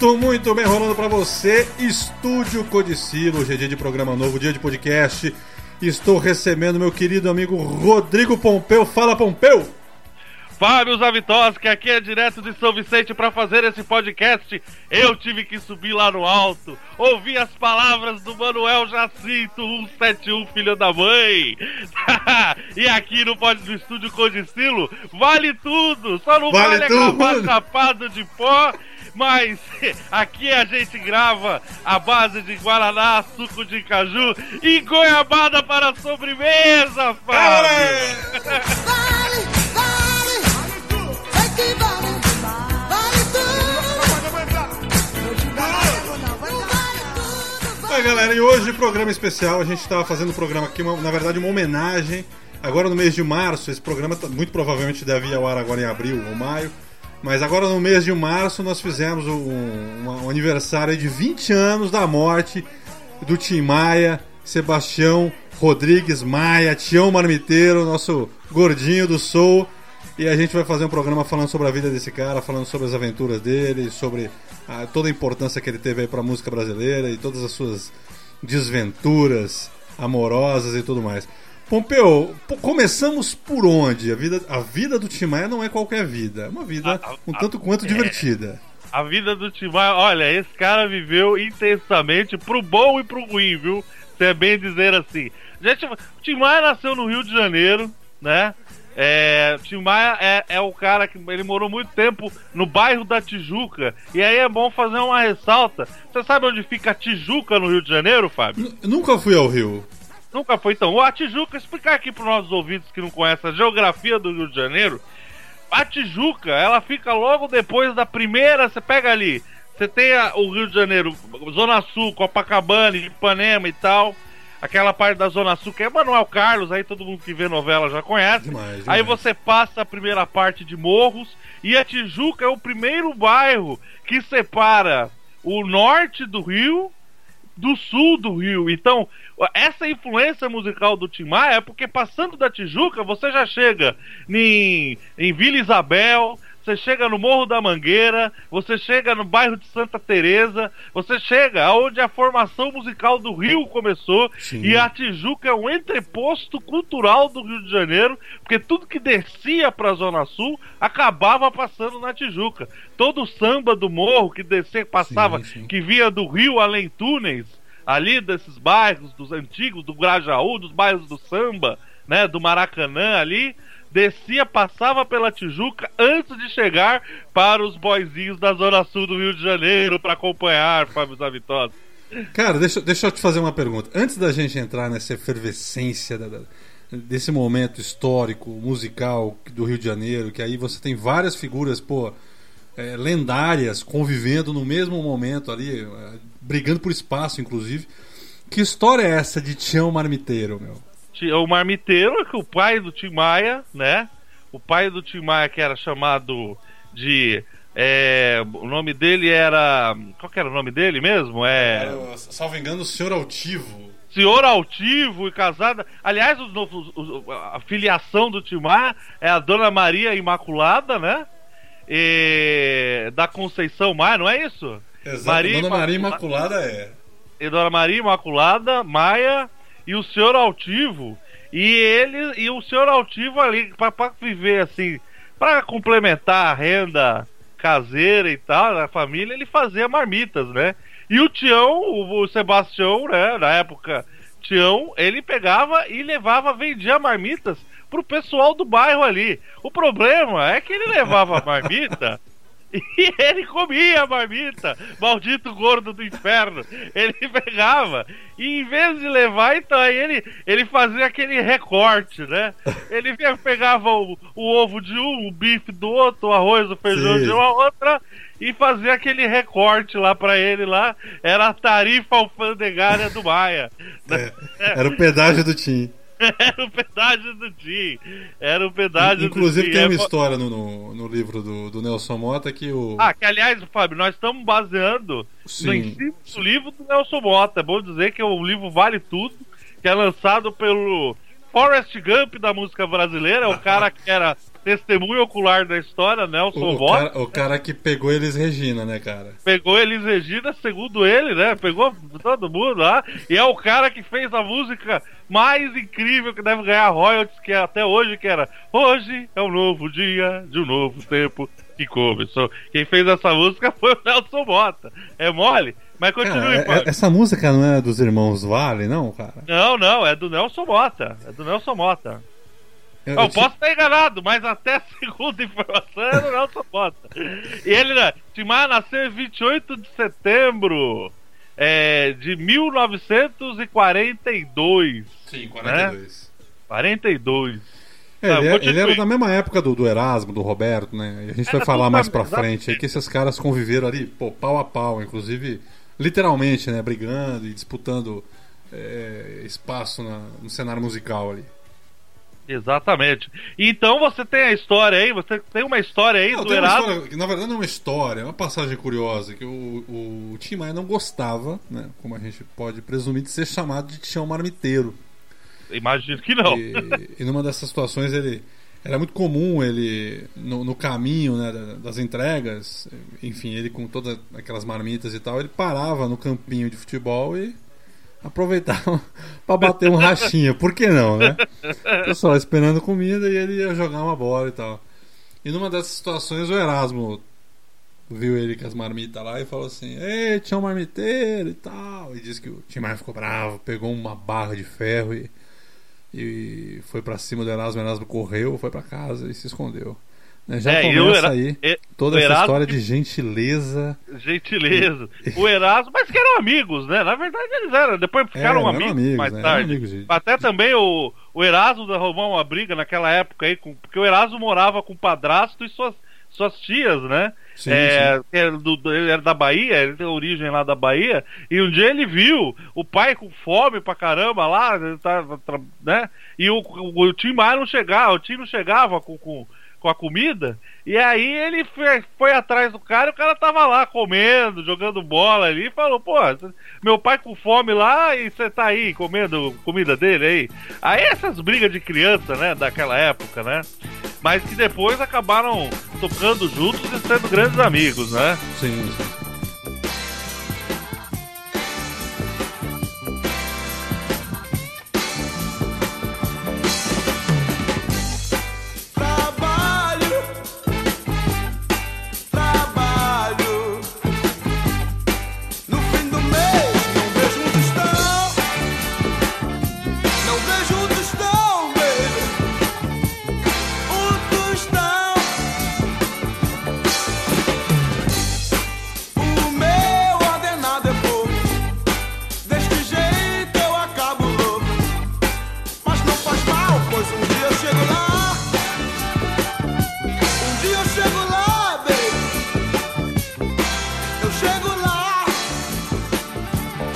Muito, muito bem rolando para você. Estúdio Codicilo, hoje é dia de programa novo, dia de podcast. Estou recebendo meu querido amigo Rodrigo Pompeu. Fala, Pompeu! Fábio Zavitoski, aqui é direto de São Vicente para fazer esse podcast. Eu tive que subir lá no alto, ouvir as palavras do Manuel Jacinto, 171, filho da mãe. e aqui no, no estúdio Codicilo, vale tudo, só não vale, vale tudo. chapado de pó mas aqui a gente grava a base de Guaraná, suco de caju e goiabada para a sobremesa, Fábio! Vale, Oi, galera, e hoje programa especial. A gente estava fazendo um programa aqui, uma, na verdade, uma homenagem. Agora no mês de março, esse programa tá, muito provavelmente deve ir ao ar agora em abril ou maio. Mas agora no mês de março nós fizemos um, um, um aniversário de 20 anos da morte do Tim Maia, Sebastião Rodrigues Maia, Tião Marmiteiro, nosso gordinho do Soul. E a gente vai fazer um programa falando sobre a vida desse cara, falando sobre as aventuras dele, sobre a, toda a importância que ele teve aí para a música brasileira e todas as suas desventuras amorosas e tudo mais. Pompeu, começamos por onde? A vida, a vida do Tim Maia não é qualquer vida, é uma vida a, a, um tanto quanto a, divertida. É, a vida do Tim Maia, olha, esse cara viveu intensamente pro bom e pro ruim, viu? Se é bem dizer assim. Gente, o Tim Maia nasceu no Rio de Janeiro, né? É, Tim Maia é, é, o cara que ele morou muito tempo no bairro da Tijuca. E aí é bom fazer uma ressalta. Você sabe onde fica a Tijuca no Rio de Janeiro, Fábio? N nunca fui ao Rio. Nunca foi tão. A Tijuca, explicar aqui para os nossos ouvintes que não conhecem a geografia do Rio de Janeiro. A Tijuca, ela fica logo depois da primeira. Você pega ali, você tem a, o Rio de Janeiro, Zona Sul, Copacabana, Ipanema e tal. Aquela parte da Zona Sul que é Manuel Carlos, aí todo mundo que vê novela já conhece. Demais, demais. Aí você passa a primeira parte de Morros. E a Tijuca é o primeiro bairro que separa o norte do Rio do sul do Rio. Então, essa influência musical do Tim Maia é porque passando da Tijuca, você já chega em, em Vila Isabel, você chega no Morro da Mangueira, você chega no bairro de Santa Teresa, você chega aonde a formação musical do Rio começou Sim. e a Tijuca é um entreposto cultural do Rio de Janeiro, porque tudo que descia para a Zona Sul acabava passando na Tijuca. Todo o samba do morro que descia, passava, sim, sim. que via do Rio além túneis, ali desses bairros dos antigos, do Grajaú, dos bairros do samba, né, do Maracanã ali, descia, passava pela Tijuca antes de chegar para os boizinhos da Zona Sul do Rio de Janeiro para acompanhar Fábio Zavitosa. Cara, deixa, deixa eu te fazer uma pergunta. Antes da gente entrar nessa efervescência da, da, desse momento histórico, musical do Rio de Janeiro, que aí você tem várias figuras, pô, é, lendárias convivendo no mesmo momento ali, é, brigando por espaço, inclusive. Que história é essa de Tião Marmiteiro, meu? O Marmiteiro, que o pai do Tim Maia, né? O pai do Tim Maia, que era chamado de. É, o nome dele era. Qual que era o nome dele mesmo? É. Era, salvo engano, o Senhor Altivo. Senhor Altivo e casada. Aliás, o, o, a filiação do Tim Maia é a Dona Maria Imaculada, né? E, da Conceição Maia, não é isso? Exato. Maria Dona Maria Imaculada é. E Dona Maria Imaculada, Maia e o senhor altivo e ele e o senhor altivo ali para viver assim, para complementar a renda caseira e tal da família, ele fazia marmitas, né? E o Tião, o, Sebastião, né, na época Tião, ele pegava e levava, vendia marmitas pro pessoal do bairro ali. O problema é que ele levava marmita E ele comia a marmita, maldito gordo do inferno. Ele pegava e em vez de levar, então aí ele, ele fazia aquele recorte, né? Ele pegava o, o ovo de um, o bife do outro, o arroz, o feijão Sim. de uma outra e fazia aquele recorte lá para ele lá. Era a tarifa alfandegária do Maia. É, era o pedágio do Tim. Era o pedágio do Jim. Era o pedágio Inclusive, do Jim. tem uma é... história no, no, no, livro do, do Nelson Mota que o. Ah, que aliás, Fábio, nós estamos baseando Sim. no ensino do livro do Nelson Mota. É bom dizer que o livro vale tudo, que é lançado pelo Forrest Gump da música brasileira. É o cara que era testemunho ocular da história, Nelson O, o, cara, o cara que pegou eles Regina, né, cara? Pegou Elis Regina, segundo ele, né? Pegou todo mundo lá. E é o cara que fez a música mais incrível que deve ganhar royalties, que é até hoje, que era Hoje é um novo dia de um novo tempo que começou. Quem fez essa música foi o Nelson Mota. É mole? Mas continue, Cara, é- Punk. essa música não é dos irmãos Vale, não, cara? Não, não, é do Nelson Mota. É do Nelson Mota. Eu, Eu eu posso estar enganado, mas até a segunda informação é do Nelson Mota. E ele, né, Tim Maia nasceu em 28 de setembro é, de 1942. Sim, 42. 42. É, Tá, ele, é- ele era da mesma época do, do Erasmo, do Roberto, né? E a gente vai Era falar tudo mais da- pra frente aí que esses caras conviveram ali, pô, pau a pau, inclusive, literalmente, né? Brigando e disputando é, espaço na- no cenário musical ali. Exatamente. Então você tem a história aí, você tem uma história aí Não, do Erasmo. história, na verdade não é uma história, é uma passagem curiosa, que o, o Tim Maia não gostava, né? Como a gente pode presumir, de ser chamado de Tião Marmiteiro. Imagino que não. E, e numa dessas situações ele era muito comum ele no, no caminho né, da- das entregas, enfim, ele com todas aquelas marmitas e tal, ele parava no campinho de futebol e aproveitava para bater um rachinha. Por que não, né? Pessoal esperando comida e ele ia jogar uma bola e tal. E numa dessas situações o Erasmo viu ele com as marmitas lá e falou assim: Ei, tinha um marmiteiro e tal. E disse que o Tim Maia ficou bravo, pegou uma barra de ferro e, e foi pra cima do Erasmo. O Erasmo correu, foi pra casa e se escondeu. Né, Já É, começa Era- aí e- toda essa Erasmo história de gentileza. Gentileza. O Erasmo, mas que eram amigos, né? Na verdade eles eram, depois ficaram eram amigos, amigos, mais né? Tarde. amigos de- Até também o, o Erasmo arrumou uma briga naquela época aí, com, porque o Erasmo morava com o padrasto e suas, suas tias, né? Sim, É, sim. era do- do- ele era da Bahia, ele tem origem lá da Bahia, e um dia ele viu o pai com fome pra caramba lá, né? E o, o, o Tim Maia não chegava, o Tim não chegava com, com, com a comida, e aí ele foi, foi atrás do cara e o cara tava lá comendo, jogando bola ali, e falou, pô, meu pai com fome lá e você tá aí comendo comida dele aí. Aí essas brigas de criança, né, daquela época, né? Mas que depois acabaram tocando juntos e sendo grandes amigos, né? Sim, sim.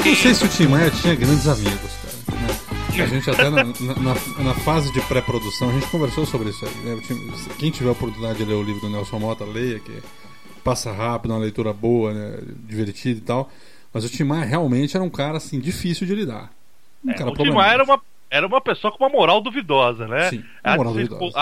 Não sei se o Tim Maia tinha grandes amigos, cara. né? A gente até na, na- na- fase de pré-produção a gente conversou sobre isso aí. né? Quem tiver a oportunidade de ler o livro do Nelson Mota, leia, que passa rápido, uma leitura boa, né? divertida e tal. Mas o Tim Maia realmente era um cara assim difícil de lidar. Um É, o Tim. Maia era uma, era uma pessoa com uma moral duvidosa, né? Sim, moral se- duvidosa.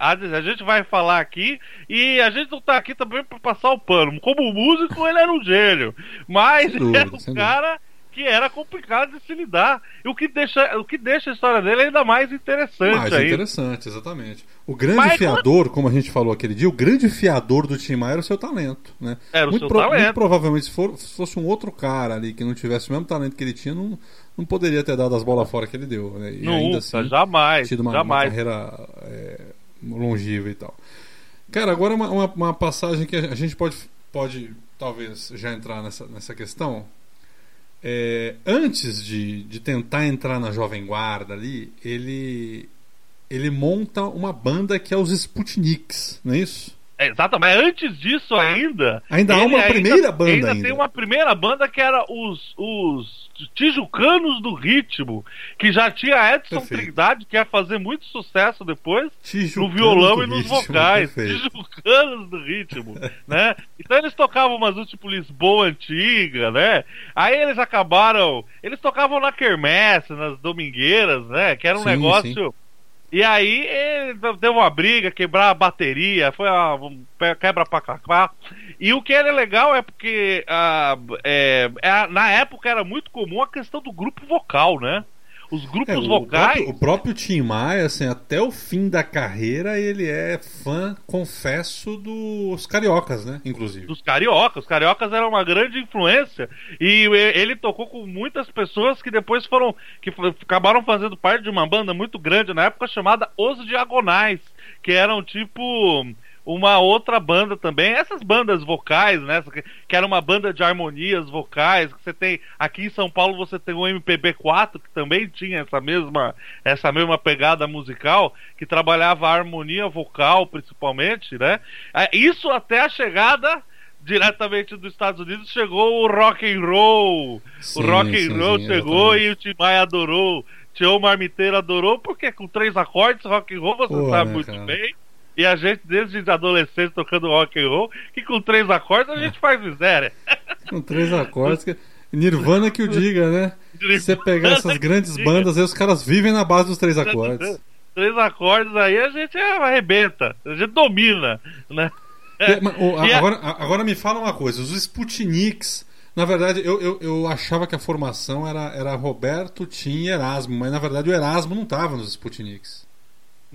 há de- a gente vai falar aqui e a gente não tá aqui também pra passar o pano. Como músico, ele era um gênio. Mas dúvida, era um cara que era complicado de se lidar. E o que deixa, o que deixa a história dele ainda mais interessante Mais aí. interessante, exatamente. O grande Mas- fiador, como a gente falou aquele dia, o grande fiador do Tim Maia era o seu talento, né? Era o muito, seu pro- talento. muito provavelmente, se, for- se fosse um outro cara ali que não tivesse o mesmo talento que ele tinha, não, não poderia ter dado as bolas fora que ele deu, né? E ainda Nunca, assim, jamais. tido uma, uma jamais. carreira é, e tal. Cara, agora uma, uma, uma passagem que a gente pode, pode talvez já entrar nessa, nessa questão. É, antes de, de tentar entrar na Jovem Guarda ali, ele, ele monta uma banda que é os Sputniks, não é isso? É, Exato, mas antes disso ainda. Ainda há uma primeira banda ainda. ainda. tem uma primeira banda que era os, os Tijucanos do Ritmo, que já tinha Edson Perfeito. Trindade, que ia fazer muito sucesso depois no violão e nos ritmo, vocais. perfeito. Tijucanos do Ritmo, né? Então eles tocavam umas tipo Lisboa antiga, né? Aí eles acabaram. Eles tocavam na quermesse, nas domingueiras, né? Que era um Sim, negócio. sim. E aí ele deu uma briga, quebrar a bateria, foi uma um quebra pra cá. E o que era legal é porque ah, é, na época era muito comum a questão do grupo vocal, né? Os grupos É, o, vocais. próprio, o próprio Tim Maia, assim, até o fim da carreira, ele é fã, confesso, dos cariocas, né? Inclusive. dos cariocas. Os cariocas eram uma grande influência e ele tocou com muitas pessoas que depois foram que acabaram fazendo parte de uma banda muito grande na época chamada Os Diagonais, que eram tipo uma outra banda também, essas bandas vocais, né, que- era uma banda de harmonias vocais, que você tem aqui em São Paulo você tem o MPB4 que também tinha essa mesma essa mesma pegada musical, que trabalhava a harmonia vocal principalmente, né? É, Isso até a chegada diretamente dos Estados Unidos chegou o rock and roll. Sim, o rock sim, and roll sim, chegou exatamente. e o Tim Maia adorou. Tio Marmiteiro adorou porque com três acordes rock and roll você Pô, sabe né, muito cara? bem. E a gente desde adolescente tocando rock and roll que com três acordes a gente faz miséria. Com três acordes. Que... Nirvana que o diga, né? Se você pegar essas grandes bandas aí, os caras vivem na base dos três acordes. Três acordes aí a gente arrebenta, a gente domina, né? É, mas, a- agora, a- agora me fala uma coisa: os Sputniks. Na verdade, eu, eu, eu achava que a formação era, era Roberto, Tim e Erasmo, mas na verdade o Erasmo não tava nos Sputniks.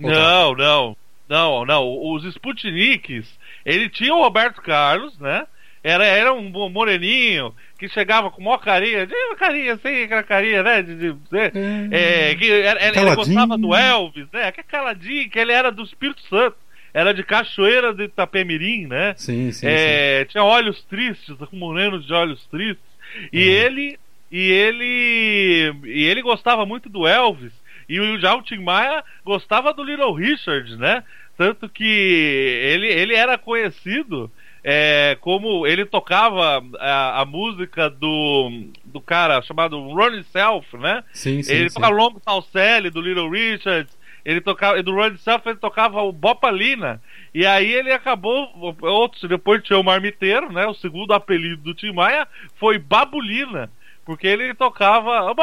Ou tá? Não, não, não, não. Os Sputniks, ele tinha o Roberto Carlos, né? Era, era um moreninho que chegava com maior carinha, de carinha assim, aquela carinha, né? De, de- de- é, que era- ele gostava do Elvis, né? Que caladinho, que ele era do Espírito Santo, era de Cachoeira de Itapemirim, né? Sim, sim, sim. É, tinha olhos tristes, com moreno de olhos tristes. E Uhum. ele e ele e ele gostava muito do Elvis. E o já o Tim Maia gostava do Little Richard, né? Tanto que ele, ele era conhecido é, como ele tocava a, a música do, do cara chamado Ronnie Self, né? Sim, sim, ele sim. tocava Long Tall Sally do Little Richard, ele tocava do Ronnie Self ele tocava o Bopalina. E aí ele acabou outros depois tinha o Marmiteiro, né? O segundo apelido do Tim Maia foi Babulina. Porque ele tocava "Oh,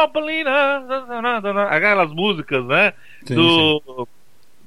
aquelas músicas, né? Sim, do,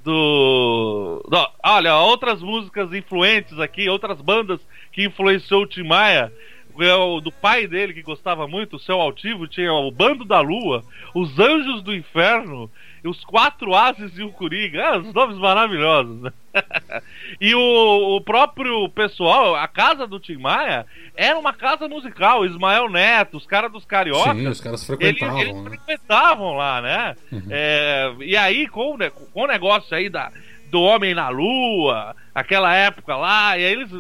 do, do- Olha, outras músicas influentes aqui, outras bandas que influenciou o Tim Maia. é Do pai dele, que gostava muito, o Céu Altivo, tinha o Bando da Lua, os Anjos do Inferno, os Quatro Ases e o Coringa. Ah, os nomes maravilhosos, né? e o, o próprio pessoal, a casa do Tim Maia, era uma casa musical. Ismael Neto, os caras dos Cariocas. Sim, os caras Eles, frequentavam. eles né? frequentavam lá, né? Uhum. É, e aí, com, com o negócio aí da, do Homem na Lua, aquela época lá, e aí eles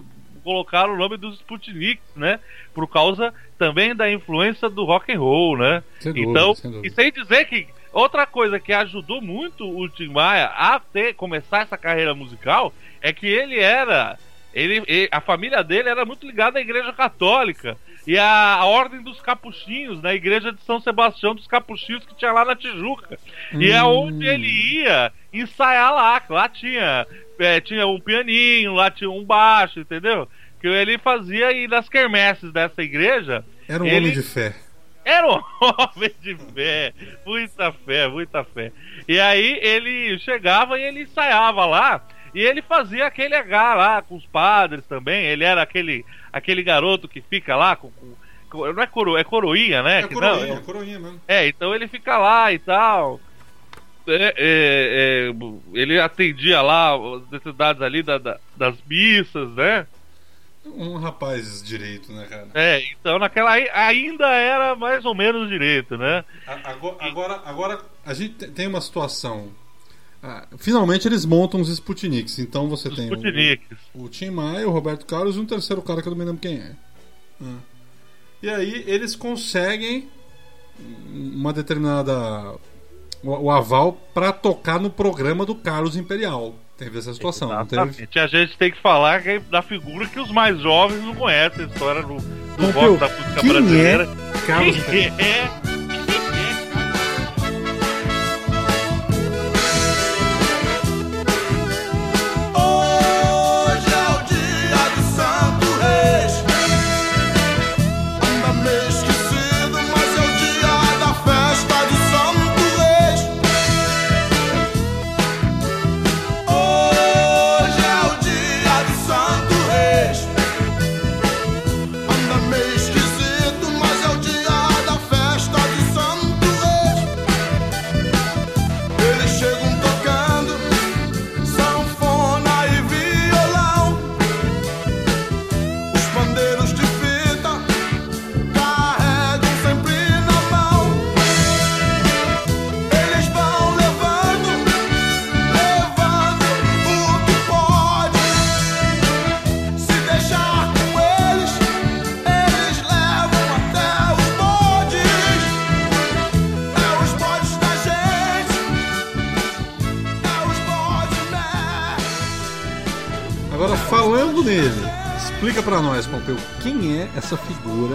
colocaram o nome dos Sputniks, né? Por causa também da influência do rock and roll, né? Sem dúvida, então, sem e sem dizer que outra coisa que ajudou muito o Tim Maia a ter, começar essa carreira musical é que ele era. Ele, e- a família dele era muito ligada à igreja católica e à, ordem dos capuchinhos, na igreja de São Sebastião dos Capuchinhos que tinha lá na Tijuca. E é Hum. onde ele ia ensaiar lá. Lá tinha, é, tinha um pianinho, lá tinha um baixo, entendeu? Que ele fazia e nas quermesses dessa igreja. Era um ele- homem de fé. Era um homem de fé, muita fé, muita fé. E aí ele chegava e ele ensaiava lá, e ele fazia aquele H lá com os padres também. Ele era aquele, aquele garoto que fica lá com. com- não é coro, é coroinha, né? É coroinha, não, é coroinha mesmo. é, então ele fica lá e tal. É, é, é, ele atendia lá as necessidades ali da- da- das missas, né? Um rapaz direito, né, cara? É, então naquela ainda era mais ou menos direito, né? Agora, agora, agora a gente te- tem uma situação. Ah, finalmente eles montam os Sputniks. Então você Os tem Sputniks. o, o Tim Maia, o Roberto Carlos e um terceiro cara que eu não me lembro quem é. Ah. E aí eles conseguem uma determinada. o, o aval pra tocar no programa do Carlos Imperial. Teve essa situação, não teve? A gente tem que falar é da figura que os mais jovens não conhecem a história do, do rock da música quem brasileira. é Carlos? Quem é? Pra nós, Pompeu, quem é essa figura?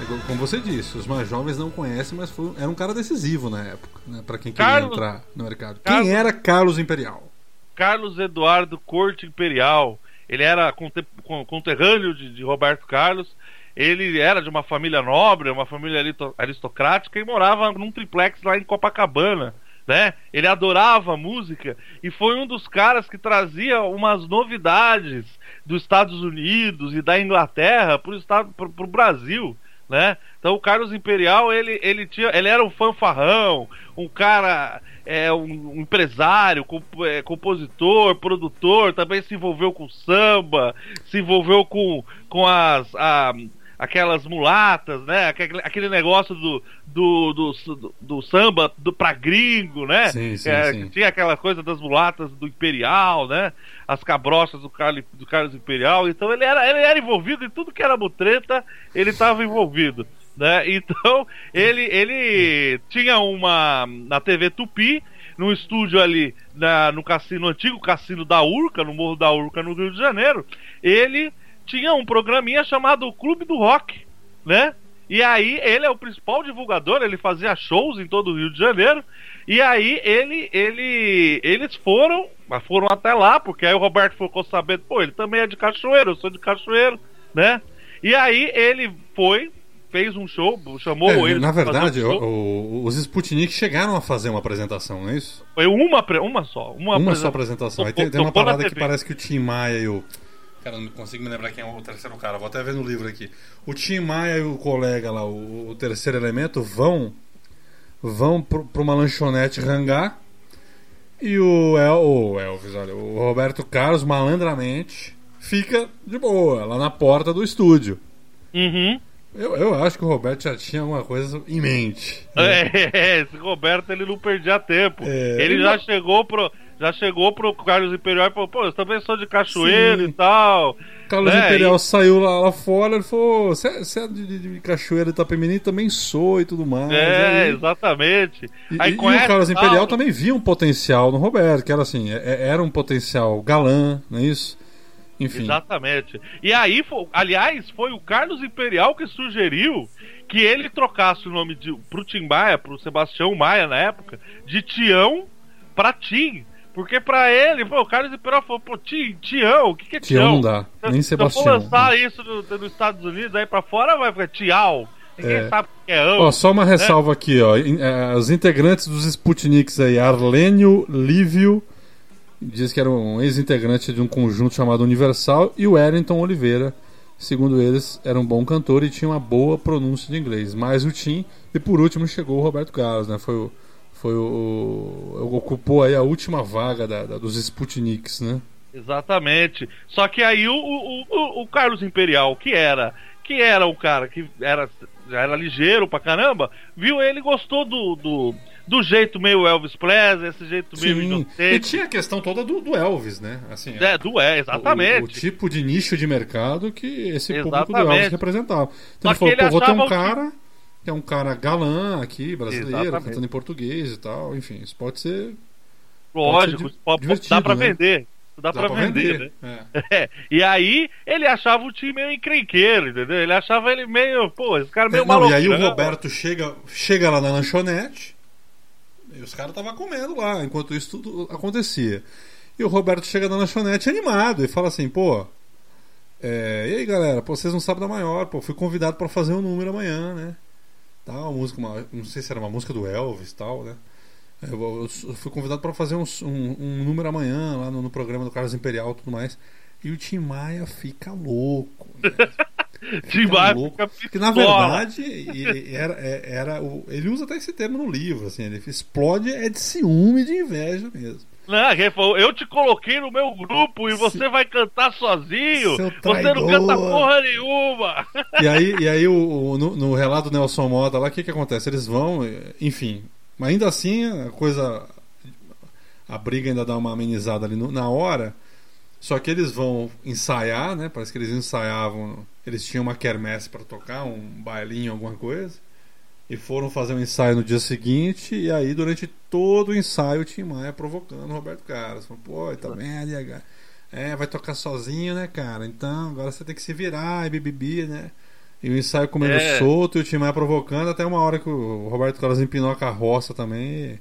É Como você disse, os mais jovens não conhecem, mas foi, era um cara decisivo na época, né, para quem queria Carlos- entrar no mercado. Carlos- Quem era Carlos Imperial? Carlos Eduardo Corte Imperial. Ele era conte- con- conterrâneo de, de Roberto Carlos. Ele era de uma família nobre, uma família aristocrática e morava num triplex lá em Copacabana. Né? Ele adorava música e foi um dos caras que trazia umas novidades dos Estados Unidos e da Inglaterra para o Brasil. Né? Então o Carlos Imperial ele, ele, tinha, ele era um fanfarrão, um cara, é, um, um empresário, comp- é, compositor, produtor, também se envolveu com samba, se envolveu com, com as a- aquelas mulatas, né? Aquele, negócio do, do, do, do, samba do, pra gringo, né? Sim, sim, É, sim. tinha aquela coisa das mulatas do Imperial, né? As cabrochas do Carlos, do Carlos Imperial. Então ele era, ele era envolvido em tudo que era mutreta, ele estava envolvido. Né? Então ele, ele tinha uma. Na TV Tupi, num estúdio ali na, no cassino, no antigo cassino da Urca, no Morro da Urca, no Rio de Janeiro, ele tinha um programinha chamado Clube do Rock, né? E aí ele é o principal divulgador, ele fazia shows em todo o Rio de Janeiro. E aí ele, ele, eles foram, mas foram até lá, porque aí o Roberto ficou sabendo, pô, ele também é de Cachoeiro, eu sou de Cachoeiro, né? E aí ele foi, fez um show, chamou É, ele. na verdade, um o- o- os Sputnik chegaram a fazer uma apresentação, não é isso? Foi uma, uma só. Uma, Uma só apresentação. apresentação. Aí tem, tem uma parada que parece que o Tim Maia e o. Cara, não consigo me lembrar quem é o terceiro cara, vou até ver no livro aqui. O Tim Maia e o colega lá, o, o terceiro elemento, vão vão pra uma lanchonete rangar e o, El, o Elvis, olha, o Roberto Carlos, malandramente, fica de boa, lá na porta do estúdio. Uhum. Eu, eu acho que o Roberto já tinha alguma coisa em mente. né? É, esse Roberto ele não perdia tempo. É, ele ele já não- chegou pro. Já chegou pro Carlos Imperial e falou, pô, eu também sou de Cachoeiro Sim. e tal. Carlos né, Imperial e- saiu lá, lá fora, ele falou: você é, você é de, de, de Cachoeira Itapemirim? Também sou e tudo mais. É, Aí- exatamente. E, Aí e- e conhece o Carlos tal. Imperial também via um potencial no Roberto, que era assim, é- é- era um potencial galã, não é isso? Enfim. Exatamente. E aí, fo- aliás, foi o Carlos Imperial que sugeriu que ele trocasse o nome de, pro Tim Maia, pro Sebastião Maia na época, de Tião pra Tim. Porque pra ele, pô, o Carlos Imperial falou, pô, Tim, Tião, o que, que é Tião Tião? não dá, nem Se eu Sebastião. for lançar isso no- nos Estados Unidos aí pra fora, vai ficar Tial. Ninguém É. sabe o que é ão. Ó, só uma ressalva aqui, ó. eh, os integrantes dos Sputniks aí, Arlênio Lívio, diz que era um ex-integrante de um conjunto chamado Universal, e o Wellington Oliveira, segundo eles, era um bom cantor e tinha uma boa pronúncia de inglês. Mais o Tim, e por último chegou o Roberto Carlos, né? Foi o. Foi o, o- ocupou aí a última vaga da- da- dos Sputniks, né? Exatamente. Só que aí o, o, o, o Carlos Imperial, que era que era um cara que era, já era ligeiro pra caramba, viu ele e gostou do, do, do jeito meio Elvis Presley, esse jeito meio Sim. E inocente. tinha a questão toda do, do Elvis, né? Assim, É, do é, o, o exatamente. tipo de nicho de mercado que esse público do Exatamente. Elvis representava. Então Só ele falou, pô, vou ter um cara que é um cara galã aqui, brasileiro, Exatamente. cantando em português e tal. Enfim, isso pode ser. Lógico, pode ser pode- dá pra né? vender. Dá, pra, vender, É. né? É, E aí ele achava o time meio encrenqueiro, entendeu? Ele achava ele meio, pô, esse cara meio É, não, maluco. e aí o Roberto chega, chega lá na lanchonete e os caras estavam comendo lá, enquanto isso tudo acontecia. E o Roberto chega na lanchonete animado e fala assim, pô. é, e aí galera, pô, vocês não sabem da maior, pô, fui convidado pra fazer um número amanhã, né? Tal, música, uma- não sei se era uma música do Elvis tal, né? Eu, eu- eu fui convidado pra fazer um, um- um número amanhã lá no, no programa do Carlos Imperial e tudo mais. E o Tim Maia fica louco. Né? Tim Fica Maia louco. fica Porque na verdade e- e- era, é- era o, ele usa até esse termo no livro, assim, ele explode é de ciúme, de inveja mesmo. Não, ele falou, eu te coloquei no meu grupo e você vai cantar sozinho. Você não canta porra nenhuma. E aí, e aí o, o- no, no relato do Nelson Mota lá, o que, que acontece? Eles vão, enfim, mas ainda assim a coisa. A briga ainda dá uma amenizada ali no- na hora. Só que eles vão ensaiar, né? Parece que eles ensaiavam. Eles tinham uma quermesse para tocar, um bailinho, alguma coisa. E foram fazer um ensaio no dia seguinte. E aí, durante todo o ensaio, o Tim Maia provocando o Roberto Carlos. Falando, pô, tá vendo? E a- É, vai tocar sozinho, né, cara? Então agora você tem que se virar e bibibi, né? E o ensaio comendo É. solto e o time vai provocando até uma hora que o Roberto Carlos empinou a carroça também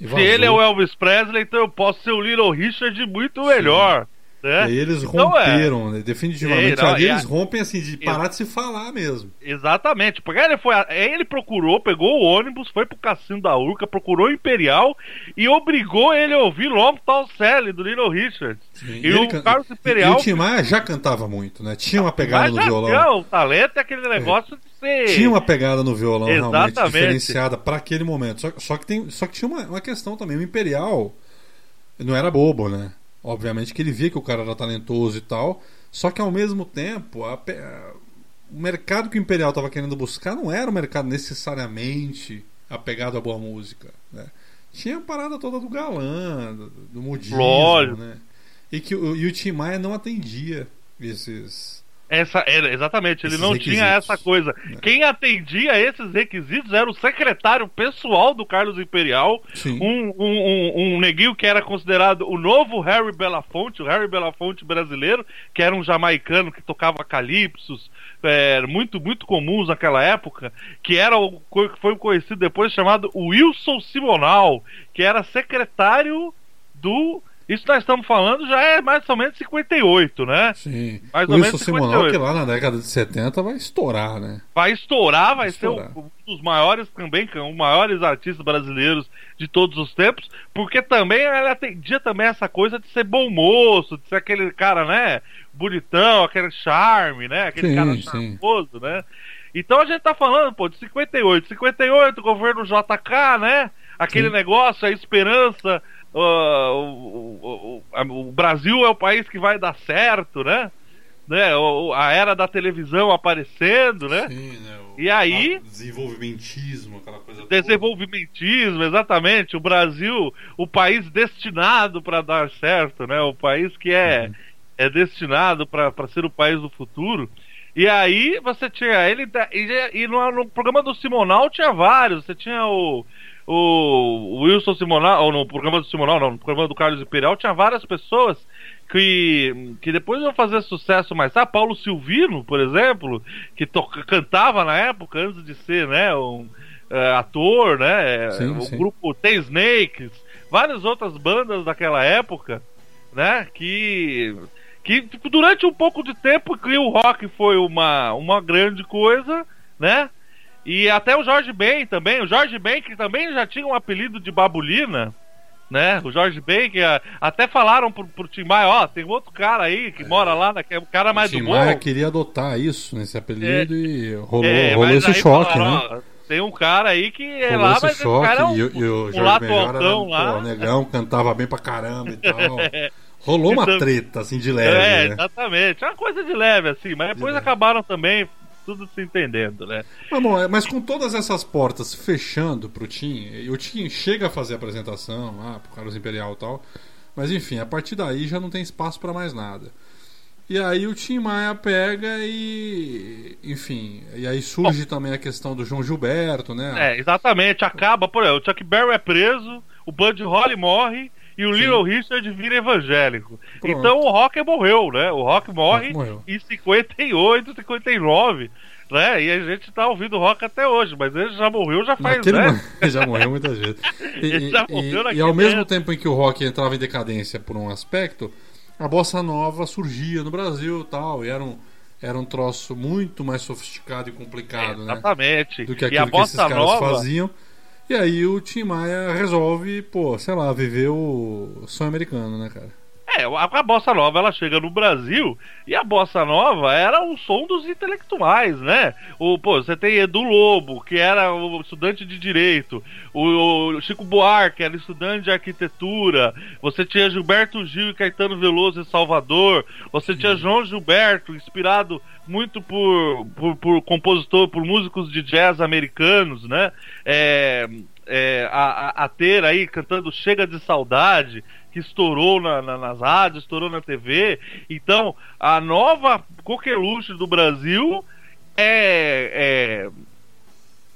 e, e Se ele é o Elvis Presley, então eu posso ser o Little Richard muito melhor. E Né? aí eles Então, é. romperam, né? definitivamente. É, não, ali e a- eles rompem assim, de parar de se falar mesmo. Exatamente, porque ele foi, ele procurou, pegou o ônibus, foi pro cassino da Urca, procurou o Imperial e obrigou ele a ouvir Long Tall Sally do Little Richard. E, ele o can- Carlos E Imperial o Tim Maia já cantava muito, né? Tinha uma pegada no violão. tinha o talento é aquele negócio de ser. Tinha uma pegada no violão realmente Exatamente. diferenciada para aquele momento. Só, só que tem, só que tinha uma, uma questão também. O Imperial não era bobo, né? Obviamente que ele via que o cara era talentoso e tal. Só que ao mesmo tempo, a a- o mercado que o Imperial estava querendo buscar não era um mercado necessariamente apegado à boa música, né? Tinha a parada toda do galã, do, do modismo, né? E que o, e o Tim Maia não atendia esses Essa, era, exatamente, ele Esses não requisitos. tinha essa coisa. Quem atendia esses requisitos era o secretário pessoal do Carlos Imperial, um, um, um, um neguinho que era considerado o novo Harry Belafonte, o Harry Belafonte brasileiro, que era um jamaicano que tocava calypsos, é, muito, muito comuns naquela época, que era o que foi conhecido depois chamado Wilson Simonal, que era secretário do. Isso nós estamos falando já é mais ou menos 58, né? Sim. Mais o ou Wilson menos Simonal, 58. que lá na década de 70 vai estourar, né? vai estourar, vai Estourar. ser um, um dos maiores também, um dos maiores artistas brasileiros de todos os tempos, porque também ela atendia também essa coisa de ser bom moço, de ser aquele cara, né, bonitão, aquele charme, né, aquele Sim, cara sim. charmoso, né. Então a gente tá falando, pô, de 58, 58, governo JK, né, aquele Sim. negócio, a esperança, o, o- o- Brasil é o país que vai dar certo, né, né, a era da televisão aparecendo, né, Sim, né? O, E aí- desenvolvimentismo, aquela coisa toda. desenvolvimentismo, exatamente. O Brasil, o país destinado para dar certo, né? O país que é, é destinado para ser o país do futuro. E aí você tinha ele e, e no, no programa do Simonal tinha vários. Você tinha o o Wilson Simonal, ou no programa do Simonal, não, no programa do Carlos Imperial tinha várias pessoas que, que depois iam fazer sucesso mais tarde. Paulo Silvino, por exemplo, que toca, cantava na época antes de ser, né, um é, ator, né? Sim, o sim. grupo The Snakes, várias outras bandas daquela época, né? Que que tipo, durante um pouco de tempo que o rock foi uma, uma grande coisa, né? E até o Jorge Ben também, o Jorge Ben que também já tinha um apelido de Babulina, né? O Jorge Ben que até falaram pro, pro Tim Maia, ó, tem outro cara aí que mora lá, né, que é o cara mais o Tim do Maia queria adotar isso, nesse apelido, e rolou, É, rolou esse choque, falaram, né? ó, tem um cara aí que é Rolou lá, esse mas choque cara é um, e, o- e o um Jorge lato altão lá. pô, negão, cantava bem pra caramba e tal. Rolou uma treta, assim, de leve, É, né? exatamente. É uma coisa de leve, assim, mas depois leve. acabaram também tudo se entendendo, né? Mas, bom, é- mas com todas essas portas fechando pro Tim, o Tim chega a fazer a apresentação lá pro Carlos Imperial e tal, mas enfim, a partir daí já não tem espaço pra mais nada. E aí o Tim Maia pega e. Enfim, e aí surge também a questão do João Gilberto, né? É, exatamente. Acaba, por exemplo, o Chuck Berry é preso, o Bud Holly morre e o Sim. Little Richard vira evangélico. Pronto. Então o Rock morreu, né? O Rock morre morreu. em 58, 59. Né? E a gente tá ouvindo o rock até hoje, mas ele já morreu já faz, Naquele né? já morreu muitas vezes. E, Ele já e- morreu e- e ao mesmo tempo. em que o rock entrava em decadência por um aspecto, a bossa nova surgia no Brasil e tal, e era um, era um troço muito mais sofisticado e complicado, né? Exatamente. Do que e aquilo a que esses bossa caras nova, faziam. E aí o Tim Maia resolve, pô, sei lá, viver o sonho americano, né, cara? É, a, bossa nova ela chega no Brasil e a bossa nova era o som dos intelectuais, né? O, pô, você tem Edu Lobo, que era o estudante de direito, o, o Chico Buarque era estudante de arquitetura, você tinha Gilberto Gil e Caetano Veloso em Salvador, você tinha João Gilberto, inspirado muito por, por, por compositor, por músicos de jazz americanos, né? É, é, a, a, a ter aí cantando Chega de Saudade, que estourou na- na- nas rádios, estourou na TV. Então, a nova coqueluche do Brasil é,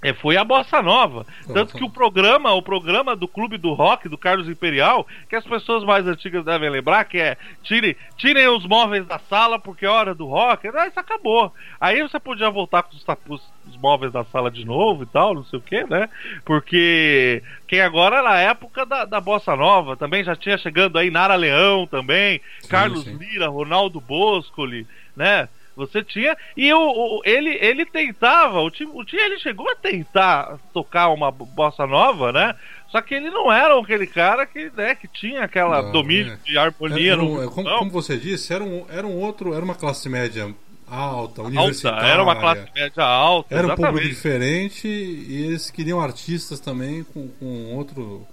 é, foi a bossa nova. Tanto que o programa, o programa do Clube do Rock, do Carlos Imperial, que as pessoas mais antigas devem lembrar, que é tirem, tirem os móveis da sala porque é hora do rock, ah, isso acabou. Aí você podia voltar com os, os móveis da sala de novo e tal, não sei o que, né? Porque quem agora era a época da, da bossa nova, também já tinha chegando aí Nara Leão também, Carlos sim. Lira, Ronaldo Boscoli, né? Você tinha. E o, o- ele, ele tentava, o time, o time ele chegou a tentar tocar uma bossa nova, né? Só que ele não era aquele cara que, né, que tinha aquela Não, domínio é. de harmonia Era no. um- é, como, como você disse, era um, era um outro, era uma classe média alta, alta, universitária. era uma classe média alta. Era um público exatamente. diferente e eles queriam artistas também com, com outro,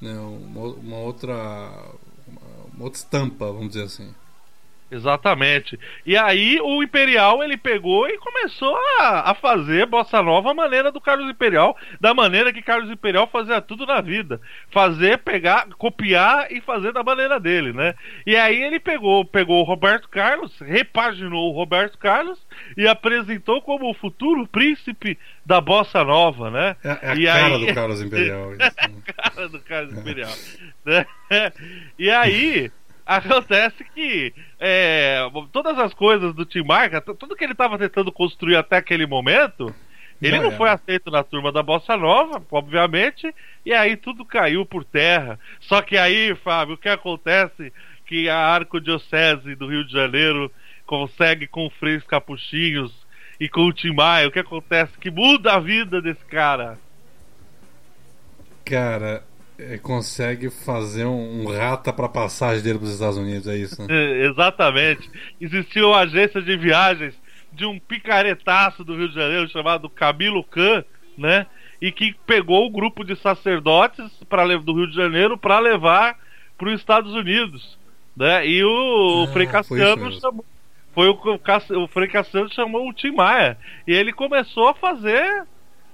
né, uma, uma outra, uma outra estampa, vamos dizer assim. Exatamente. E aí o Imperial ele pegou e começou a, a fazer bossa nova à maneira do Carlos Imperial, da maneira que Carlos Imperial fazia tudo na vida. Fazer, pegar, copiar e fazer da maneira dele, né? E aí ele pegou, pegou o Roberto Carlos, repaginou o Roberto Carlos e apresentou como o futuro príncipe da bossa nova, né? É, é a E cara aí- do Carlos Imperial. isso. cara do Carlos Imperial. né? E aí, acontece que é, todas as coisas do Tim Marca, tudo que ele estava tentando construir até aquele momento, ele Já não era. foi aceito na turma da Bossa Nova, obviamente, e aí tudo caiu por terra. Só que aí, Fábio, o que acontece? Que a Arcodiocese do Rio de Janeiro consegue com o Frei Capuchinhos e com o Tim Maia, o que acontece? Que muda a vida desse cara. Cara, é, consegue fazer um, rata pra passagem dele pros Estados Unidos, é isso, né? É, Exatamente. Existia uma agência de viagens de um picaretaço do Rio de Janeiro chamado Camilo Can, né? E que pegou o grupo de sacerdotes pra, le- do Rio de Janeiro para levar para os Estados Unidos, né? E o, o Ah, Frei Cassiano chamou, foi o, o, o Frei Cassiano chamou o Tim Maia e ele começou a fazer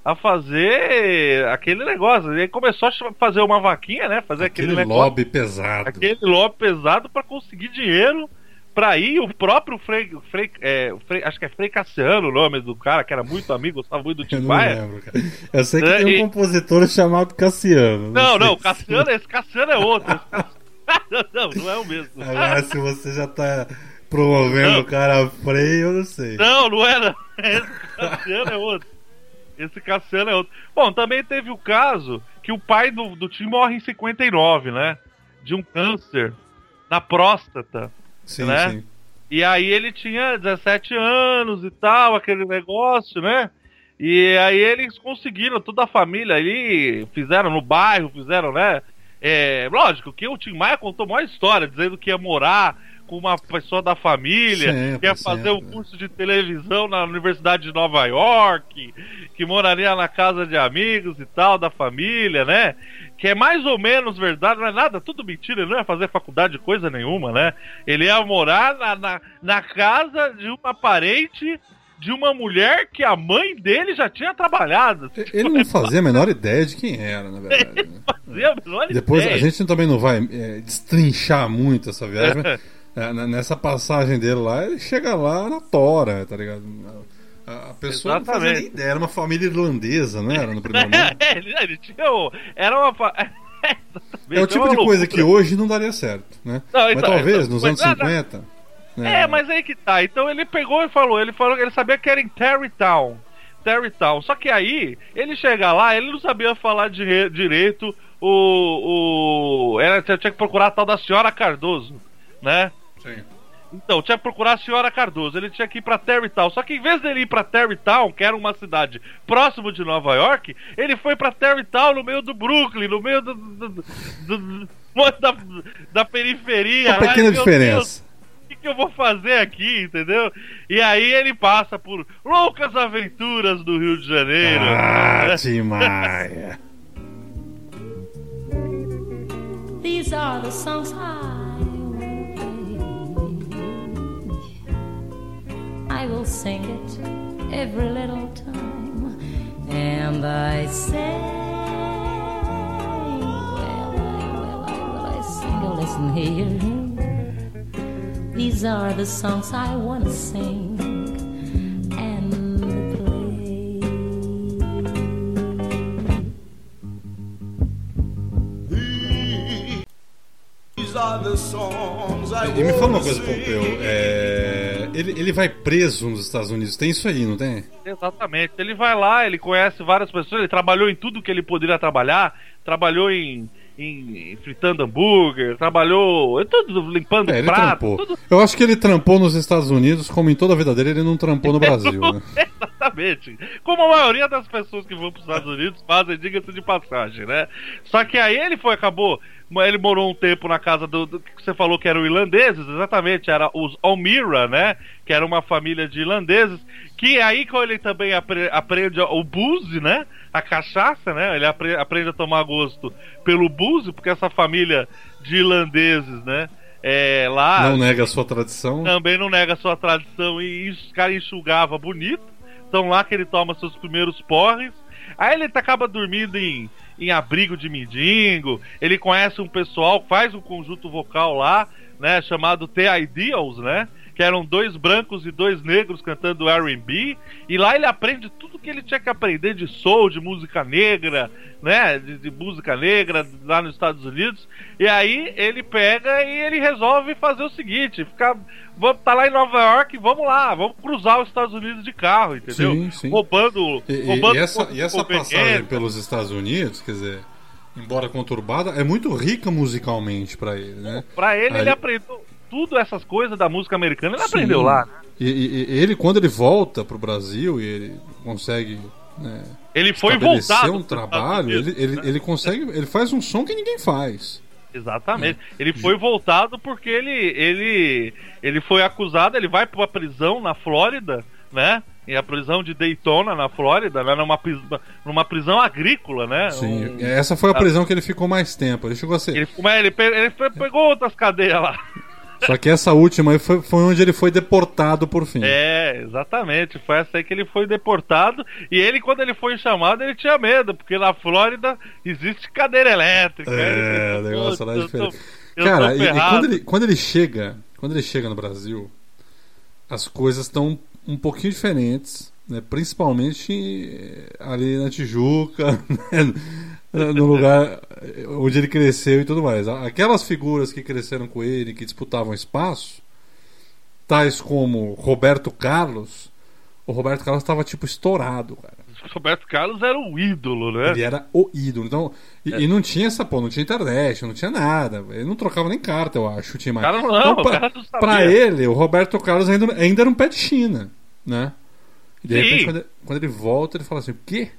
a fazer aquele negócio. Ele começou a fazer uma vaquinha, né? Fazer aquele, Aquele negócio lobby pesado. aquele lobby pesado para conseguir dinheiro para ir o próprio Frei, Frei, é, Frei- acho que é Frei Cassiano o nome do cara que era muito amigo, gostava muito do Eu Tim não lembro, cara. Eu sei que É, tem um e- compositor chamado Cassiano. Não, não, se- Cassiano, esse Cassiano é outro. Cassiano- não, não é o mesmo. Agora, se você já tá promovendo Não. o cara freio, eu não sei. Não, não era. Esse Cassiano é outro. Esse Cassiano é outro. Bom, também teve o caso que o pai do, do Tim morre em 59, né? De um câncer na próstata. Sim, né? sim. E aí ele tinha 17 anos e tal, aquele negócio, né? E aí eles conseguiram, toda a família ali, fizeram no bairro, fizeram, né? É, lógico que o Tim Maia contou uma história, dizendo que ia morar com uma pessoa da família, Sempre, que ia fazer um sempre. curso de televisão na Universidade de Nova York, que moraria na casa de amigos e tal, da família, né? Que é mais ou menos verdade, não é nada, tudo mentira, ele não ia fazer faculdade de coisa nenhuma, né? Ele ia morar na, na, na casa de uma parente de uma mulher que a mãe dele já tinha trabalhado. Ele não fazia a menor ideia de quem era, na verdade. né? Fazia a menor Depois ideia. a gente também não vai é, destrinchar muito essa viagem, mas é, nessa passagem dele lá, ele chega lá na tora, tá ligado? A, pessoa não fazia Exatamente. ideia, era uma família irlandesa, não era no primeiro momento? É, ele, tinha. Era uma. fa- É o tipo de coisa que hoje não daria certo, né? Não, mas então, talvez então, nos anos nada- 50. né? É, mas aí que tá. Então ele pegou e falou, ele falou que ele sabia que era em Terrytown. Terrytown. Só que aí, ele chega lá, ele não sabia falar dire- direito o. o era, tinha tinha que procurar a tal da senhora Cardoso, né? Sim. Então, tinha que procurar a senhora Cardoso. Ele tinha que ir pra Terrytown. Só que em vez dele ir pra Terrytown, que era uma cidade próximo de Nova York, ele foi pra Terrytown no meio do Brooklyn, no meio do, do- do- do- da, da periferia. Uma Ai, pequena meu diferença. o que, que eu vou fazer aqui, entendeu? E aí ele passa por loucas aventuras do Rio de Janeiro. Ah, Tim Maia. These are the songs I I will sing it every little time, and I sing. Well, I, well, I, well, I sing. Listen here. These are the songs I wanna sing E me fala uma coisa. Pompeu. É... Ele, ele vai preso nos Estados Unidos. Tem isso aí, não tem? Exatamente. Ele vai lá, ele conhece várias pessoas, ele trabalhou em tudo que ele poderia trabalhar, trabalhou em, em, fritando hambúrguer, trabalhou em tudo, limpando É, prato, tudo. Eu acho que ele trampou nos Estados Unidos, como em toda a vida dele, ele não trampou no Brasil, né? Exatamente. Como a maioria das pessoas que vão para os Estados Unidos fazem, diga-se de passagem, né? Só que aí ele foi, acabou. Ele morou um tempo na casa do, do que você falou que eram irlandeses, exatamente, era os Almira, né? Que era uma família de irlandeses. Que aí quando ele também apre- aprende o booze, né? A cachaça, né? Ele apre- aprende a tomar gosto pelo booze, porque essa família de irlandeses, né? É, lá Não nega a sua tradição. também não nega sua tradição e os caras enxugava bonito. Então lá que ele toma seus primeiros porres. Aí ele acaba dormindo em, em abrigo de mendigo. Ele conhece um pessoal, faz um conjunto vocal lá, né? Chamado The Ideals, né? Que eram dois brancos e dois negros cantando R&B. E lá ele aprende tudo que ele tinha que aprender de soul, de música negra, né? De, de música negra lá nos Estados Unidos. E aí ele pega e ele resolve fazer o seguinte: ficar, vamos tá lá em Nova York, vamos lá, vamos cruzar os Estados Unidos de carro, entendeu? Sim, sim. Roubando, E, e- roubando e essa, e essa passagem pelos Estados Unidos, quer dizer, embora conturbada, é muito rica musicalmente pra ele, né? Pra ele, Aí- ele aprendeu tudo essas coisas da música americana, ele Sim. aprendeu lá. né? E, e- e ele, quando ele volta pro Brasil e ele consegue né, Ele foi voltado. um trabalho, Unidos, ele, ele, né? ele consegue. Ele faz um som que ninguém faz. Exatamente. Ele foi voltado porque ele, ele, ele foi acusado, ele vai pra uma prisão na Flórida, né? E a prisão de Daytona, na Flórida, né? numa, numa prisão agrícola, né? Sim, Um- essa foi a prisão que ele ficou mais tempo. Ele chegou a ser. Ele, ele, ele pe- pegou outras cadeias lá. Só que essa última aí foi, foi onde ele foi deportado por fim. É, exatamente. Foi essa aí que ele foi deportado. E ele, quando ele foi chamado, ele tinha medo, porque na Flórida existe cadeira elétrica. É, o negócio lá é "Putz, eu tô- diferente. eu Cara, tô e, e ferrado." quando, ele, quando ele chega, quando ele chega no Brasil, as coisas estão um pouquinho diferentes, né? Principalmente eh, ali na Tijuca, né? No lugar onde ele cresceu e tudo mais. Aquelas figuras que cresceram com ele, que disputavam espaço, tais como Roberto Carlos, o Roberto Carlos estava tipo estourado, cara. Roberto Carlos era o ídolo, né? Ele era o ídolo. Então, e, e não tinha essa, pô, não tinha internet, não tinha nada. Ele não trocava nem carta, eu acho, o Tim Maia. cara não, então, pra, cara não sabia. pra ele, o Roberto Carlos ainda, ainda era um pé de China, né? E de Sim. repente, quando, quando ele volta, ele fala assim: o quê?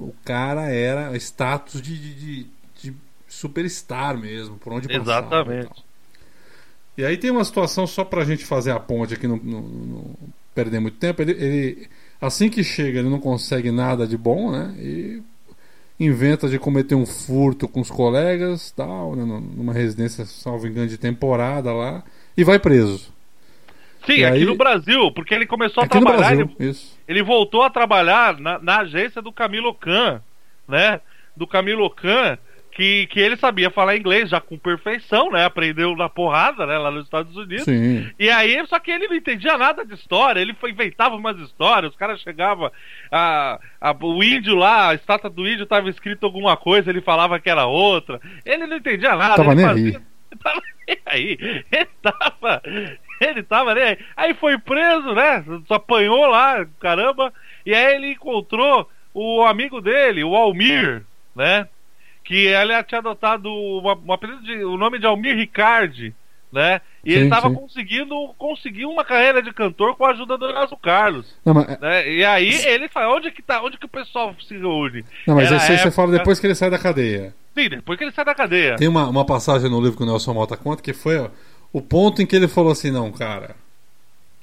O cara era status de, de, de, de superstar mesmo, por onde passava. Exatamente. E, e aí tem uma situação, só pra gente fazer a ponte aqui, não, não- não perder muito tempo. Ele, ele- assim que chega, ele não consegue nada de bom, né? E inventa de cometer um furto com os colegas, tal, né, numa residência, salvo engano, de temporada lá, e vai preso. Sim, E aqui aí- no Brasil, porque ele começou a Aqui no trabalhar, Brasil, ele, isso. Ele voltou a trabalhar na, na agência do Camilo Khan, né? Do Camilo Khan, que, que ele sabia falar inglês já com perfeição, né? Aprendeu na porrada, né? Lá nos Estados Unidos. Sim. E aí, só que ele não entendia nada de história, ele foi, inventava umas histórias, os caras chegavam, a, a- o índio lá, a estátua do índio tava escrito alguma coisa, ele falava que era outra. Ele não entendia nada. Tava ele nem fazia- aí. Tava nem aí. Ele tava. Ele tava nem aí. Aí foi preso, né? Só apanhou lá, caramba. E aí ele encontrou o amigo dele, o Almir, né? Que ele tinha adotado uma, uma de- o nome de Almir Ricardi, né? E ele Sim, tava sim. conseguindo conseguir uma carreira de cantor com a ajuda do Erasmo Carlos. Não, mas, Né? E aí ele fala, onde que tá? Onde que o pessoal se reúne? não, mas isso aí a você fala época- depois que ele sai da cadeia. Sim, depois que ele sai da cadeia. Tem uma, uma passagem no livro que o Nelson Mota conta que foi ó, o ponto em que ele falou assim: não, cara,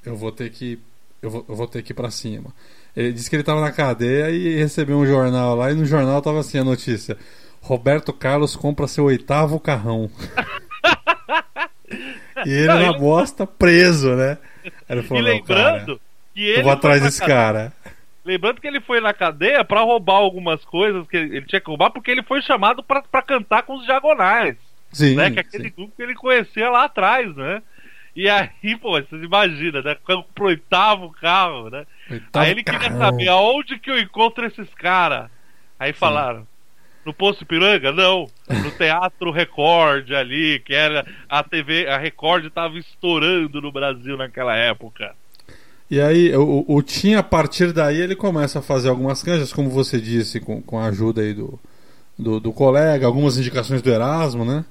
eu vou ter que. Eu vou, eu vou ter que ir pra cima. Ele disse que ele tava na cadeia e recebeu um jornal lá, e no jornal tava assim a notícia: Roberto Carlos compra seu oitavo carrão. e ele Não, na e- bosta, preso, né? Aí ele E falou: não, lembrando cara, que ele eu vou foi atrás desse cara. Lembrando que ele foi na cadeia pra roubar algumas coisas que ele tinha que roubar, porque ele foi chamado pra cantar com os diagonais, Sim, né? Que é aquele sim. grupo que ele conhecia lá atrás, né? E aí, pô, vocês imaginam, né? Pro oitavo carro, né? Oitavo aí ele queria carrão. saber aonde que eu encontro esses caras. Aí falaram, no Poço Ipiranga? Não. No Teatro Record ali, que era a TV, a Record estava estourando no Brasil naquela época. E aí, o, o Tim, a partir daí, ele começa a fazer algumas canjas, como você disse, com, com a ajuda aí do, do, do colega, algumas indicações do Erasmo, né?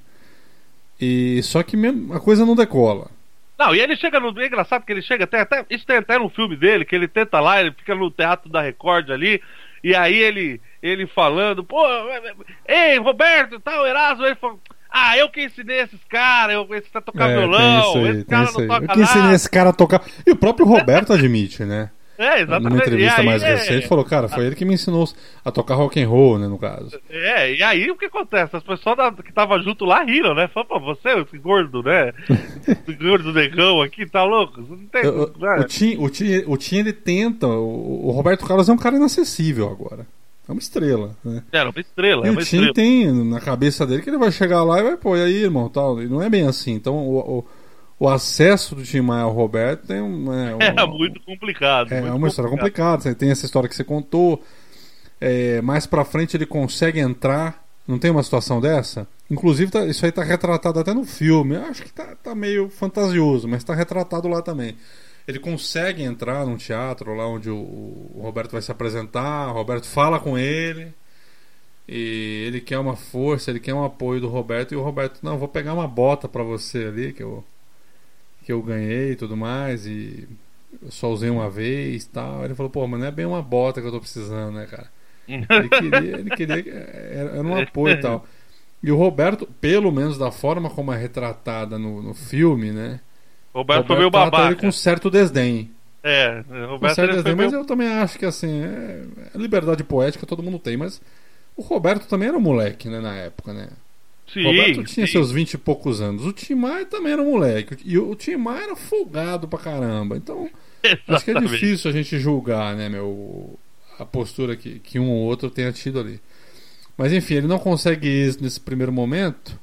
E só que mesmo, a coisa não decola. Não, e ele chega no. É engraçado que ele chega até, até. Isso tem até no filme dele, que ele tenta lá, ele fica no teatro da Record ali, e aí ele, ele falando, pô, ei, Roberto, tal, Erasmo, ele falou. Ah, eu que ensinei esses caras, eu ensinei a tocar É, violão, aí, esse cara isso aí. não Eu toca que ensinei nada. esse cara a tocar. E o próprio Roberto admite, né? É, exatamente. Numa entrevista aí, mais é- recente, falou, cara, foi ele que me ensinou a tocar rock and roll, né, no caso. É, e aí o que acontece? As pessoas da- que estavam junto lá riram, né? Falaram, pô, você, esse gordo, né? Esse gordo negão aqui, tá louco? Você não tem. Eu- né? O Tim, o, Tim, o Tim, ele tenta. O, o Roberto Carlos é um cara inacessível agora. É uma estrela, né? Era uma estrela, E é o uma Tim estrela. tem na cabeça dele que ele vai chegar lá e vai, pô, e aí, irmão, tal. E não é bem assim. Então, o, o, o acesso do Tim Maia ao Roberto tem um. É, um- É muito complicado. É, é muito uma história complicada. Você tem essa história que você contou. É, mais pra frente ele consegue entrar. Não tem uma situação dessa? Inclusive, tá- isso aí tá retratado até no filme. Eu acho que tá, tá meio fantasioso, mas tá retratado lá também. Ele consegue entrar num teatro lá onde o, o Roberto vai se apresentar. O Roberto fala com ele. E ele quer uma força, ele quer um apoio do Roberto. E o Roberto, não, vou pegar uma bota pra você ali que eu, que eu ganhei e tudo mais. E eu só usei uma vez e tal. Ele falou, pô, mas não é bem uma bota que eu tô precisando, né, cara? Ele queria, ele queria era, era um apoio e tal. E o Roberto, pelo menos da forma como é retratada no, no filme, né? Roberto foi meio babaca. ele com certo desdém. É, Com Roberto certo ele foi desdém, mas eu também acho que assim, é, é liberdade poética todo mundo tem, mas o Roberto também era um moleque, né, na época, né? Sim, O Roberto tinha sim. seus 20 e poucos anos. O Tim Maia também era um moleque. E o Tim Maia era folgado pra caramba. Então, Acho que é Exatamente. difícil a gente julgar, né, meu, a postura que, que um ou outro tenha tido ali. Mas enfim, ele não consegue isso nesse primeiro momento,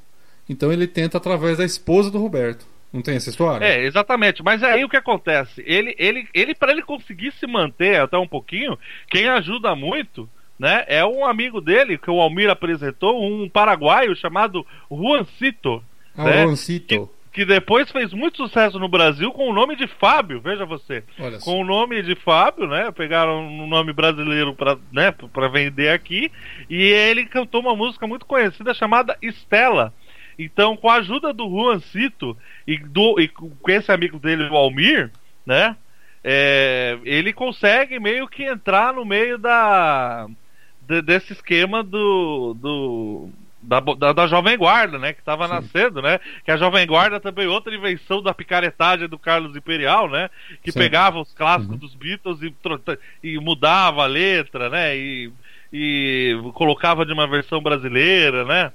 então ele tenta através da esposa do Roberto. Não tem essa história? É, exatamente. Mas aí o que acontece? Ele, ele, ele para ele conseguir se manter até um pouquinho, quem ajuda muito, né, é um amigo dele que o Almir apresentou, um paraguaio chamado Juancito, Ah, né? Juancito. que depois fez muito sucesso no Brasil com o nome de Fábio, veja você. Olha. Com o nome de Fábio, né? Pegaram um nome brasileiro para né, pra vender aqui. E ele cantou uma música muito conhecida chamada Estela. Então, com a ajuda do Juancito e, do, e com esse amigo dele, o Almir, né? é, ele consegue meio que entrar no meio da de- desse esquema do, do da, da, da Jovem Guarda, né? Que estava nascendo, né? Que a Jovem Guarda também outra invenção da picaretagem do Carlos Imperial, né? Que Sim. pegava os clássicos dos Beatles e, e mudava a letra, né? E, e colocava de uma versão brasileira, né?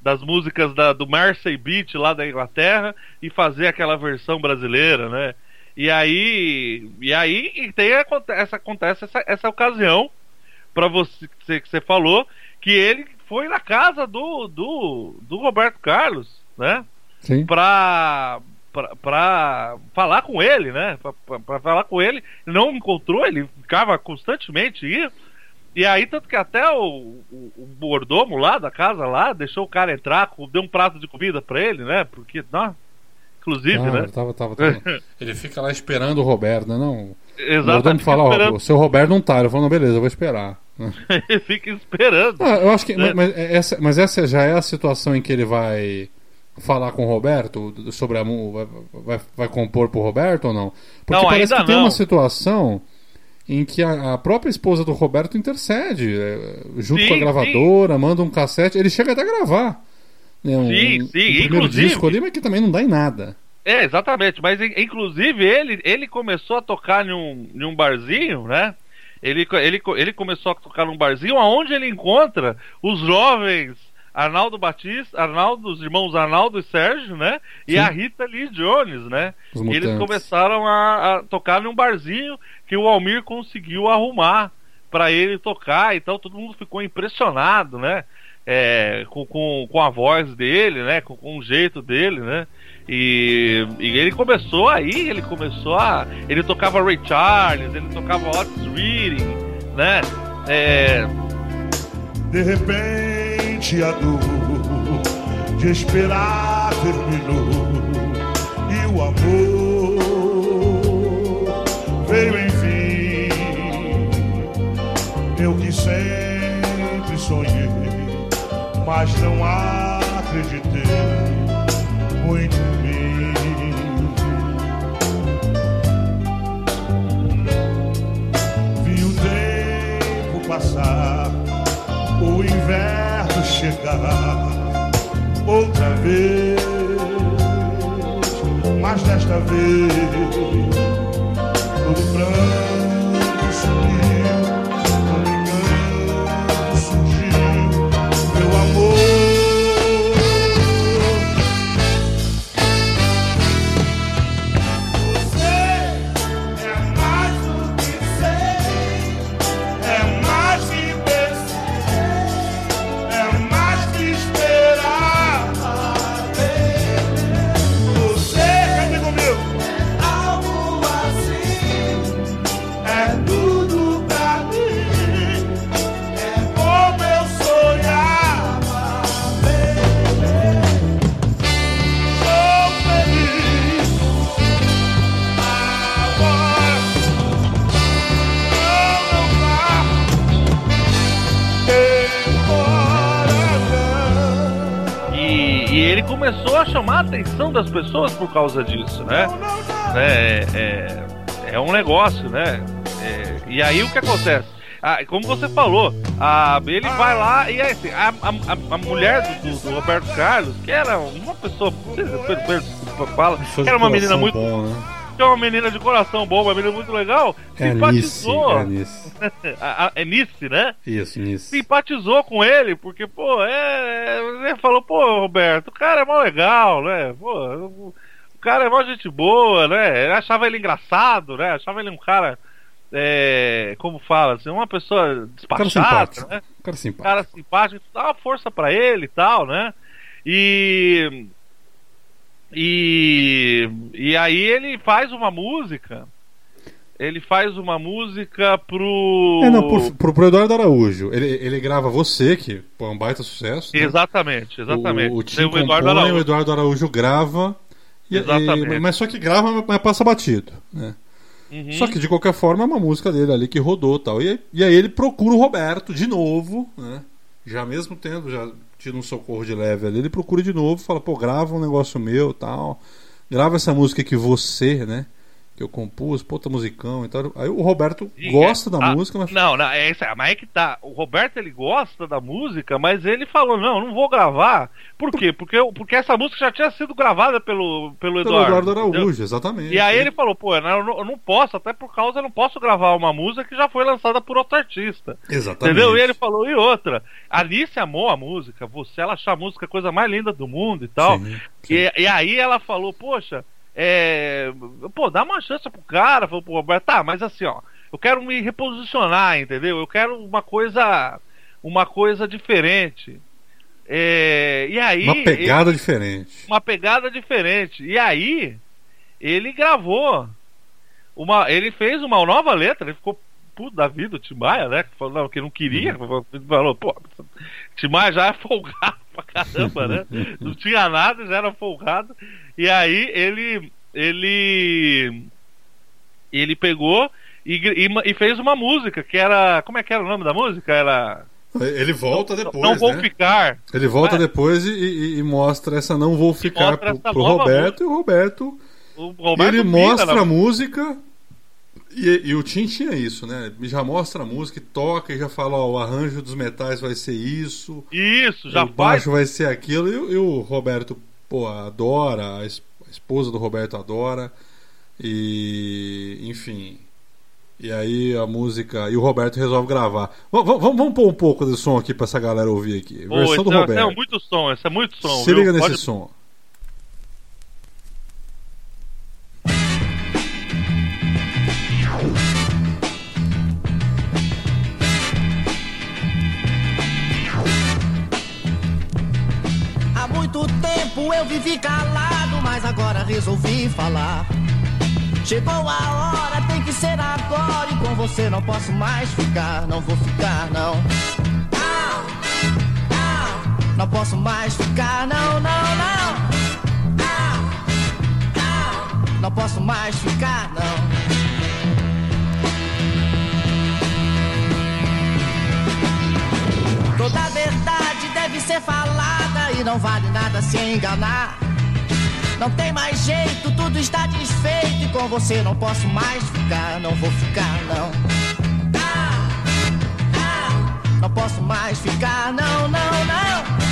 Das músicas da, do Mersey Beat lá da Inglaterra e fazer aquela versão brasileira, né? E aí, e aí e tem, acontece, acontece essa, essa ocasião para você que você- falou que ele foi na casa do, do, do Roberto Carlos, né? Sim. Pra, pra, pra falar com ele, né? Pra, pra- pra falar com ele, não encontrou, ele ficava constantemente aí. E aí, tanto que até o, o, o mordomo lá da casa lá deixou o cara entrar, deu um prato de comida pra ele, né? Porque, não, inclusive, Ah, né? tava, tava, tava. Ele fica lá esperando o Roberto, né? Não. Exatamente. mordomo fala, ó, o seu Roberto não tá. Ele falou, não, beleza, eu vou esperar. ele fica esperando. Ah, eu acho que. Né? Mas, essa, mas essa já é a situação em que ele vai falar com o Roberto sobre a vai, vai, vai compor pro Roberto ou não? Porque Não, parece ainda que tem não. uma situação em que a, a própria esposa do Roberto intercede é, junto Sim, com a gravadora, manda um cassete, ele chega até a gravar. Né, um, Sim, sim, um inclusive- disco ali, mas que também não dá em nada. É, exatamente. Mas in- inclusive ele, ele começou a tocar em um, em um barzinho, né? Ele, ele, ele começou a tocar num barzinho onde ele encontra os jovens Arnaldo Batista, Arnaldo, os irmãos Arnaldo e Sérgio, né? E Sim. a Rita Lee Jones, né? E eles começaram a, a tocar num barzinho que o Almir conseguiu arrumar para ele tocar. Então todo mundo ficou impressionado, né? É, com, com, com a voz dele, né? Com, com o jeito dele, né? E, e ele começou aí, ele começou a. Ele tocava Ray Charles, ele tocava Otis Reading, né? É, De repente a dor de esperar terminou e o amor veio enfim. Eu que sonhei, mas não acreditei muito em mim. Vi o tempo passar, o inverno chegar outra vez, mas desta vez todo pranto começou a chamar a atenção das pessoas por causa disso, né? É, é, é um negócio, né? É, e aí o que acontece? Ah, como você falou, a, ele vai lá e assim, a, a, a mulher do, do- Roberto Carlos, que era uma pessoa, desculpa, fala, que era uma menina muito, Bom, né? É uma menina de coração bom, uma menina muito legal, É Nice, simpatizou, é Nice. a- a- é Nice, né? Isso, Nice. simpatizou com ele, porque, pô, é. Ele falou, pô, Roberto, o cara é mó legal, né? Pô, o cara é mó gente boa, né? Achava ele engraçado, né? Achava ele um cara. É, como fala, assim, uma pessoa Cara despachada, simpático. né? Cara simpático. cara simpático, dá uma força pra ele e tal, né? E. E. E aí ele faz uma música. Ele faz uma música pro. É, não, pro, pro, pro Eduardo Araújo. Ele, ele grava Você, que é um baita sucesso. né? Exatamente, exatamente. O, o Tim compõe, o Eduardo Araújo grava. e- Exatamente. e- mas só que grava, mas passa batido. Né? Uhum. Só que de qualquer forma é uma música dele ali que rodou e tal. E, aí- e aí ele procura o Roberto de novo, né? Já mesmo tendo já tido um socorro de leve ali, ele procura de novo, fala, pô, grava um negócio meu tal. Grava essa música que você, né? Que eu compus, puta musicão e tal. Aí o Roberto E- gosta da ah, música, mas Não, não, é isso aí, mas é que tá. O Roberto ele gosta da música, mas ele falou: não, não vou gravar. Por quê? Porque, porque essa música já tinha sido gravada pelo, pelo pelo Eduardo. Eduardo entendeu? Araújo, exatamente. E aí ele falou, pô, eu não, eu não posso, até por causa, eu não posso gravar uma música que já foi lançada por outro artista. Exatamente. Entendeu? E ele falou, e outra, a Alice amou a música, você, ela achou a música a coisa mais linda do mundo e tal. Sim, sim. E, e aí ela falou, poxa, é, pô, dá uma chance pro cara, falou pro Roberto, tá, mas assim, ó, eu quero me reposicionar, entendeu? Eu quero uma coisa, uma coisa diferente. É, e aí Uma pegada diferente. uma pegada diferente. E aí, ele gravou uma. Ele fez uma nova letra, ele ficou puto da vida, o Tim Maia, né? Que falou não, que não queria. Falou, pô, Tim Maia já é folgado pra caramba, né? Não tinha nada, já era folgado. E aí ele. Ele. Ele pegou e, e, e fez uma música que era. Como é que era o nome da música? Era. Ele volta depois, Não vou né? ficar. Ele volta É. depois e, e- e mostra essa não vou ficar pro, pro Roberto e o Roberto, O Roberto ele mostra na- a música e, e o Tim tinha isso, né? Já mostra a música e toca e já fala, ó, o arranjo dos metais vai ser isso, Isso, já o faz. baixo vai ser aquilo e, e o Roberto, pô, adora, a es- a esposa do Roberto adora e enfim. E aí a música. E o Roberto resolve gravar. V- vamos, pôr um pouco desse som aqui pra essa galera ouvir aqui. Versão do é- Roberto. é muito som, esse é muito som. Se viu? liga nesse Pode- som. Eu vivi calado, mas agora resolvi falar. Chegou a hora, tem que ser agora. E com você não posso mais ficar, não vou ficar, não. Au, au, Não posso mais ficar, não, não, não. Ah, ah, não posso mais ficar, não. Toda verdade deve ser falada não vale nada se enganar. Não tem mais jeito, tudo está desfeito e com você não posso mais ficar, não vou ficar, não. Não posso mais ficar, não, não, não.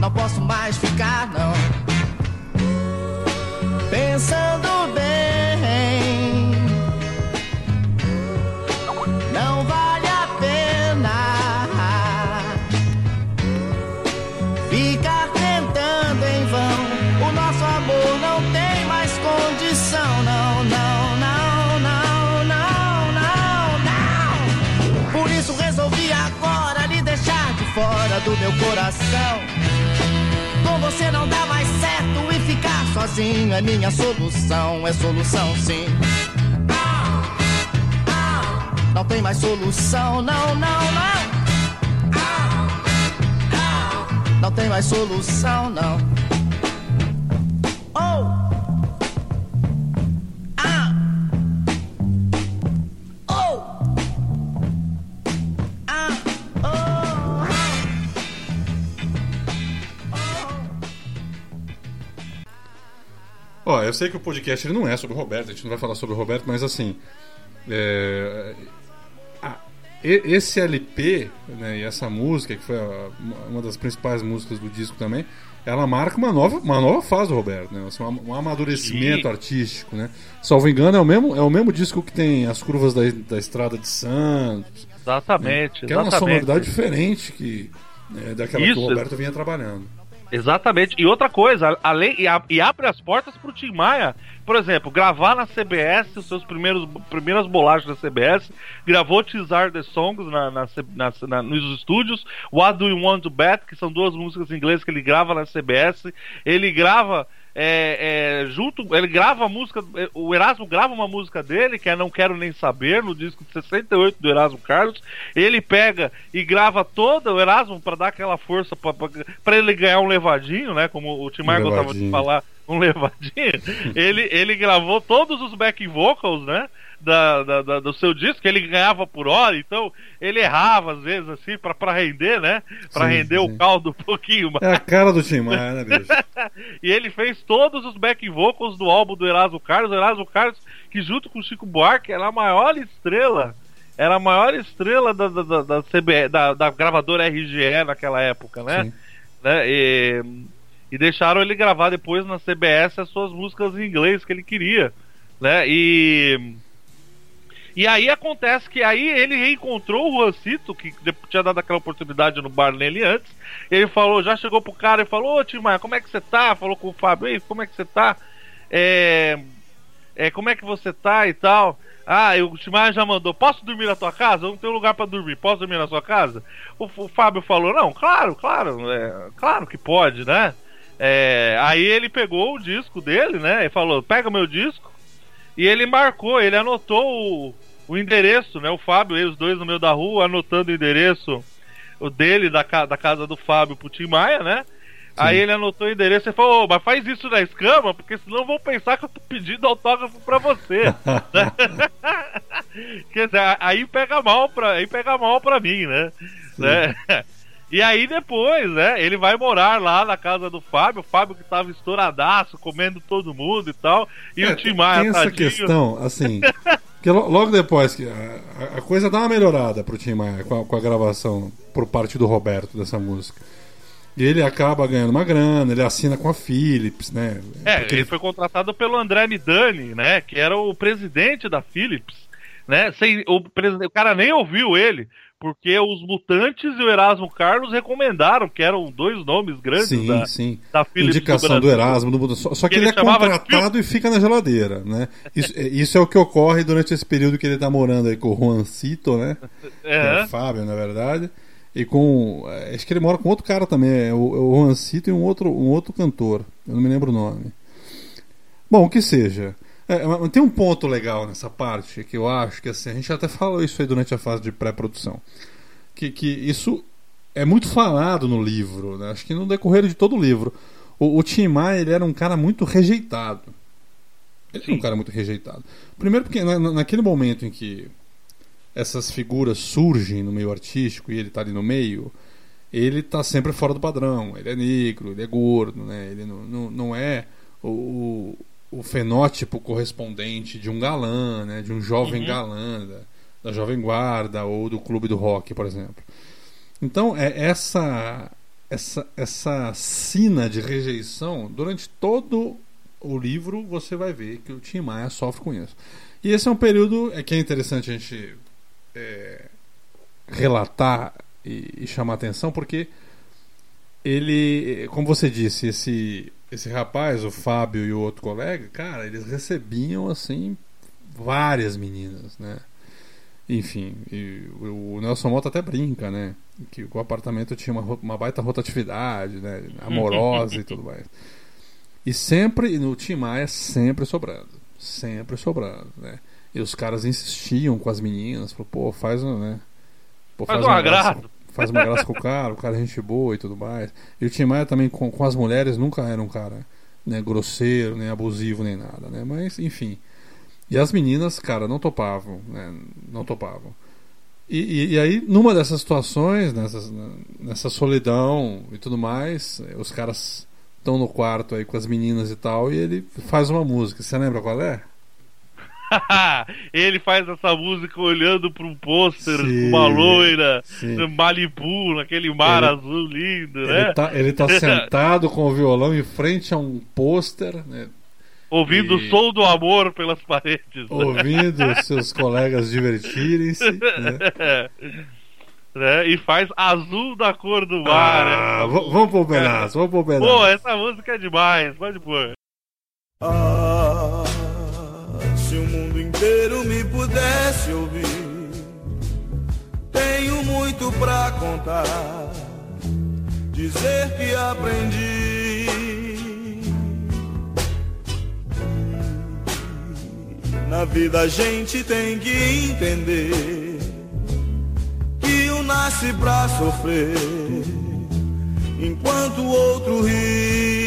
Não posso mais ficar, não. Pensando bem, coração. Com você não dá mais certo e ficar sozinho é minha solução, é solução sim. Não tem mais solução, não, não, não. Não tem mais solução, não. Ó, eu sei que o podcast ele não é sobre o Roberto, a gente não vai falar sobre o Roberto, mas assim. é, a- e- esse LP né, e essa música, que foi a- uma das principais músicas do disco também, ela marca uma nova, uma nova fase do Roberto, né? Assim, um, amadurecimento Sim. artístico, né? Salvo engano, é o mesmo, é o mesmo disco que tem as curvas da, da estrada de Santos, Exatamente, que é uma sonoridade diferente que, né, daquela que Isso. o Roberto vinha trabalhando. Exatamente. E outra coisa, além e, a- e abre as portas pro Tim Maia, por exemplo, gravar na CBS os seus primeiros primeiras bolagens da CBS, gravou Teasar the Songs na, na- na- nos estúdios, What Do You Want to Bet, que são duas músicas em inglês que ele grava na CBS, ele grava é, é, junto, ele grava a música, é, o Erasmo grava uma música dele, que é Não Quero Nem Saber, no disco de 68 do Erasmo Carlos, ele pega e grava toda o Erasmo para dar aquela força para ele ganhar um levadinho, né, como o Tim Maia gostava de falar, um levadinho. ele, ele gravou todos os back vocals, né? Da, da- da- do seu disco, que ele ganhava por hora, então ele errava às vezes assim pra pra render, né? Pra Sim, render sim. o caldo um pouquinho mais. É a cara do Tim Maia, né, bicho? E ele fez todos os back vocals do álbum do Erasmo Carlos. O Erasmo Carlos, que junto com o Chico Buarque era a maior estrela. Era a maior estrela da, da, da, da, da, da gravadora RGE naquela época, né? Sim. né? E, e deixaram ele gravar depois na CBS as suas músicas em inglês que ele queria, né? E e aí acontece que aí ele reencontrou o Juancito, que tinha dado aquela oportunidade no bar nele antes. Ele falou, já chegou pro cara e falou, ô Tim Maia, como é que você tá? Falou com o Fábio, ei, como é que você tá? É, é, como é que você tá e tal? Ah, e o Tim Maia já mandou, posso dormir na tua casa? Eu não tenho lugar pra dormir, posso dormir na sua casa? O, o Fábio falou, não, claro, claro, é, claro que pode, né? É, aí ele pegou o disco dele, né? E falou, pega meu disco. E ele marcou, ele anotou o, o endereço, né? O Fábio, eles dois no meio da rua, anotando o endereço o dele, da, ca- da casa do Fábio pro Tim Maia, né? Aí ele anotou o endereço e falou, "Ô, mas faz isso na escama, porque senão vão pensar que eu tô pedindo autógrafo pra você. Quer dizer, aí pega mal pra, aí pega mal pra mim, né? né? E aí depois, né, ele vai morar lá na casa do Fábio, o Fábio que tava estouradaço, comendo todo mundo e tal, e É, o Tim Maia, tem essa tadinho, questão, assim, que lo- logo depois que a, a- coisa dá uma melhorada pro Tim Maia com a, com a gravação por parte do Roberto dessa música. E ele acaba ganhando uma grana, ele assina com a Philips, né? É, Porque ele foi contratado pelo André Midani, né? Que era o presidente da Philips, né? Sem, o, o cara nem ouviu ele, porque os Mutantes e o Erasmo Carlos recomendaram, que eram dois nomes grandes Sim, da, sim. da Philips. Indicação do, Brasil. Erasmo, do, só, só que ele, ele é contratado e fica na geladeira, né? Isso, é- isso é o que ocorre durante esse período que ele tá morando aí com o Juancito, né? É É, o Fábio, na verdade. E com. é, Acho que ele mora com outro cara também, é o, o Juancito e um outro, um outro cantor. Eu não me lembro o nome. Bom, o que seja. É, mas tem um ponto legal nessa parte que eu acho que assim, a gente até falou isso aí durante a fase de pré-produção. Que, que isso é muito falado no livro, né? acho que no decorrer de todo o livro. O, o Tim Maia ele era um cara muito rejeitado. Ele era um cara muito rejeitado. Primeiro porque na, naquele momento em que essas figuras surgem no meio artístico e ele está ali no meio, ele está sempre fora do padrão. Ele é negro, ele é gordo, né? ele não, não, não é o, o fenótipo correspondente de um galã, né? de um jovem Uhum. galã da, da jovem guarda ou do clube do rock, por exemplo. Então é essa essa essa sina de rejeição durante todo o livro você vai ver que o Tim Maia sofre com isso. E esse é um período é que é interessante a gente é, relatar e, e chamar atenção porque ele, como você disse, esse esse rapaz, o Fábio e o outro colega, cara, eles recebiam assim várias meninas, né? Enfim, e o Nelson Mota até brinca, né? Que o apartamento tinha uma, uma baita rotatividade, né? Amorosa e tudo mais. E sempre, no Tim Maia, sempre sobrando. Sempre sobrando, né? E os caras insistiam com as meninas, falou, pô, faz um, né? Pô, Faz um graça- agrado. Faz uma graça com o cara, o cara é gente boa e tudo mais. E o Tim Maia também com, com as mulheres nunca era um cara né, grosseiro, nem abusivo, nem nada, né? Mas, enfim. E as meninas, cara, não topavam, né? Não topavam. E, e- e aí, numa dessas situações, nessas, nessa solidão e tudo mais, os caras estão no quarto aí com as meninas e tal, e ele faz uma música. Você lembra qual é? ele faz essa música olhando para um pôster com uma loira sim. Malibu, naquele mar Ele- azul lindo, né? Ele tá, ele tá sentado com o violão em frente a um pôster, né? Ouvindo e- o som do amor pelas paredes. ouvindo seus colegas divertirem-se. Né? né? E faz azul da cor do mar. Ah, né? vamos pro pedaço, vamos pro pedaço. Pô, essa música é demais, pode pôr. Ah, mundo inteiro me pudesse ouvir, tenho muito pra contar, dizer que aprendi. Na vida a gente tem que entender que um nasce pra sofrer, enquanto o outro ri.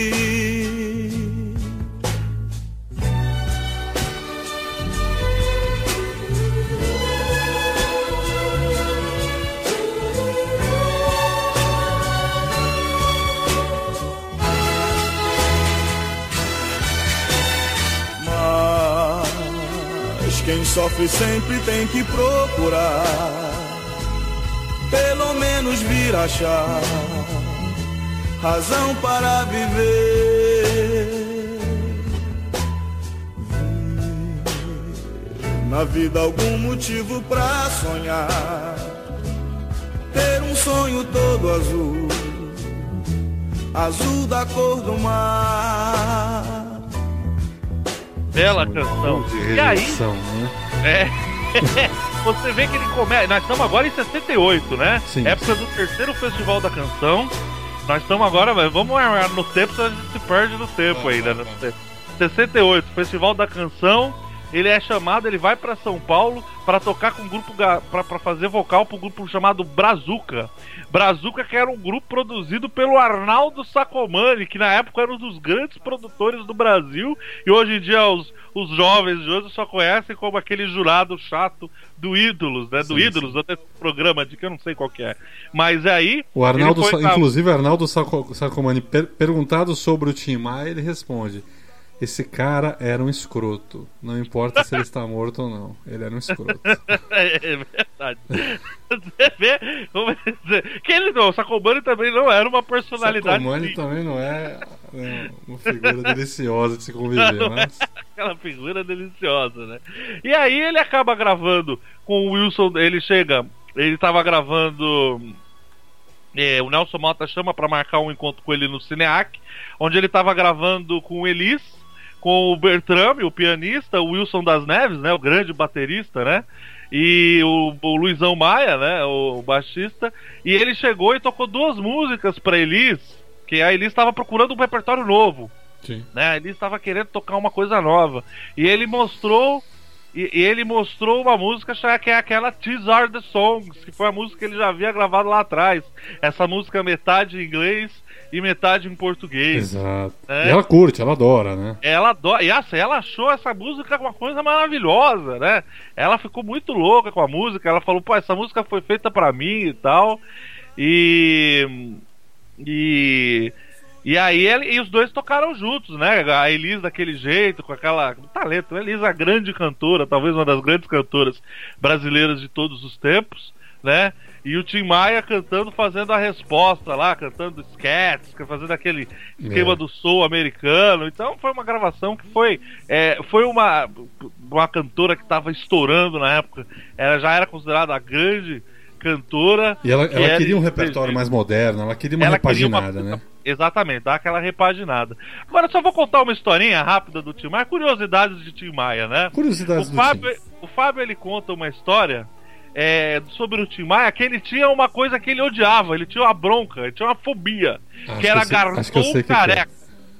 Quem sofre sempre tem que procurar, pelo menos vir achar razão para viver. Na vida algum motivo pra sonhar, ter um sonho todo azul, azul da cor do mar. Bela canção. De E aí, né? É. Você vê que ele começa. Nós estamos agora em 68, né? Sim. Época do terceiro Festival da Canção. Nós estamos agora, vamos armar no tempo, senão a gente se perde no tempo Tá, ainda. tá, né? 68, Festival da Canção. Ele é chamado, ele vai pra São Paulo pra tocar com um grupo pra fazer vocal pro grupo chamado Brazuca. Brazuca que era um grupo produzido pelo Arnaldo Sacomani, que na época era um dos grandes produtores do Brasil e hoje em dia os, os jovens de hoje só conhecem como aquele jurado chato do Ídolos, né? Do Sim, Ídolos, até esse programa de que eu não sei qual que é. Mas aí O Arnaldo, Sa- inclusive, Arnaldo Saco- Sacomani, per- perguntado sobre o Tim Maia, ele responde: Esse cara era um escroto. Não importa se ele está morto ou não. Ele era um escroto. É verdade. Você vê como dizer, que ele não, o Sacomani também não era uma personalidade Sacomani sim, também não é né, uma figura deliciosa de se conviver, Não é mas. aquela figura deliciosa, né? E aí ele acaba gravando com o Wilson, ele chega, ele tava gravando é, o Nelson Mota chama pra marcar um encontro com ele no Cineac, onde ele tava gravando com o Elis, com o Bertrame, o pianista, o Wilson das Neves, né, o grande baterista, né? E o, o Luizão Maia, né, o, baixista, e ele chegou e tocou duas músicas pra Elis, que a Elis estava procurando um repertório novo Sim. né? Ele estava querendo tocar uma coisa nova. E ele mostrou E, e ele mostrou uma música que é aquela These Are the Songs, que foi a música que ele já havia gravado lá atrás. Essa música metade em inglês e metade em português. Exato. É. E ela curte, ela adora, né? Ela adora, e assim, ela achou essa música uma coisa maravilhosa, né? Ela ficou muito louca com a música, ela falou, pô, essa música foi feita pra mim e tal. E. E. E aí ele, e os dois tocaram juntos, né? A Elis daquele jeito, com aquela talento. A Elis, a grande cantora, talvez uma das grandes cantoras brasileiras de todos os tempos, né? E o Tim Maia cantando, fazendo a resposta lá, cantando sketches, fazendo aquele esquema É. do soul americano. Então foi uma gravação que foi é, foi uma uma cantora que estava estourando na época. Ela já era considerada a grande cantora. E ela, ela queria um repertório mais moderno, ela queria uma ela queria uma repaginada, né? Exatamente, dá aquela repaginada. Agora eu só vou contar uma historinha rápida do Tim Maia, curiosidades de Tim Maia, né? Curiosidades O do Fábio, Tim. o Fábio ele conta uma história é, sobre o Tim Maia que ele tinha uma coisa que ele odiava, ele tinha uma bronca, ele tinha uma fobia, Acho que era que garçom sei o que que é. careca.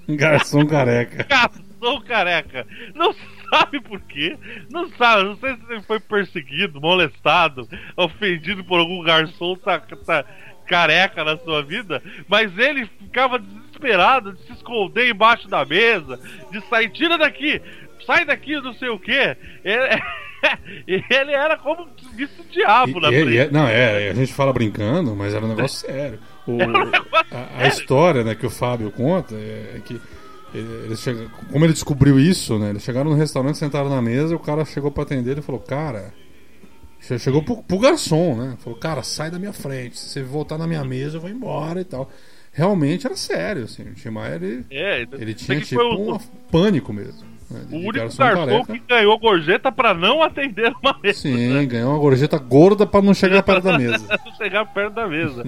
Garçom careca. Garçom careca. Não sabe por quê. Não sabe. Não sei se ele foi perseguido, molestado, ofendido por algum garçom tá, tá careca na sua vida. Mas ele ficava desesperado de se esconder embaixo da mesa, de sair, tira daqui, sai daqui, não sei o quê. Ele, ele era como se visse o diabo na frente. é- não, é, a gente fala brincando, mas era um negócio sério. O- a, a história né, que o Fábio conta é que ele chega- como ele descobriu isso, né? Eles chegaram no restaurante, sentaram na mesa e o cara chegou pra atender e falou, cara. che- Chegou pro, pro garçom, né? Falou, cara, sai da minha frente. Se você voltar na minha mesa, eu vou embora e tal. Realmente era sério, assim. O Tim Maia, ele, É, ele tinha tipo o- um pânico mesmo. Né, O único garçom que ganhou gorjeta pra não atender uma mesa. Sim, ganhou uma gorjeta gorda pra não chegar perto da mesa. chegar perto da mesa.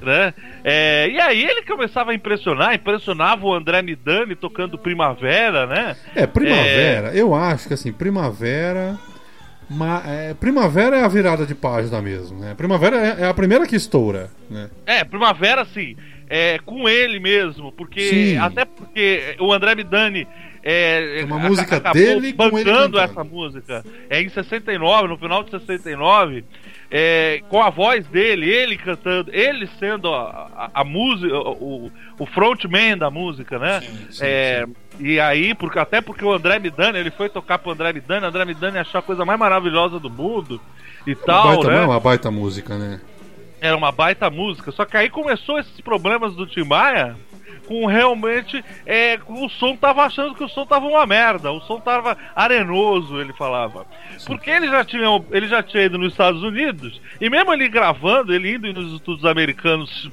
né? É, e aí ele começava a impressionar, impressionava o André Midani tocando Primavera, né? É, primavera, eu acho que assim, primavera. ma- é, primavera é a virada de página mesmo, né? Primavera é, é a primeira que estoura, né? É, Primavera, sim. É, com ele mesmo, porque. Sim. Até porque o André Midani. É, É uma aca- música dele bancando essa música. É em 69, no final de 69, é, com a voz dele, ele cantando, ele sendo a, a, a música, o, o frontman da música, né? sim, É, E aí, porque, até porque o André Midani, ele foi tocar pro André Midani, o André Midani achou a coisa mais maravilhosa do mundo e tal, baita, né? não é uma baita música, né? Era uma baita música. Só que aí começou esses problemas do Tim Maia com realmente. É, o som tava achando que o som tava uma merda. O som tava arenoso, ele falava. Porque ele já tinha, ele já tinha ido nos Estados Unidos, e mesmo ele gravando, ele indo nos estudos americanos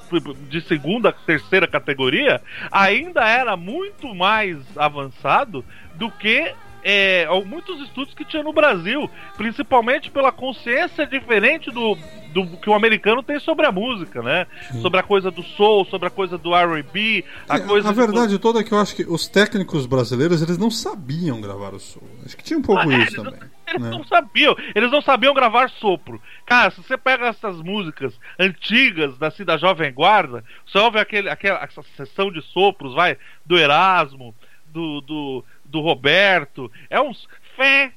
de segunda, terceira categoria, ainda era muito mais avançado do que é, muitos estudos que tinha no Brasil, principalmente pela consciência diferente do, do que o americano tem sobre a música, né? Sobre a coisa do soul, sobre a coisa do R&B, a É, coisa a de- verdade toda é que eu acho que os técnicos brasileiros eles não sabiam gravar o som. Acho que tinha um pouco Ah, é, isso também. Eles né? não sabiam, eles não sabiam gravar sopro. Cara, se você pega essas músicas antigas da, assim, da Jovem Guarda, você ouve aquele, aquela essa sessão de sopros, vai, do Erasmo, do, do, do Roberto, é uns fé,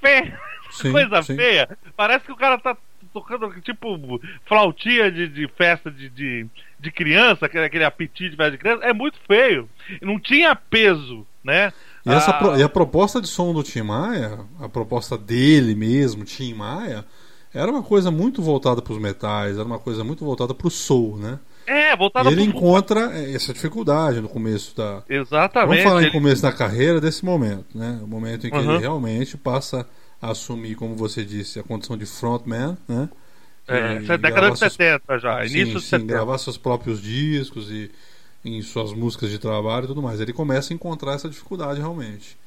fé, Sim, coisa sim. feia. Parece que o cara tá tocando tipo flautinha de, de festa de, de, de criança, aquele, aquele apetite de festa de criança, é muito feio. Não tinha peso, né? E, essa Ah, e a proposta de som do Tim Maia, a proposta dele mesmo, Tim Maia, era uma coisa muito voltada para os metais, era uma coisa muito voltada para o soul, né? É, voltado E ele encontra essa dificuldade no começo da. Exatamente. Vamos falar em ele- começo da carreira desse momento, né? O momento em que Uhum. ele realmente passa a assumir, como você disse, a condição de frontman, né? É, é década de seus- 70 já, sim, início de sim, 70. gravar seus próprios discos e em suas músicas de trabalho e tudo mais. Ele começa a encontrar essa dificuldade realmente.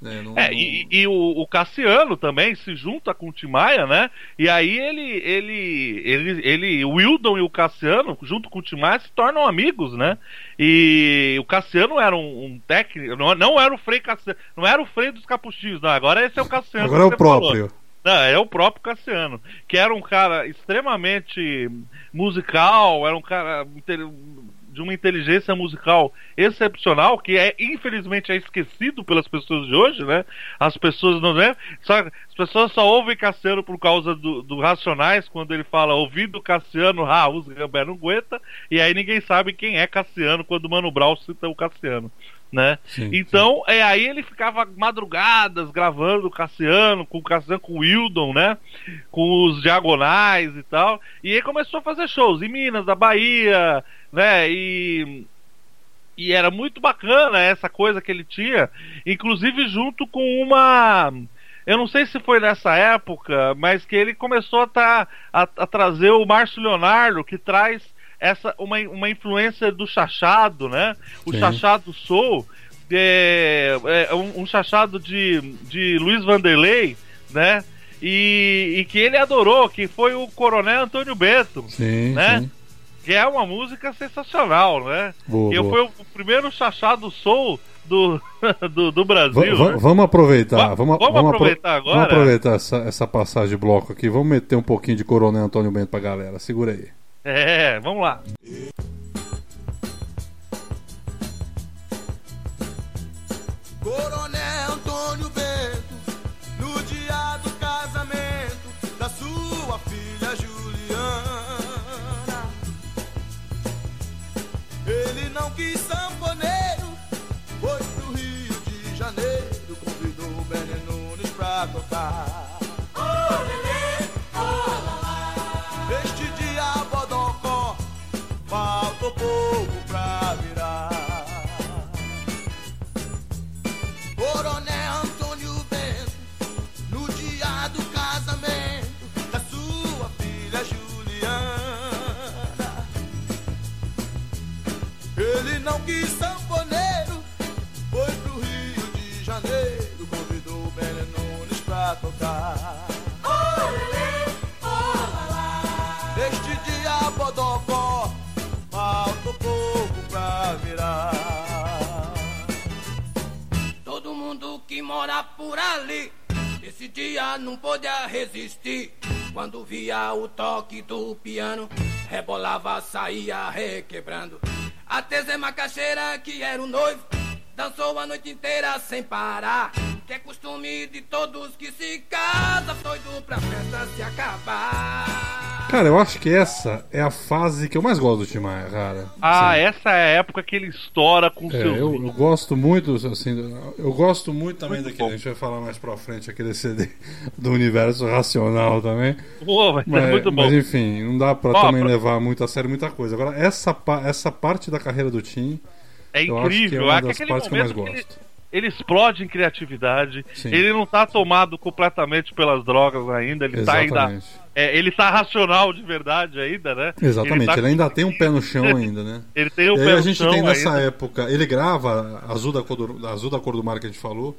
Né? Não- É, não- e, e o, o Cassiano também se junta com o Tim Maia, né? E aí ele, ele, ele, ele, o Wildon e o Cassiano, junto com o Tim Maia, se tornam amigos, né? E o Cassiano era um, um técnico, não, não era o Frei Cassiano, não era o Frei dos Capuchinhos, não, agora esse é o Cassiano. Agora é o falou. próprio. Não, é o próprio Cassiano, que era um cara extremamente musical, era um cara de uma inteligência musical excepcional, que é infelizmente é esquecido pelas pessoas de hoje, né? As pessoas não lembram. Só, as pessoas só ouvem Cassiano por causa do, do Racionais, quando ele fala ouvindo Cassiano, os Gambé não aguenta, e aí ninguém sabe quem é Cassiano quando o Mano Brown cita o Cassiano. Né? Sim, então, é aí ele ficava madrugadas gravando o Cassiano, com o Cassiano com o Wildon, né? Com os diagonais e tal. E aí começou a fazer shows em Minas, na Bahia, né? E e era muito bacana essa coisa que ele tinha, inclusive junto com uma. Eu não sei se foi nessa época, mas que ele começou a, tá, a, a trazer o Márcio Leonardo, que traz essa uma, uma influência do chachado, né? O Sim. chachado soul, é, é um, um chachado de, de Luiz Vanderlei, né? E, e que ele adorou, que foi o Coronel Antônio Bento Sim, né? sim. Que é uma música sensacional, né? Boa, e eu boa. fui o primeiro chachado soul do, do, do Brasil. va- né? vamos aproveitar. Va- vamos, vamos apro- aproveitar agora? Vamos aproveitar essa, essa passagem de bloco aqui. Vamos meter um pouquinho de Coronel Antônio Bento pra galera. Segura aí. É, vamos lá. Coronel toque do piano, rebolava, saía requebrando. Até Zé Macaxeira, que era o noivo, dançou a noite inteira sem parar. Que é costume de todos que se casam, doido pra festa se acabar. Cara, eu acho que essa é a fase que eu mais gosto do Tim Maia, cara. Ah, Sim. essa é a época que ele estoura com É, seus. eu, eu gosto muito, assim, eu gosto muito também Muito daquele, bom. a gente vai falar mais pra frente aquele CD do universo racional também. Pô, mas, Mas, é muito bom. mas enfim, não dá pra Ó, também pra- levar muito a sério muita coisa. Agora, essa, essa parte da carreira do Tim, é eu acho que é incrível. uma é das aquele partes que eu mais que ele, gosto. Ele explode em criatividade. Sim. Ele não tá tomado completamente pelas drogas ainda. Ele tá ainda. Exatamente. é, ele tá racional de verdade ainda, né? Exatamente, tá ele, ainda tem um pé no chão ainda, né? Ele tem o E pé a no gente chão tem nessa ainda. época, ele grava Azul da, cor do, Azul da Cor do Mar que a gente falou,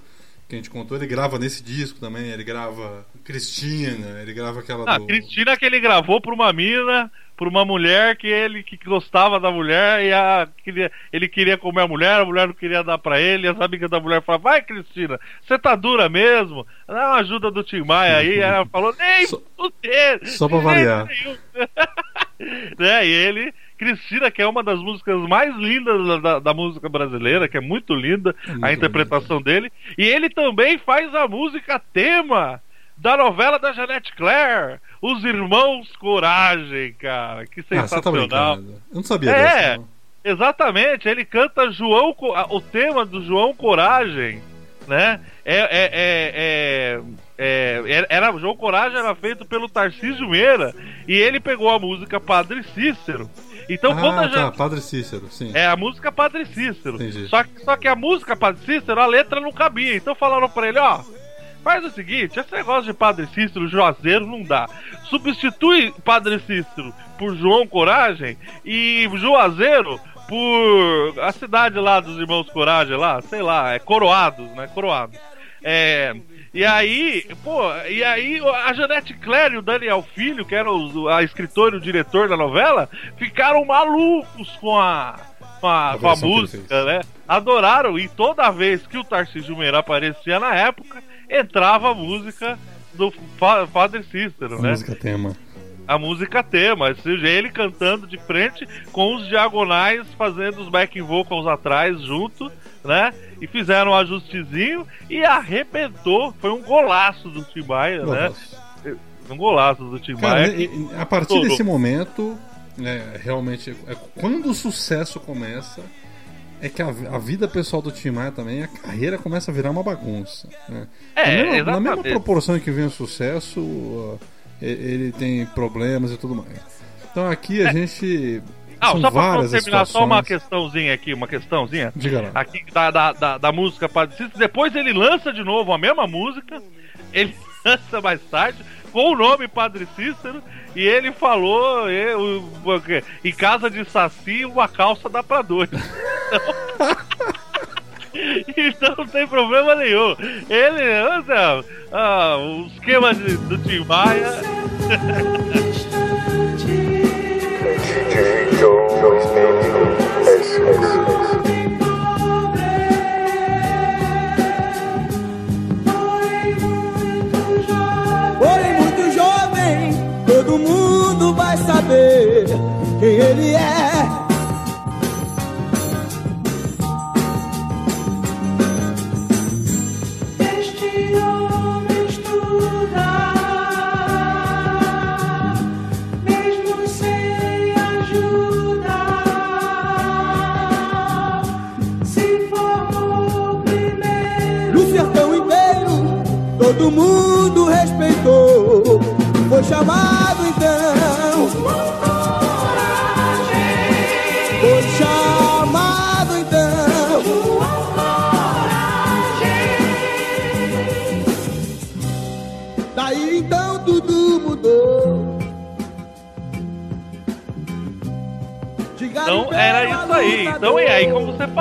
que a gente contou, ele grava nesse disco também, ele grava Cristina, ele grava aquela Ah, do... Cristina que ele gravou pra uma mina, pra uma mulher que ele que gostava da mulher e a, queria, ele queria comer a mulher, a mulher não queria dar pra ele, e as amigas da mulher falaram, vai Cristina, você tá dura mesmo? Dá uma ajuda do Tim Maia aí, ela falou, nem Só- fuder, só pra variar. jeito nenhum." né, e ele, Cristina, que é uma das músicas mais lindas da, da- da música brasileira, que é muito linda muito a interpretação dele, e ele também faz a música tema da novela da Janete Claire, Os Irmãos Coragem, cara. Que Ah, tá sensacional. brincando. Eu não sabia É. dessa. não. Exatamente, ele canta João, ah, o tema do João Coragem, né? É, é, é, é, é, era, João Coragem era feito pelo Tarcísio Meira e ele pegou a música Padre Cícero. Então, quando a Ah, tá, gente, Padre Cícero, sim. é a música Padre Cícero. Entendi. Só que, só que a música Padre Cícero, a letra não cabia. Então falaram pra ele, ó. Faz o seguinte, esse negócio de Padre Cícero, Juazeiro, não dá. Substitui Padre Cícero por João Coragem e Juazeiro por a cidade lá dos irmãos Coragem lá, sei lá, é Coroados, né? Coroados. É, e aí, pô, e aí a Janete Claire e o Daniel Filho, que eram a escritora e o diretor da novela, ficaram malucos com a, com a, A com a música, né? Adoraram, e toda vez que o Tarcísio Meira aparecia na época, entrava a música do Fa- Padre Cícero, A né? música tema. a música tema, seja, ele cantando de frente com os diagonais fazendo os backing vocals atrás junto, né? E fizeram um ajustezinho e arrebentou. Foi um golaço do Tim Maia, né? Um golaço do Tim Cara, Maia. a partir Tudo. desse momento, é, realmente, é, quando o sucesso começa, é que a, a vida pessoal do Tim Maia também, a carreira começa a virar uma bagunça. né? É, na, mesma, na mesma proporção em que vem o sucesso, ele tem problemas e tudo mais. Então aqui a gente. Ah, são só pra terminar, só uma questãozinha aqui, uma questãozinha. Diga lá. Aqui da, da, da, da música Padre Cícero. Depois ele lança de novo a mesma música. Ele lança mais tarde com o nome Padre Cícero. E ele falou: e, quê? em casa de Saci, uma calça dá pra dois. Então, então não tem problema nenhum. Ele, olha, ah, o esquema de- do Tim Maia. Porém, muito jovem, todo mundo vai saber quem ele é.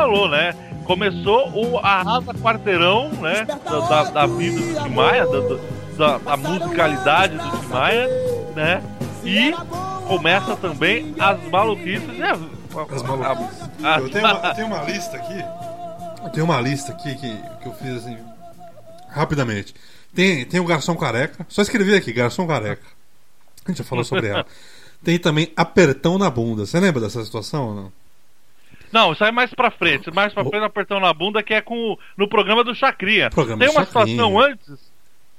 Falou, né? Começou o Arrasa Quarteirão, né? Da, da vida do Tim Maia, da, da, da musicalidade do Tim Maia, né? E começa também as maluquices. Né? As maluquices. A- a- Eu tenho, uma, eu tenho uma lista aqui. Eu tenho uma lista aqui que, que eu fiz assim. Rapidamente. Tem, tem o Garçom Careca. Só escrevi aqui, Garçom Careca. A gente já falou sobre ela. Tem também Apertão na Bunda. Você lembra dessa situação ou não? Não, isso aí é mais pra frente. Mais pra frente, apertão na bunda, que é com no programa do Chacrinha. Programa Tem uma Chacrinha. situação antes.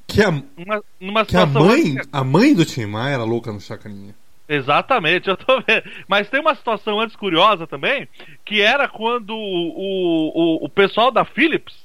Que a, Uma, numa que a mãe, antes- a mãe do Tim Maia era louca no Chacrinha. Exatamente, eu tô vendo. Mas tem uma situação antes curiosa também, que era quando o, o, o pessoal da Philips,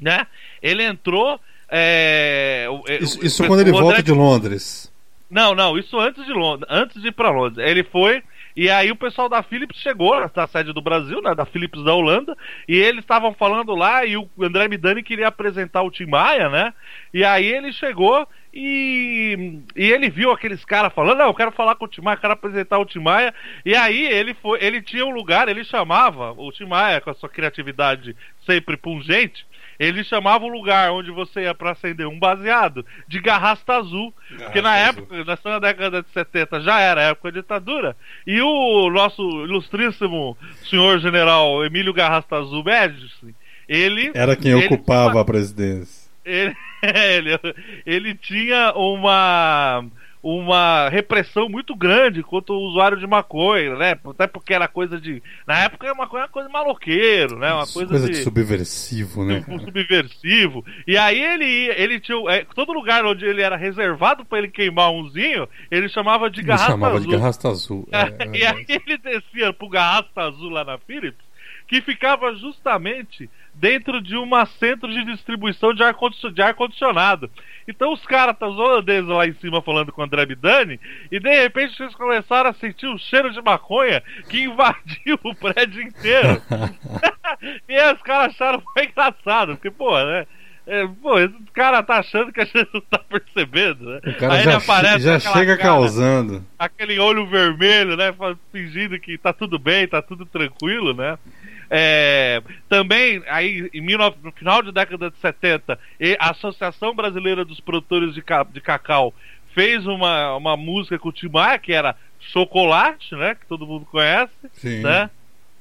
né? Ele entrou. é, o- Isso, isso o- quando ele André- volta de Londres. Não, não, isso antes de Londres, antes de ir pra Londres. Ele foi. E aí o pessoal da Philips chegou na sede do Brasil, né, da Philips da Holanda, e eles estavam falando lá e o André Midani queria apresentar o Tim Maia, né? E aí ele chegou e, e ele viu aqueles caras falando, não, eu quero falar com o Tim Maia, quero apresentar o Tim Maia. E aí ele foi, ele tinha um lugar, ele chamava o Tim Maia com a sua criatividade sempre pungente, ele chamava o lugar onde você ia para acender um baseado de garrasta azul, porque na Garrafa época, na década de 70, já era a época da ditadura, e o nosso ilustríssimo senhor general Emílio Garrasta Azul Médici, ele Era quem ele ocupava a presidência. ele, ele, ele tinha uma uma repressão muito grande contra o usuário de maconha, né? Até porque era coisa de. Na época era uma coisa, maloqueiro, né? Uma coisa, Coisa de, de subversivo, né? um subversivo. E aí ele ele tinha. é, todo lugar onde ele era reservado pra ele queimar umzinho, ele chamava de Ele garrafa chamava azul. de garrasta azul. É, é e aí ele descia pro garrafa azul lá na Philips, que ficava justamente dentro de uma centro de distribuição de ar-condi- de ar-condicionado. Então os caras, tá os holandeses lá em cima falando com o André Bidani, e de repente eles começaram a sentir um cheiro de maconha que invadiu o prédio inteiro. e aí os caras acharam foi engraçado, porque, pô, né? É, pô, esse cara tá achando que a gente não tá percebendo, né? O cara Aí já, ele aparece já chega cara, causando. aquele olho vermelho, né? Fingindo que tá tudo bem, tá tudo tranquilo, né? É, também, aí, em 19 no final da década de 70, e a Associação Brasileira dos Produtores de, de Cacau fez uma, uma música com o Tim Maia, que era Chocolate, né? Que todo mundo conhece, Sim. né?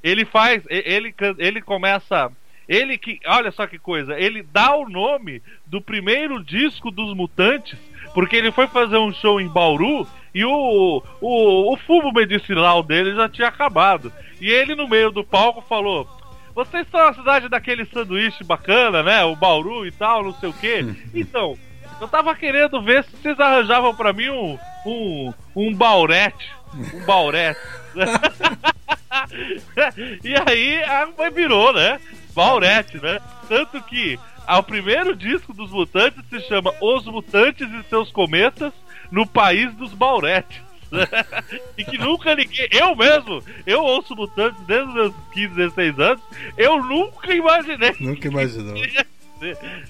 Ele faz, ele, ele começa. Ele que. Olha só que coisa, ele dá o nome do primeiro disco dos Mutantes, porque ele foi fazer um show em Bauru E o, o, o fumo medicinal dele já tinha acabado. E ele, no meio do palco, falou: Vocês são a cidade daquele sanduíche bacana, né? O Bauru e tal, não sei o quê. Então, eu tava querendo ver se vocês arranjavam pra mim um. um. um baurete. Um baurete. e aí a virou, né? Baurete, né? Tanto que ah, o primeiro disco dos Mutantes se chama Os Mutantes e Seus Cometas no País dos Bauretes. e que nunca ninguém. Eu mesmo, eu ouço Mutantes desde os meus 15, 16 anos, eu nunca imaginei. Nunca imaginou.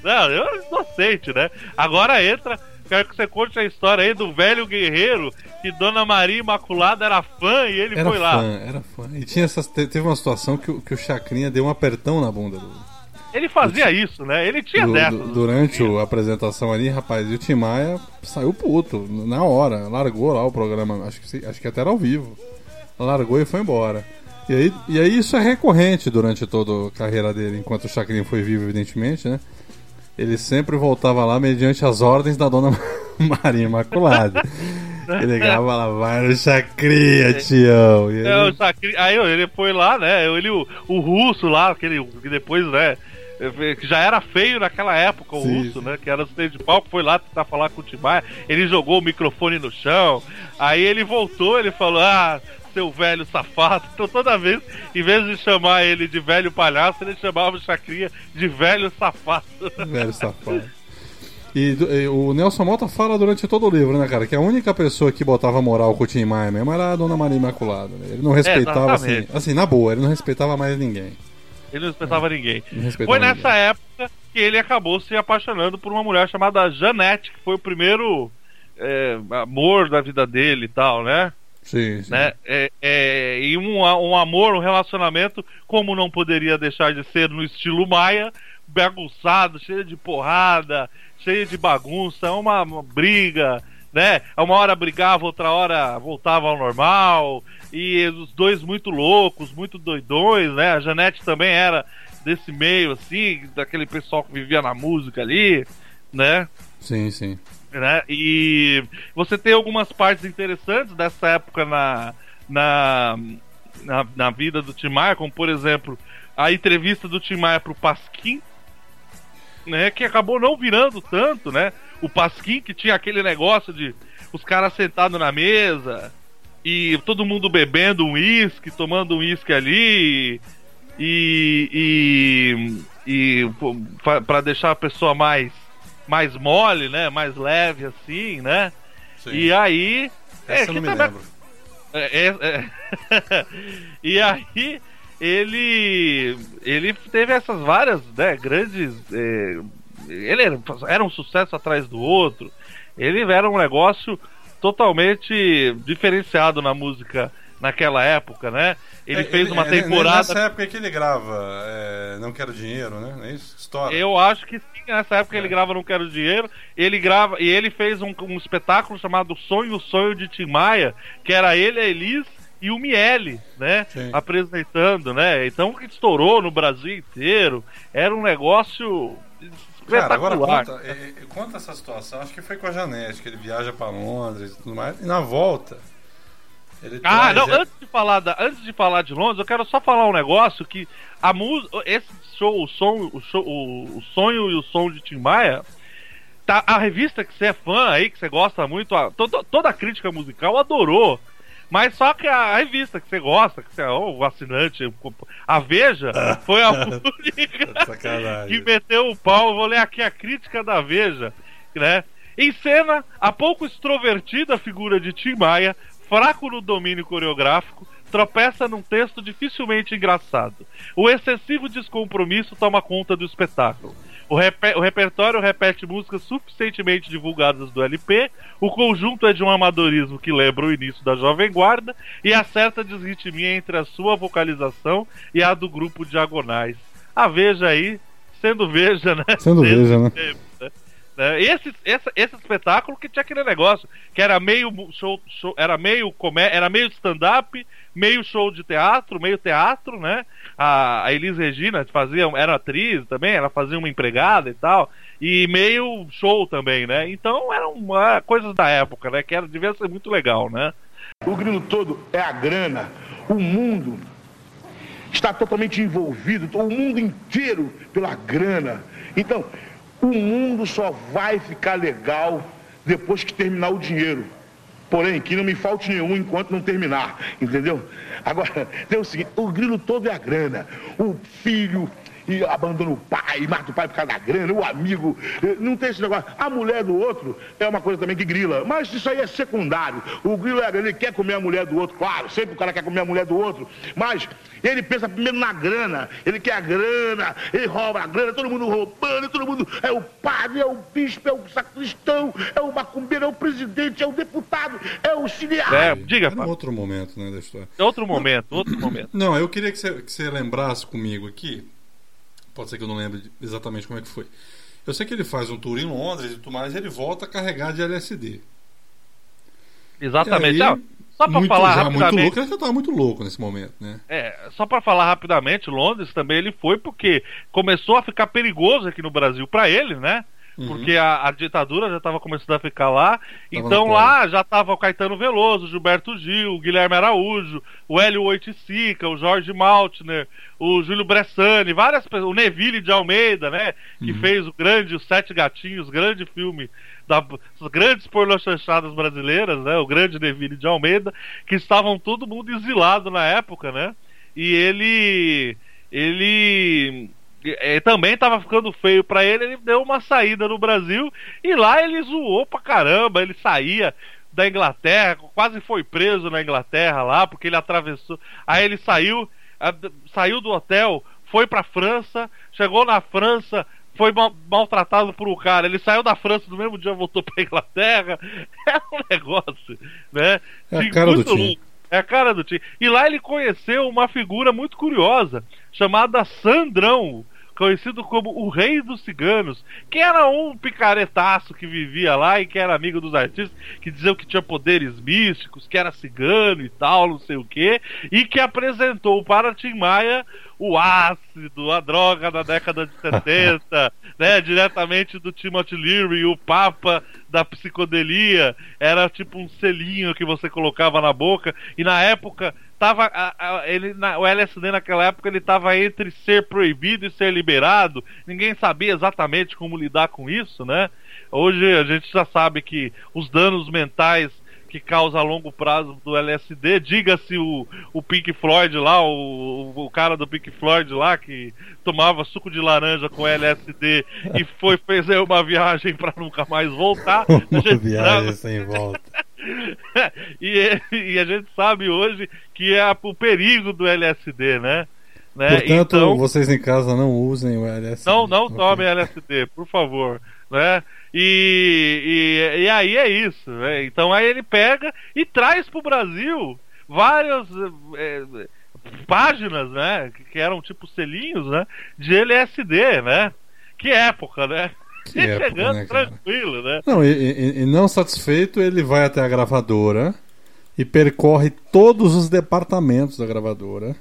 Não, eu inocente, né? Agora entra. Quero que você conte a história aí do velho guerreiro que Dona Maria Imaculada era fã e ele Era foi lá. fã, era fã. E tinha essas, te- teve uma situação que, o- que o Chacrinha deu um apertão na bunda do, Ele fazia isso, né? Ele tinha do- dessas. durante o- a apresentação ali, rapaz. E o Tim Maia saiu puto, na hora. Largou lá o programa, acho que, acho que até era ao vivo. Largou e foi embora. E aí, e aí isso é recorrente durante toda a carreira dele, enquanto o Chacrinha foi vivo, evidentemente, né? Ele sempre voltava lá mediante as ordens da dona Maria Imaculada. Ele ligava lá, vai no Chacrinha, tião. E É, o ele, Aí ele foi lá, né? Ele, o, o russo lá, aquele que depois, né? Que já era feio naquela época, o Sim, russo, sim. né? Que era assistente de palco, foi lá tentar falar com o Timaya. Ele jogou o microfone no chão. Aí ele voltou, ele falou: Ah, seu velho safado. Então toda vez, em vez de chamar ele de velho palhaço, ele chamava o Chacrinha de velho safado. Velho safado. E, e o Nelson Mota fala durante todo o livro, né, cara? Que a única pessoa que botava moral com o Tim Maia mesmo era a Dona Maria Imaculada. né? Ele não respeitava, assim, exatamente. assim, na boa, ele não respeitava mais ninguém. Ele não respeitava ninguém. Não respeitava Foi nessa ninguém. época que ele acabou se apaixonando por uma mulher chamada Janete, que foi o primeiro é, amor da vida dele e tal, né? Sim, sim. né? É, é, e um, um amor, um relacionamento, como não poderia deixar de ser no estilo Maia, bagunçado, cheio de porrada, cheio de bagunça, uma, uma briga, né? Uma hora brigava, outra hora voltava ao normal, e os dois muito loucos, muito doidões, né? A Janete também era desse meio, assim, daquele pessoal que vivia na música ali, né? Sim, sim. né? E você tem algumas partes interessantes dessa época na, na, na, na vida do Tim Maia, como por exemplo a entrevista do Tim Maia pro Pasquim, né? Que acabou não virando tanto, né? O Pasquim que tinha aquele negócio de os caras sentados na mesa e todo mundo bebendo um uísque, tomando um uísque ali e e, e pra deixar a pessoa mais mais mole, né? Mais leve assim, né? E aí. Essa é, não me também- lembro. é, é, é. e aí ele ele teve essas várias né, grandes é, ele era, era um sucesso atrás do outro ele era um negócio totalmente diferenciado na música naquela época né ele É, fez uma é, temporada Nessa época que ele grava é, Não Quero Dinheiro, né? Não é isso? História. Eu acho que sim, nessa época É. ele grava Não Quero Dinheiro. Ele grava e ele fez um, um espetáculo chamado Sonho, Sonho de Tim Maia, que era ele, a Elis e o Miele, né? Sim. Apresentando, né? Então que estourou no Brasil inteiro. Era um negócio Cara, agora conta, é, é, conta essa situação. Acho que foi com a Janete, que ele viaja pra Londres e tudo mais. E na volta. Ele Ah, não, antes de falar da, antes de falar de Londres, eu quero só falar um negócio que a música, esse show, o som, o show, o, o sonho e o som de Tim Maia, tá, a revista que você é fã aí, que você gosta muito, a, todo- toda a crítica musical adorou. Mas só que a revista que você gosta, que você é o assinante, a Veja, foi a única que meteu o pau. Vou ler aqui a crítica da Veja, né? Em cena, a pouco extrovertida figura de Tim Maia, fraco no domínio coreográfico, tropeça num texto dificilmente engraçado. O excessivo descompromisso toma conta do espetáculo. O, repe- o repertório repete músicas suficientemente divulgadas do LP, o conjunto é de um amadorismo que lembra o início da Jovem Guarda e há certa desritmia entre a sua vocalização e a do grupo Diagonais. A Veja aí, sendo Veja, né? Sendo Veja, né? Né? Esse, esse, esse espetáculo que tinha aquele negócio que era meio show, show era meio comé era meio stand-up, meio show de teatro, meio teatro, né? A, a Elis Regina fazia, era atriz também, ela fazia uma empregada e tal. E meio show também, né? Então eram uma, coisas da época, né? Que era, devia ser muito legal, né? O grilo todo é a grana. O mundo está totalmente envolvido, o mundo inteiro pela grana. Então, o mundo só vai ficar legal depois que terminar o dinheiro. Porém, que não me falte nenhum enquanto não terminar, entendeu? Agora, tem o seguinte, o grilo todo é a grana. O filho e abandona o pai, mata o pai por causa da grana, o amigo, eh, não tem esse negócio. A mulher do outro é uma coisa também que grila, mas isso aí é secundário. O grilo é, ele quer comer a mulher do outro, claro, sempre o cara quer comer a mulher do outro, mas ele pensa primeiro na grana, ele quer a grana, ele rouba a grana, todo mundo roubando, todo mundo é o padre, é o bispo, é o sacristão, é o macumbeiro, é o presidente, é o deputado, é o cineasta. É, diga, Era um Fábio. outro momento, né, da história. Outro momento, outro momento. Não, eu queria que você, que você lembrasse comigo aqui. Pode ser que eu não lembre exatamente como é que foi. Eu sei que ele faz um tour em Londres e tudo mais, e ele volta a carregar de LSD. Exatamente. Aí, Ah, só pra muito, falar já muito rapidamente. louco, ele já tava muito louco nesse momento, né? É, só pra falar rapidamente, Londres também ele foi porque começou a ficar perigoso aqui no Brasil pra ele, né? Uhum. Porque a, a ditadura já estava começando a ficar lá. então no colo. lá já tava o Caetano Veloso, Gilberto Gil, o Guilherme Araújo, o Hélio Oiticica, o Jorge Maltner, o Júlio Bressani, várias pessoas, o Neville de Almeida, né? Que Uhum. fez o grande Os Sete Gatinhos, grande filme das grandes pornochanchadas brasileiras, né? O grande Neville de Almeida, que estavam todo mundo exilado na época, né? E ele ele eh, também estava ficando feio pra ele, ele deu uma saída no Brasil e lá ele zoou pra caramba, ele saía da Inglaterra, quase foi preso na Inglaterra lá, porque ele atravessou. Aí ele saiu, saiu do hotel, foi pra França, chegou na França, foi mal- maltratado por um cara. Ele saiu da França no mesmo dia, voltou pra Inglaterra. É um negócio, né? É a cara do muito Tim. louco. É a cara do Tim. E lá ele conheceu uma figura muito curiosa, chamada Sandrão, conhecido como o Rei dos Ciganos, que era um picaretaço que vivia lá e que era amigo dos artistas, que diziam que tinha poderes místicos, que era cigano e tal, não sei o que, e que apresentou para Tim Maia o ácido, a droga da década de 70, né, diretamente do Timothy Leary, o papa da psicodelia, era tipo um selinho que você colocava na boca, e na época tava a- a- ele na- o LSD naquela época ele tava entre ser proibido e ser liberado. Ninguém sabia exatamente como lidar com isso, né? Hoje a gente já sabe que os danos mentais que causa a longo prazo do LSD, diga-se o, o Pink Floyd lá, o, o cara do Pink Floyd lá que tomava suco de laranja com LSD e foi aí uma viagem para nunca mais voltar. Uma viagem sem volta. E, e a gente sabe hoje que é o perigo do LSD, né? né? Portanto, então, vocês em casa não usem o LSD. não, não Ok. tome LSD, por favor, né? E, e, e aí é isso, né? Então aí ele pega e traz pro Brasil várias eh, páginas, né? Que, que eram tipo selinhos, né? De LSD, né? Que época, né? Que E época, chegando né, tranquilo, né? Não, e, e- e não satisfeito, ele vai até a gravadora e percorre todos os departamentos da gravadora.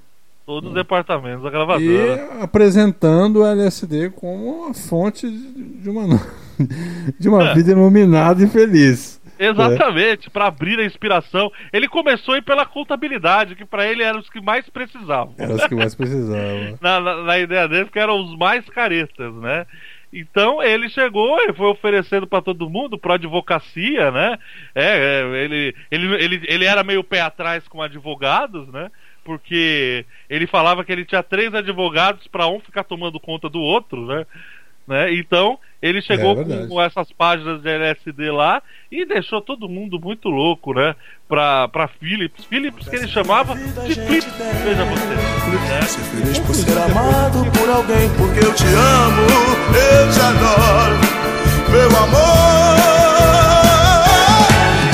Todos os departamentos da E gravadora. apresentando o LSD como a fonte de uma, de uma É. vida iluminada e feliz. Exatamente, pra abrir a inspiração. Ele começou a ir pela contabilidade, que pra ele eram os que mais precisavam. Era os que mais precisavam. na, na, na ideia dele, que eram os mais caretas, né? Então ele chegou e foi oferecendo pra todo mundo, pra advocacia, né? É, é, ele, ele, ele, ele era meio pé atrás com advogados, né? Porque ele falava que ele tinha três advogados pra um ficar tomando conta do outro, né? Né? Então ele chegou É com essas páginas de LSD lá e deixou todo mundo muito louco, né? Pra, pra Philips. Philips que ele chamava de Flip. Veja você. né? Ser feliz por ser amado por alguém, porque eu te amo, eu te adoro, meu amor.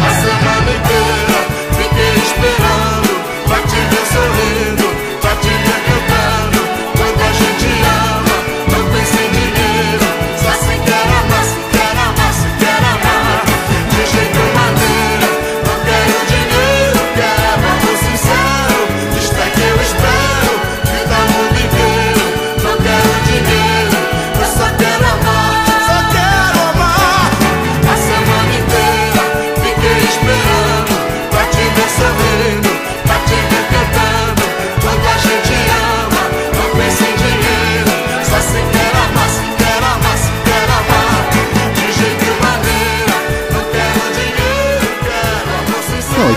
A semana inteira fiquei esperando pra te ver sorrindo,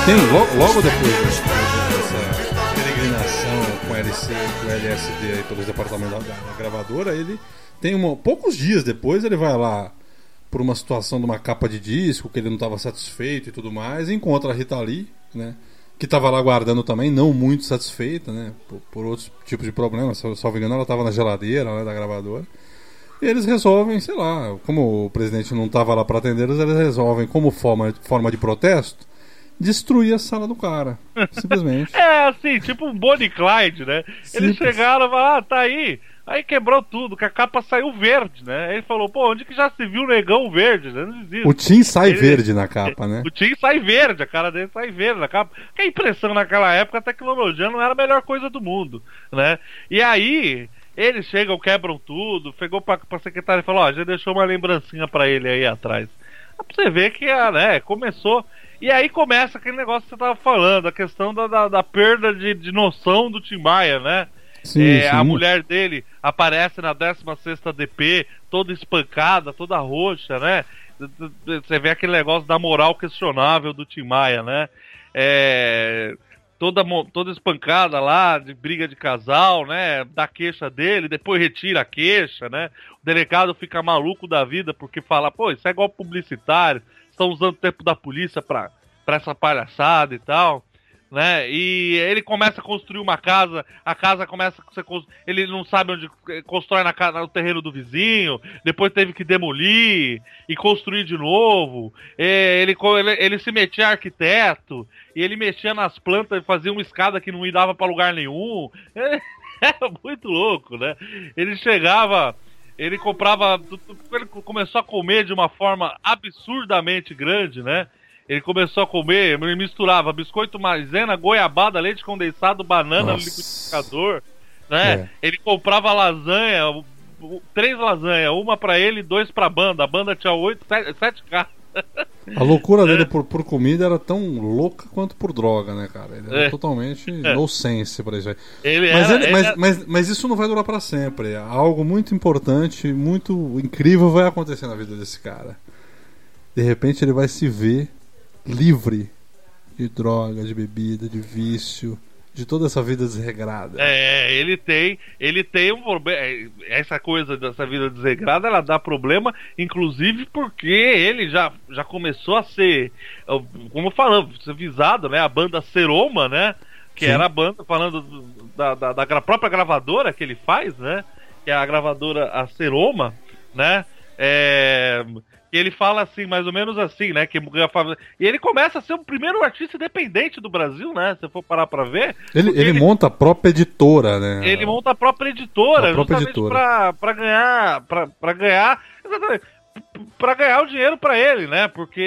tem, logo, logo depois dessa, peregrinação com LC, com LSD aí pelos departamentos da, da gravadora, ele tem uma, poucos dias depois ele vai lá por uma situação de uma capa de disco que ele não estava satisfeito e tudo mais, e encontra a Rita Lee, né? Que estava lá guardando também, não muito satisfeita, né? Por, por outros tipos de problemas. Me engano, ela estava na geladeira né, da gravadora. E eles resolvem, sei lá, como o presidente não estava lá para atender, eles resolvem, como forma, forma de protesto, destruir a sala do cara. Simplesmente. É assim, tipo um Bonnie Clyde, né? Eles Simples. chegaram e falaram, ah, tá aí. Aí quebrou tudo, que a capa saiu verde, né? Aí ele falou, pô, onde que já se viu negão verde, né? Não existe. O Tim sai Ele- verde na capa, né? O Tim sai verde, a cara dele sai verde na capa. Que a impressão naquela época, a tecnologia não era a melhor coisa do mundo, né? E aí, eles chegam, quebram tudo, pegou pra, pra secretária e falou, ó, já deixou uma lembrancinha pra ele aí atrás. Pra você ver que, ah, né, começou... E aí começa aquele negócio que você tava falando, a questão da, da, da perda de, de noção do Tim Maia, né? Sim, É, A sim. mulher dele aparece na 16 DP, toda espancada, toda roxa, né? Você vê aquele negócio da moral questionável do Tim Maia, né? É, toda, toda espancada lá, de briga de casal, né? Da queixa dele, depois retira a queixa, né? O delegado fica maluco da vida porque fala, pô, isso é igual publicitário, estão usando o tempo da polícia pra essa palhaçada e tal né? E ele começa a construir uma casa, a casa começa a ser ele não sabe onde eh, constrói na casa, no terreno do vizinho, depois teve que demolir e construir de novo. Eh, ele, ele, ele se metia arquiteto e ele mexia nas plantas e fazia uma escada que não dava pra lugar nenhum. Era muito louco, né? Ele chegava ele comprava. Ele começou a comer de uma forma absurdamente grande, né? Ele começou a comer, ele misturava biscoito maisena, goiabada, leite condensado, banana no Nossa. liquidificador, né? É. Ele comprava lasanha, três lasanhas, uma pra ele e dois pra banda. A banda tinha oito, sete, sete caras. A loucura dele por, por comida era tão louca quanto por droga, né, cara? Ele era É. totalmente no sense pra isso aí. Ele Mas, era, ele- mas, era- mas, mas isso não vai durar pra sempre. Algo muito importante, muito incrível vai acontecer na vida desse cara. De repente ele vai se ver livre de droga, de bebida, de vício, de toda essa vida desregrada. É, ele tem, ele tem um problema. Essa coisa dessa vida desregrada, ela dá problema, inclusive porque ele já, já começou a ser, como falamos, visado, né? A banda Seroma, né? Que Sim. era a banda, falando do- da, da, da própria gravadora que ele faz, né? Que é a gravadora a Seroma, né? É, e ele fala assim, mais ou menos assim, né? Que, e ele começa a ser o primeiro artista independente do Brasil, né? Se for parar pra ver. Ele, porque ele monta a própria editora, né? ele monta a própria editora, A própria justamente editora. Pra, pra ganhar, pra, pra ganhar, exatamente, pra ganhar o dinheiro pra ele, né? Porque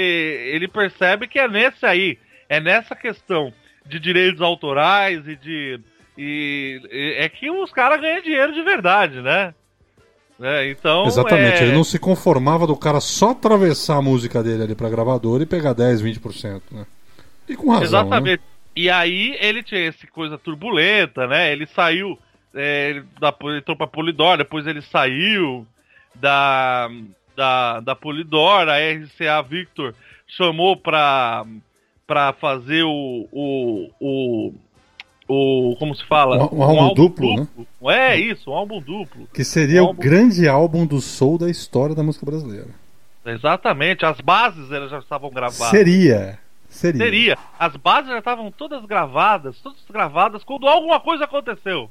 ele percebe que é nesse aí, é nessa questão de direitos autorais e de e, e- é que os caras ganham dinheiro de verdade, né? É, então Exatamente, é- ele não se conformava do cara só atravessar a música dele ali pra gravadora e pegar 10, 20%, né? E com razão, Exatamente. E aí ele tinha essa coisa turbulenta, né? Ele saiu é, ele, da, ele entrou pra Polidor, depois ele saiu da, da, da Polidor, a RCA Victor chamou pra, pra fazer o, o, o, o. Como se fala? Um- um álbum duplo, né? É isso, um álbum duplo. Que seria Um o álbum- grande álbum do soul da história da música brasileira. Exatamente, as bases elas já estavam gravadas. Seria. Seria. Seria. As bases já estavam todas gravadas, todas gravadas, quando alguma coisa aconteceu.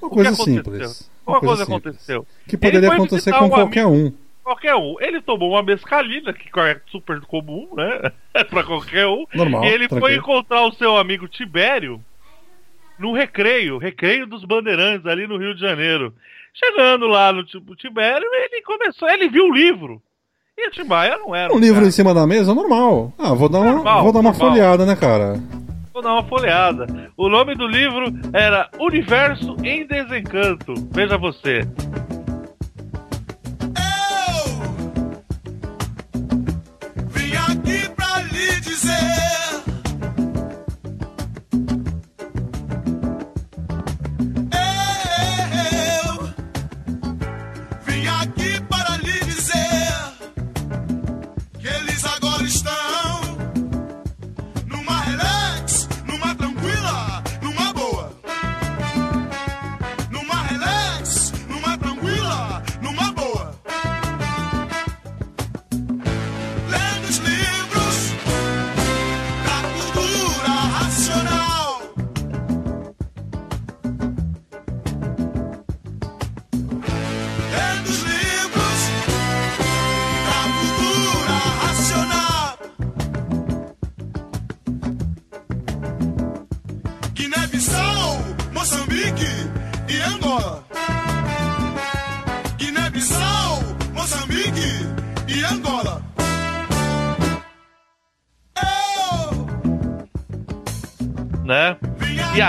Uma O coisa aconteceu? simples. Uma coisa simples. aconteceu. Que poderia foi acontecer com um qualquer um. Qualquer um. Ele tomou uma mescalina, que é super comum, né? pra qualquer um. Normal, E ele foi tranquilo. encontrar o seu amigo Tibério no recreio, recreio dos bandeirantes ali no Rio de Janeiro. Chegando lá no tipo Tibério, ele começou, ele viu o livro. E o Timbaia não era Um um livro cara. em cima da mesa, normal. Ah, vou dar uma, Normal, vou dar uma normal. folheada, né, cara? Vou dar uma folheada. O nome do livro era Universo em Desencanto. Veja você. Vim aqui pra lhe dizer.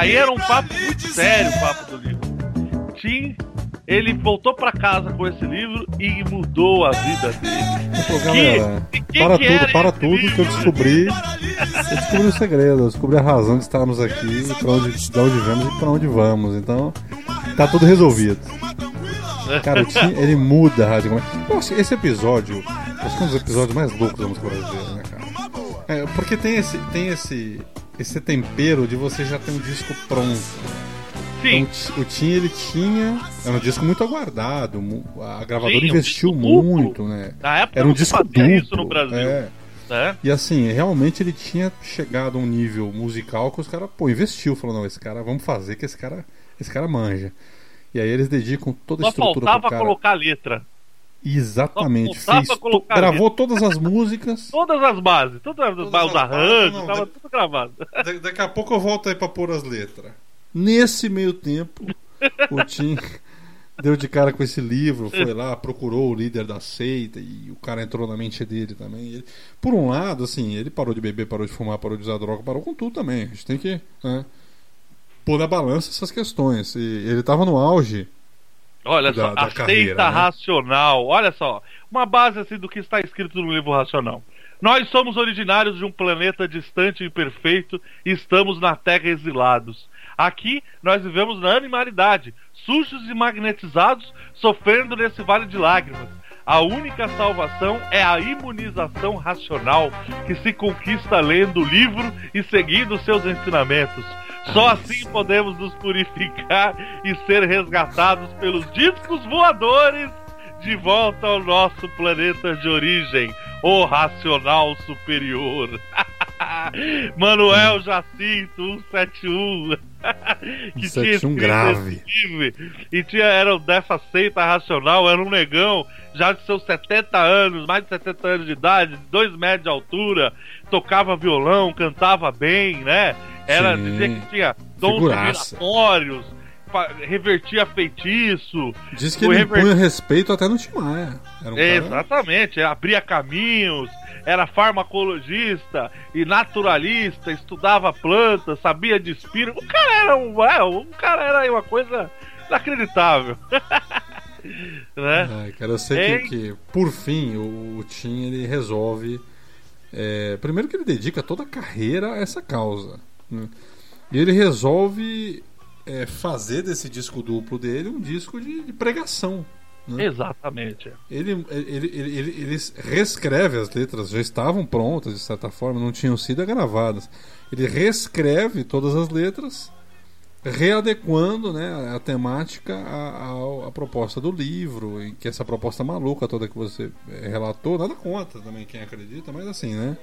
Aí era um papo muito sério o papo do livro. Tim, ele voltou pra casa com esse livro e mudou a vida dele. Pô, galera, Que- que para que tudo, para tudo que eu livro? descobri. Eu descobri o segredo, eu descobri a razão de estarmos aqui, pra onde, de onde vemos e pra onde vamos. Então, tá tudo resolvido. Cara, o Tim, ele muda radicalmente. Que esse episódio, acho que é um dos episódios mais loucos da música brasileira, né, cara? É, porque tem esse, tem esse, esse tempero de você já ter um disco pronto. Sim, Então, o Tim, ele tinha. Era um disco muito aguardado. A gravadora Sim, um investiu duplo. muito, né? na época Era um disco duplo. isso no Brasil. é. Né? E assim, realmente ele tinha chegado a um nível musical que os caras, pô, investiu, falou, não, esse cara, vamos fazer que esse cara, esse cara manja. E aí eles dedicam toda a Só estrutura faltava pro cara. colocar a letra. Exatamente, fez gravou todas as músicas. Todas as bases, todas as, Todas os as bases, arranjos, não, tava da- tudo gravado. Da- daqui a pouco eu volto aí pra pôr as letras. Nesse meio tempo, o Tim deu de cara com esse livro, foi lá, procurou o líder da seita e o cara entrou na mente dele também. Ele- por um lado, assim, ele parou de beber, parou de fumar, parou de usar droga, parou com tudo também. A gente tem que né, pôr na balança essas questões. E ele tava no auge. Olha Da- só, da a carreira, seita né? racional. Olha só, uma base assim do que está escrito no livro racional. Nós somos originários de um planeta distante e imperfeito e estamos na Terra exilados. Aqui nós vivemos na animalidade, sujos e magnetizados, sofrendo nesse vale de lágrimas. A única salvação é a imunização racional que se conquista lendo o livro e seguindo seus ensinamentos. Só assim podemos nos purificar e ser resgatados pelos discos voadores de volta ao nosso planeta de origem, o racional superior. Manuel Jacinto 171 que 171 escrito grave. e tinha era dessa seita racional, era um negão já de seus 70 anos, mais de 70 anos de idade, 2 metros de altura, tocava violão, cantava bem, né? Era Sim. dizia que tinha dons fa- revertia feitiço. Diz que ele rever- impunha respeito até no Tim Maia. Era um cara... Exatamente, abria caminhos, era farmacologista e naturalista, estudava plantas, sabia de espírito. O cara era um, é, um cara era uma coisa inacreditável. né? Ai, cara, eu sei Hein? que, que, por fim o, o Tim ele resolve. é, primeiro que ele dedica toda a carreira a essa causa. Né? E ele resolve é, fazer desse disco duplo dele um disco de, de pregação. né? Exatamente. Ele, ele, ele, ele, ele reescreve as letras, já estavam prontas de certa forma, não tinham sido gravadas. Ele reescreve todas as letras, readequando né, a temática à, à- à proposta do livro, que essa proposta maluca toda que você eh, relatou, nada contra também quem acredita, mas assim, né?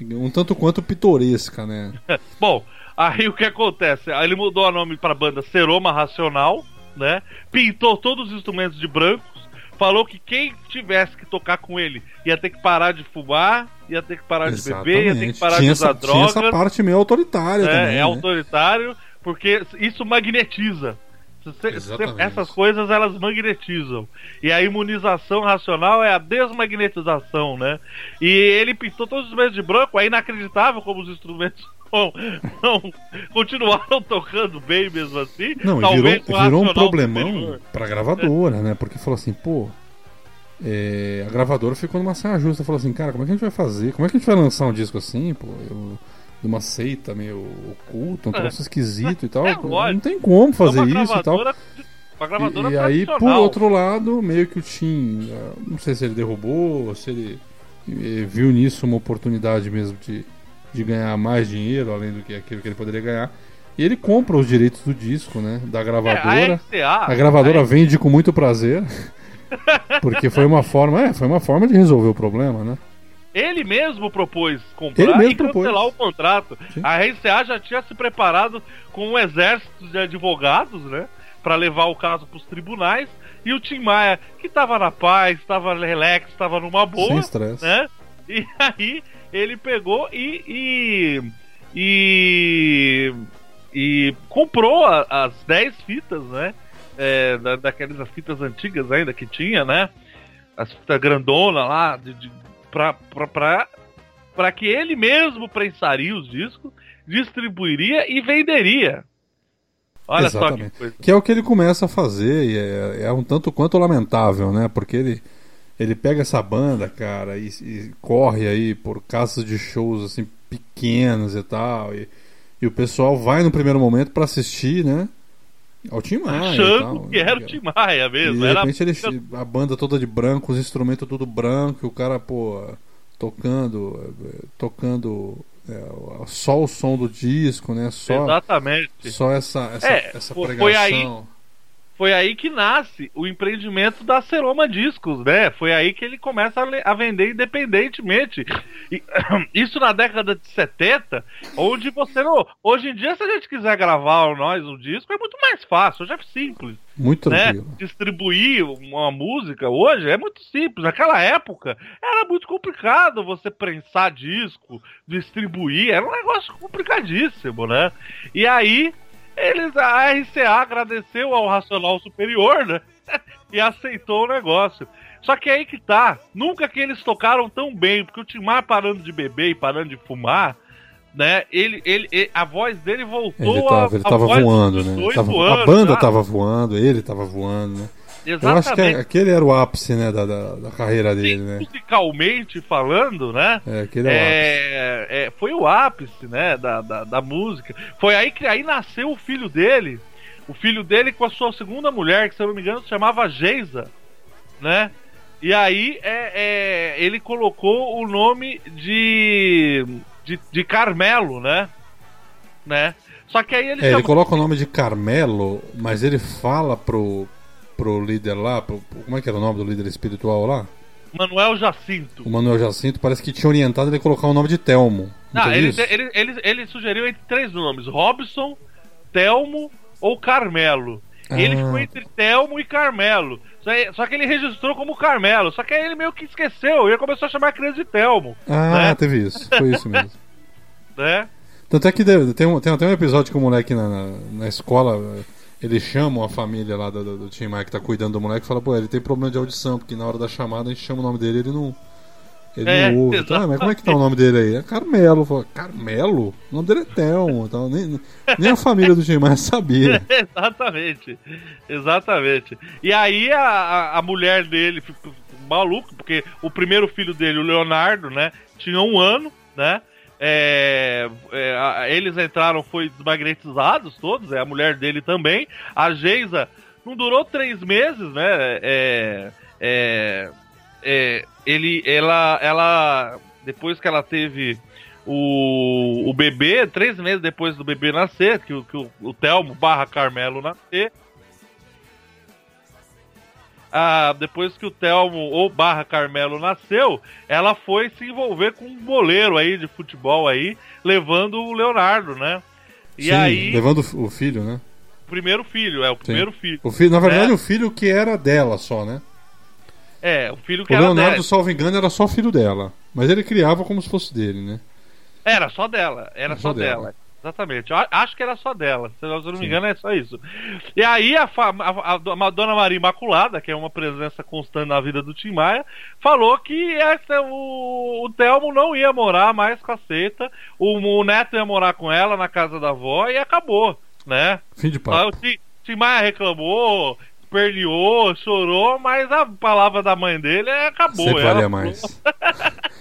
Um tanto quanto pitoresca, né? Bom, aí o que acontece? Aí ele mudou o nome pra banda Seroma Racional, né? Pintou todos os instrumentos de brancos, falou que quem tivesse que tocar com ele ia ter que parar de fumar, ia ter que parar de beber, ia ter que parar tinha, de usar essa, tinha drogas. essa parte meio autoritária é, também. é né? autoritário, porque isso magnetiza. Você- essas coisas elas magnetizam. E a imunização racional é a desmagnetização, né? E ele pintou todos os meios de branco, é inacreditável como os instrumentos não, não continuaram tocando bem mesmo assim. Não, Talvez virou, virou um problemão pra gravadora, né? Porque falou assim, pô. é, a gravadora ficou numa saia justa. Falou assim, cara, como é que a gente vai fazer? Como é que a gente vai lançar um disco assim, pô? Eu- de uma seita meio oculta, um É. troço esquisito e tal. É, não tem como fazer É isso e tal. E, e aí, por outro lado, meio que o Tim, eh, não sei se ele derrubou, se ele eh, viu nisso uma oportunidade mesmo de, de ganhar mais dinheiro, além do que aquilo que ele poderia ganhar. E ele compra os direitos do disco, né? Da É, gravadora. a RCA, A gravadora a vende com muito prazer. Porque foi uma forma, é, foi uma forma de resolver o problema, né? Ele mesmo propôs comprar Ele mesmo e cancelar propôs. o contrato. Sim. A RCA já tinha se preparado com um exército de advogados, né? Pra levar o caso pros tribunais. E o Tim Maia, que tava na paz, tava relax, tava numa boa. Sem estresse. né? E aí ele pegou e. e. e, e comprou a- as 10 fitas, né? É, da, daquelas as fitas antigas ainda que tinha, né? As fitas grandona lá, de, de, pra, pra, pra, pra que ele mesmo prensaria os discos, distribuiria e venderia. Olha só Exatamente. que coisa. Que é o que ele começa a fazer e é, é um tanto quanto lamentável, né? Porque ele, ele pega essa banda, cara, e, e corre aí por casas de shows assim pequenas e tal. E, e o pessoal vai no primeiro momento pra assistir, né? Ao Tim Maia. e Achando tal, que era o Tim Maia E mesmo. de Era repente ele, a banda toda de branco, os instrumentos tudo branco, e o cara, pô, tocando, tocando é, só o som do disco, né? Só, Exatamente. só essa, essa, É, essa pregação. foi aí- Foi aí que nasce o empreendimento da Seroma Discos, né? Foi aí que ele começa a, a vender independentemente. E, isso na década de 70, onde você não. Hoje em dia, se a gente quiser gravar nós um disco, é muito mais fácil, hoje é simples. Muito né? tranquilo. Distribuir uma música hoje é muito simples. Naquela época era muito complicado você prensar disco, distribuir, era um negócio complicadíssimo, né? E aí eles a RCA agradeceu ao Racional Superior, né? e aceitou o negócio. Só que aí que tá, nunca que eles tocaram tão bem, porque o Timar parando de beber e parando de fumar, né? Ele, ele, ele- a voz dele voltou Ele tava, a, ele tava voando, né? 18 Tava- a banda sabe? tava voando, ele tava voando, né? Eu acho que Exatamente. aquele era o ápice, né, da, da, da carreira dele, né? musicalmente falando, né? É, aquele é. É, é, foi o ápice, né, da, da, da música. Foi aí que aí nasceu o filho dele, o filho dele com a sua segunda mulher, que se eu não me engano se chamava Geisa, né? E aí é, é, ele colocou o nome de, de, de Carmelo, né? né? Só que aí ele É, ele coloca o nome de Carmelo, mas ele fala pro, pro líder lá, pro- como é que era o nome do líder espiritual lá? Manuel Jacinto. O Manuel Jacinto parece que tinha orientado ele a colocar o nome de Telmo. Não, teve ele, ele, ele, ele sugeriu entre três nomes: Robson, Telmo ou Carmelo. E ele Ah. ficou entre Telmo e Carmelo. Só, que ele registrou como Carmelo. Só que aí ele meio que esqueceu e começou a chamar a criança de Telmo. Ah, né? teve isso, foi isso mesmo. né? Tanto é que tem, um, tem até um episódio que o moleque na, na escola, eh, ele chama a família lá do, do, do Tim Maia que tá cuidando do moleque e fala, pô, ele tem problema de audição, porque na hora da chamada a gente chama o nome dele e ele não. Ele É, não ouve. Então, ah, mas como é que tá o nome dele aí? É Carmelo. Fala, Carmelo? O nome dele é Telmo. Então, nem, nem a família do Tim Maia sabia. Exatamente. Exatamente. E aí a, a, mulher dele ficou maluco, porque o primeiro filho dele, o Leonardo, né, tinha um ano, né? É, é, eles entraram, foi desmagnetizados todos, é a mulher dele também. A Geisa não durou três meses, né? É, é, é, ele, ela, ela, depois que ela teve o, o bebê, três meses depois do bebê nascer, que, que o, o Telmo barra Carmelo nascer. Ah, depois que o Telmo ou barra Carmelo nasceu, ela foi se envolver com um goleiro aí de futebol aí, levando o Leonardo, né? E Sim, aí, levando o filho, né? o primeiro filho, é o Sim. primeiro filho. O filho, na verdade, né? o filho que era dela só, né? É, o filho que O era Leonardo, dela. salvo engano, era só filho dela. Mas ele criava como se fosse dele, né? Era só dela, era Só só, dela. dela. Exatamente. Eu acho que era só dela. Se eu não me Sim. engano, é só isso. E aí a, a, a, Dona Maria Imaculada, que é uma presença constante na vida do Tim Maia, falou que essa, o, o Telmo não ia morar mais com a Seita, o, o Neto ia morar com ela na casa da avó e acabou, né? Fim de Aí papo. o Tim, Tim Maia reclamou, esperneou, chorou, mas a palavra da mãe dele é, acabou. Sempre Ela valia mais.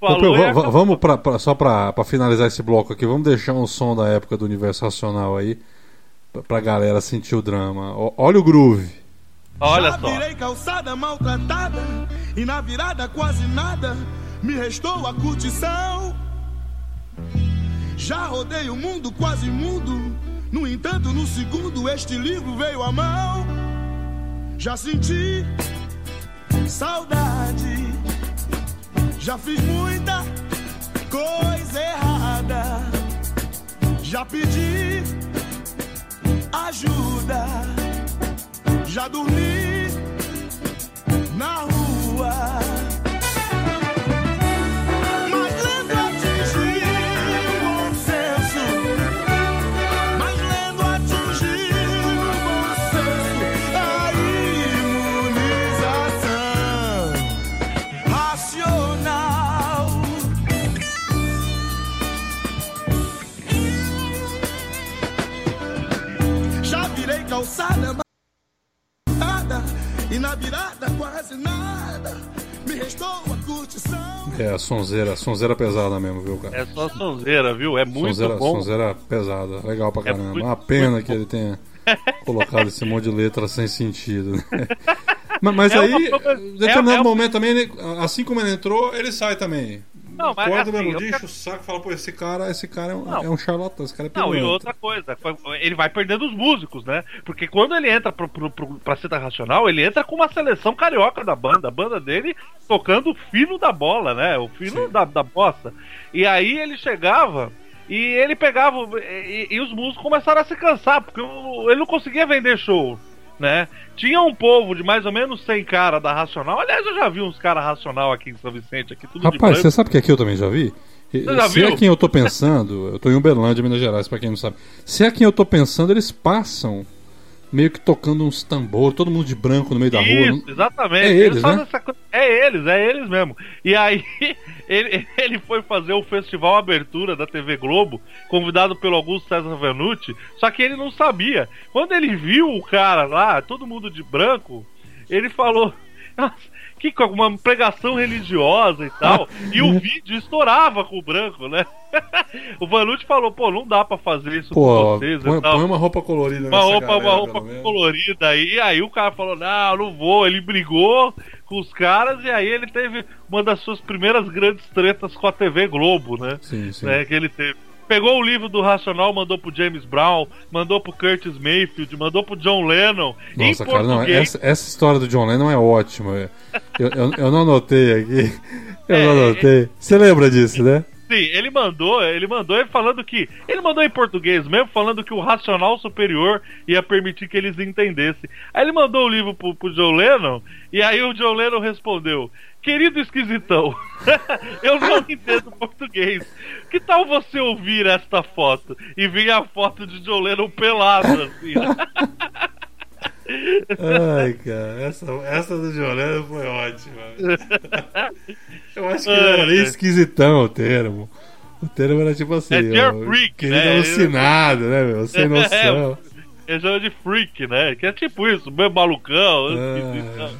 falou Ô, Peu, va- va- acabou. vamos pra, pra- só pra, pra finalizar esse bloco aqui, vamos deixar um som da época do Universo Racional aí, pra, pra galera sentir o drama. Ó, olha o groove. Olha Já só. virei calçada maltratada e na virada quase nada me restou a curtição. Já rodei o mundo quase mudo, no entanto no segundo este livro veio à mão. Já senti saudade, já fiz muita coisa errada, já pedi ajuda. Já dormi na rua. Calçada nada e na virada quase nada. Me restou a curtição. É, a sonzeira, sonzeira pesada mesmo, viu, cara? É só sonzeira, viu? É muito sonzeira, bom. sonzeira pesada, legal pra É caramba. muito- Uma pena que ele tenha colocado esse monte de letra sem sentido. né? mas mas É aí, uma em determinado é- é momento também, assim como ele entrou, ele sai também. Não, mas Acorda assim, o eu melodia, quero- o saco fala, pô, esse cara, esse cara é um, é um charlatão, esse cara é Não, e outra coisa, ele vai perdendo os músicos, né? Porque quando ele entra pro, pro, pro, pra Cita Racional, ele entra com uma seleção carioca da banda, a banda dele tocando o fino da bola, né? O fino da, da bossa. E aí ele chegava e ele pegava. E, e os músicos começaram a se cansar, porque ele não conseguia vender show. Né? Tinha um povo de mais ou menos 100 cara da Racional. Aliás, eu já vi uns caras Racional aqui em São Vicente, aqui tudo Rapaz, você sabe que aqui eu também já vi? Você já Se é viu? quem eu tô pensando, eu tô em Uberlândia, Minas Gerais, pra quem não sabe. Se é quem eu tô pensando, eles passam meio que tocando uns tambor, todo mundo de branco no meio da rua. Isso, exatamente. É eles, fazem né? essa coisa- É eles, é eles mesmo. E aí, ele, ele foi fazer o festival Abertura da TV Globo, convidado pelo Augusto César Vanucci, só que ele não sabia. Quando ele viu o cara lá, todo mundo de branco, ele falou. "Nossa, Que com uma pregação religiosa e tal. e o vídeo estourava com o branco, né? o Vanucci falou, pô, não dá pra fazer isso Pô, com vocês põe, e tal põe uma roupa colorida uma roupa, galera, uma roupa colorida aí. E aí o cara falou: Não, não vou. Ele brigou com os caras e aí ele teve uma das suas primeiras grandes tretas com a TV Globo, né? Sim, sim. Né, que ele teve. Pegou o livro do Racional, mandou pro James Brown, mandou pro Curtis Mayfield, mandou pro John Lennon. Nossa, cara, não, essa, essa história do John Lennon é ótima. Eu, eu, eu não anotei aqui. Eu É, não anotei. Você lembra disso, né? Sim, ele mandou, ele mandou ele falando que. Ele mandou em português mesmo, falando que o racional superior ia permitir que eles entendessem. Aí ele mandou o livro pro, pro John Lennon, e aí o John Lennon respondeu: Querido esquisitão, eu não entendo português. Que tal você ouvir esta foto? E vinha a foto de John Lennon pelado, assim. Ai, cara, essa, essa do Lennon foi ótima. Eu acho que era nem esquisitão o termo. O termo era tipo assim. É freak, querido né? alucinado, né, meu? Sem noção. Ele chama de freak, né? Que é tipo isso, meio malucão, esquisitão,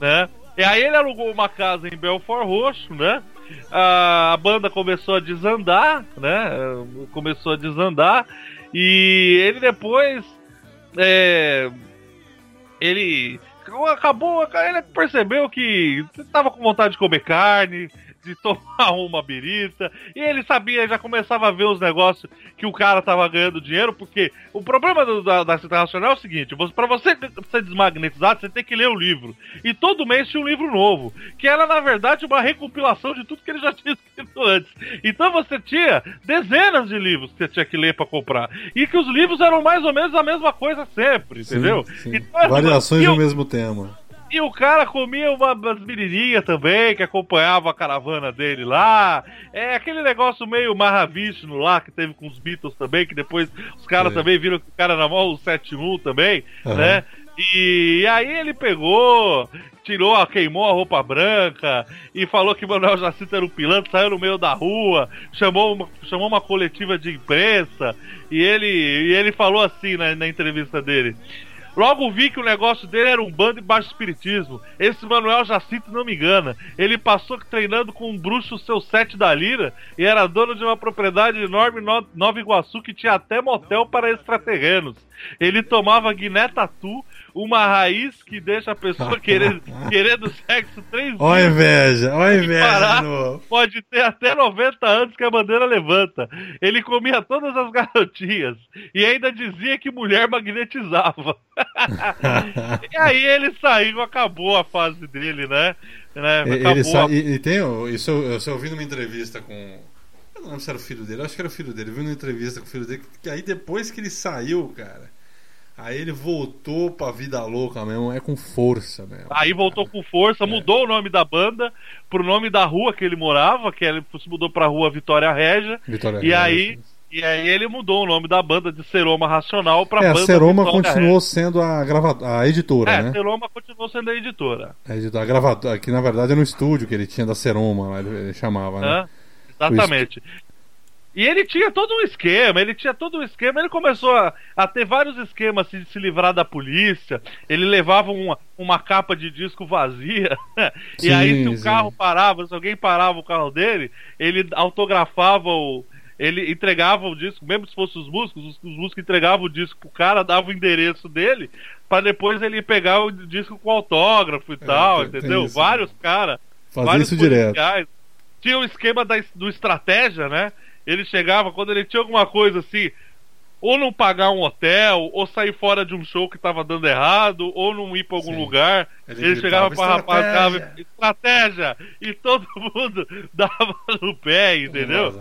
né? E aí ele alugou uma casa em Belfort Roxo, né? A, a banda começou a desandar, né? Começou a desandar. E ele depois. É, ele acabou. Ele percebeu que tava com vontade de comer carne, de tomar uma birita. E ele sabia, já começava a ver os negócios que o cara tava ganhando dinheiro, porque o problema do- da, da Cita Racional é o seguinte: você, pra você ser desmagnetizado, você tem que ler o livro. E todo mês tinha um livro novo, que era na verdade uma recompilação de tudo que ele já tinha escrito antes. Então você tinha dezenas de livros que você tinha que ler pra comprar. E que os livros eram mais ou menos a mesma coisa sempre, Sim, entendeu? sim. Então, Variações do mesmo tema. E o cara comia uma, umas menininhas também, que acompanhava a caravana dele lá. É aquele negócio meio Mahavishnu lá, que teve com os Beatles também, que depois os caras Sei. também viram que o cara na mão o 71 também, Aham. né? E, aí ele pegou, tirou, queimou a roupa branca e falou que Manuel Jacinto era um pilantra, saiu no meio da rua, chamou uma, chamou uma coletiva de imprensa e ele, e ele falou assim na- na entrevista dele. Logo vi que o negócio dele era um bando de baixo espiritismo. Esse Manuel Jacinto não me engana. Ele passou treinando com um bruxo seu sete da lira e era dono de uma propriedade enorme No- Nova Iguaçu que tinha até motel para extraterrenos. Ele tomava guiné tatu, uma raiz que deixa a pessoa querendo, querendo sexo três Ó a dias. inveja, ó a E inveja parar. Pode ter até 90 anos que a bandeira levanta. Ele comia todas as garotinhas e ainda dizia que mulher magnetizava. e aí ele saiu, acabou a fase dele, né? né? Ele, Acabou ele sa- a- e, e tem, isso eu, eu, ouvi numa entrevista com. Eu não lembro se era o filho dele, acho que era o filho dele. Eu vi numa entrevista com o filho dele, que aí depois que ele saiu, cara, aí ele voltou pra vida louca mesmo, é com força mesmo. Aí voltou com É. força, mudou o nome da banda pro nome da rua que ele morava, que ele se mudou pra rua Vitória Regia. Vitória E Regia. aí, e aí ele mudou o nome da banda de Seroma Racional pra É, a banda Seroma Vitória continuou sendo a, grava... a editora. É, né? Seroma continuou sendo a editora. A editora, a gravadora, que na verdade era no estúdio que ele tinha da Seroma, ele, chamava, né? Hã? Exatamente. O, est- o estúdio, né? E ele né? né? Tinha todo um esquema, ele tinha todo um esquema, ele começou a, a ter vários esquemas de se livrar da polícia. Ele levava uma, uma capa de disco vazia. e aí, se o sim. carro parava, se alguém parava o carro dele, ele autografava o. Ele entregava o disco, mesmo se fossem os músicos, os, os músicos entregavam o disco pro cara, dava o endereço dele, pra depois ele pegar o disco com autógrafo e tal, tem- tem entendeu? isso, Vários caras. Fazia vários isso direto. Tinha o esquema da, do estratégia, né? Ele chegava quando ele tinha alguma coisa assim, ou não pagar um hotel, ou sair fora de um show que tava dando errado, ou não ir pra algum Sim. lugar. Ele Ele, chegava pra rapaziada, "Estratégia!" estratégia! E todo mundo dava no pé, entendeu?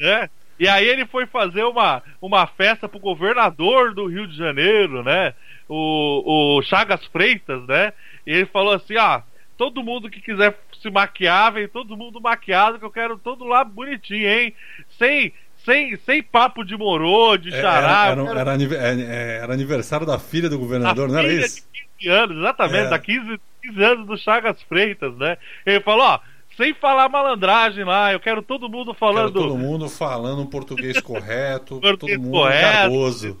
É. E aí ele foi fazer uma, uma festa pro governador do Rio de Janeiro, né? O, o Chagas Freitas, né? E ele falou assim, ah, todo mundo que quiser se maquiar, vem todo mundo maquiado, que eu quero todo lá bonitinho, hein? Sem, sem, sem papo de morô, de É, xará. Era, era, quero era é, é, era aniversário da filha do governador, a não era filha isso? de 15 anos, exatamente, É. da 15, 15 anos do Chagas Freitas, né? Ele falou, ó, sem falar malandragem lá, eu quero todo mundo falando. todo mundo falando um português correto, Português todo mundo correto. garboso.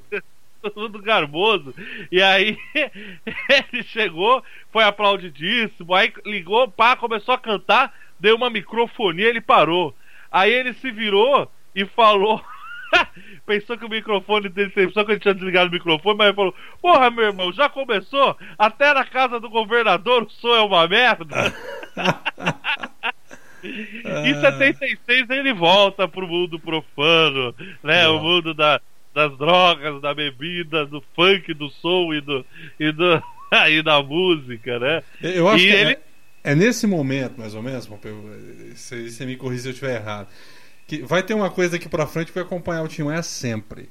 todo mundo garboso. E aí ele chegou, foi aplaudidíssimo, aí ligou, pá, começou a cantar, deu uma microfonia, ele parou. Aí ele se virou e falou. Pensou que o microfone dele, pensou que ele tinha desligado o microfone, mas ele falou: Porra, meu irmão, já começou? Até na casa do governador o som é uma merda. Em 76 ele volta pro mundo profano, né? O mundo da, das drogas, da bebida, do funk, do som e do e do e da música, né? Eu acho E que ele- é, é nesse momento, mais ou menos, se você me corrija se eu estiver errado, que vai ter uma coisa daqui pra frente que vai acompanhar o Tim Maia sempre.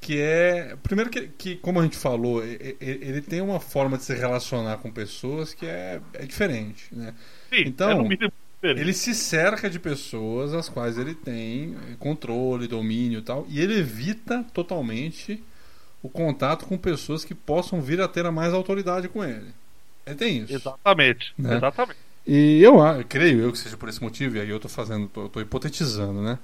Que é. Primeiro que, que, como a gente falou, e- e- ele tem uma forma de se relacionar com pessoas que é, é diferente, né? Sim, Então, é no mínimo diferente. Ele se cerca de pessoas às quais ele tem controle, domínio e tal, e ele evita totalmente o contato com pessoas que possam vir a ter a mais autoridade com ele. Ele tem isso. Exatamente, Né? exatamente. E eu, a- creio eu que seja por esse motivo, e aí eu tô fazendo, tô, tô hipotetizando, né?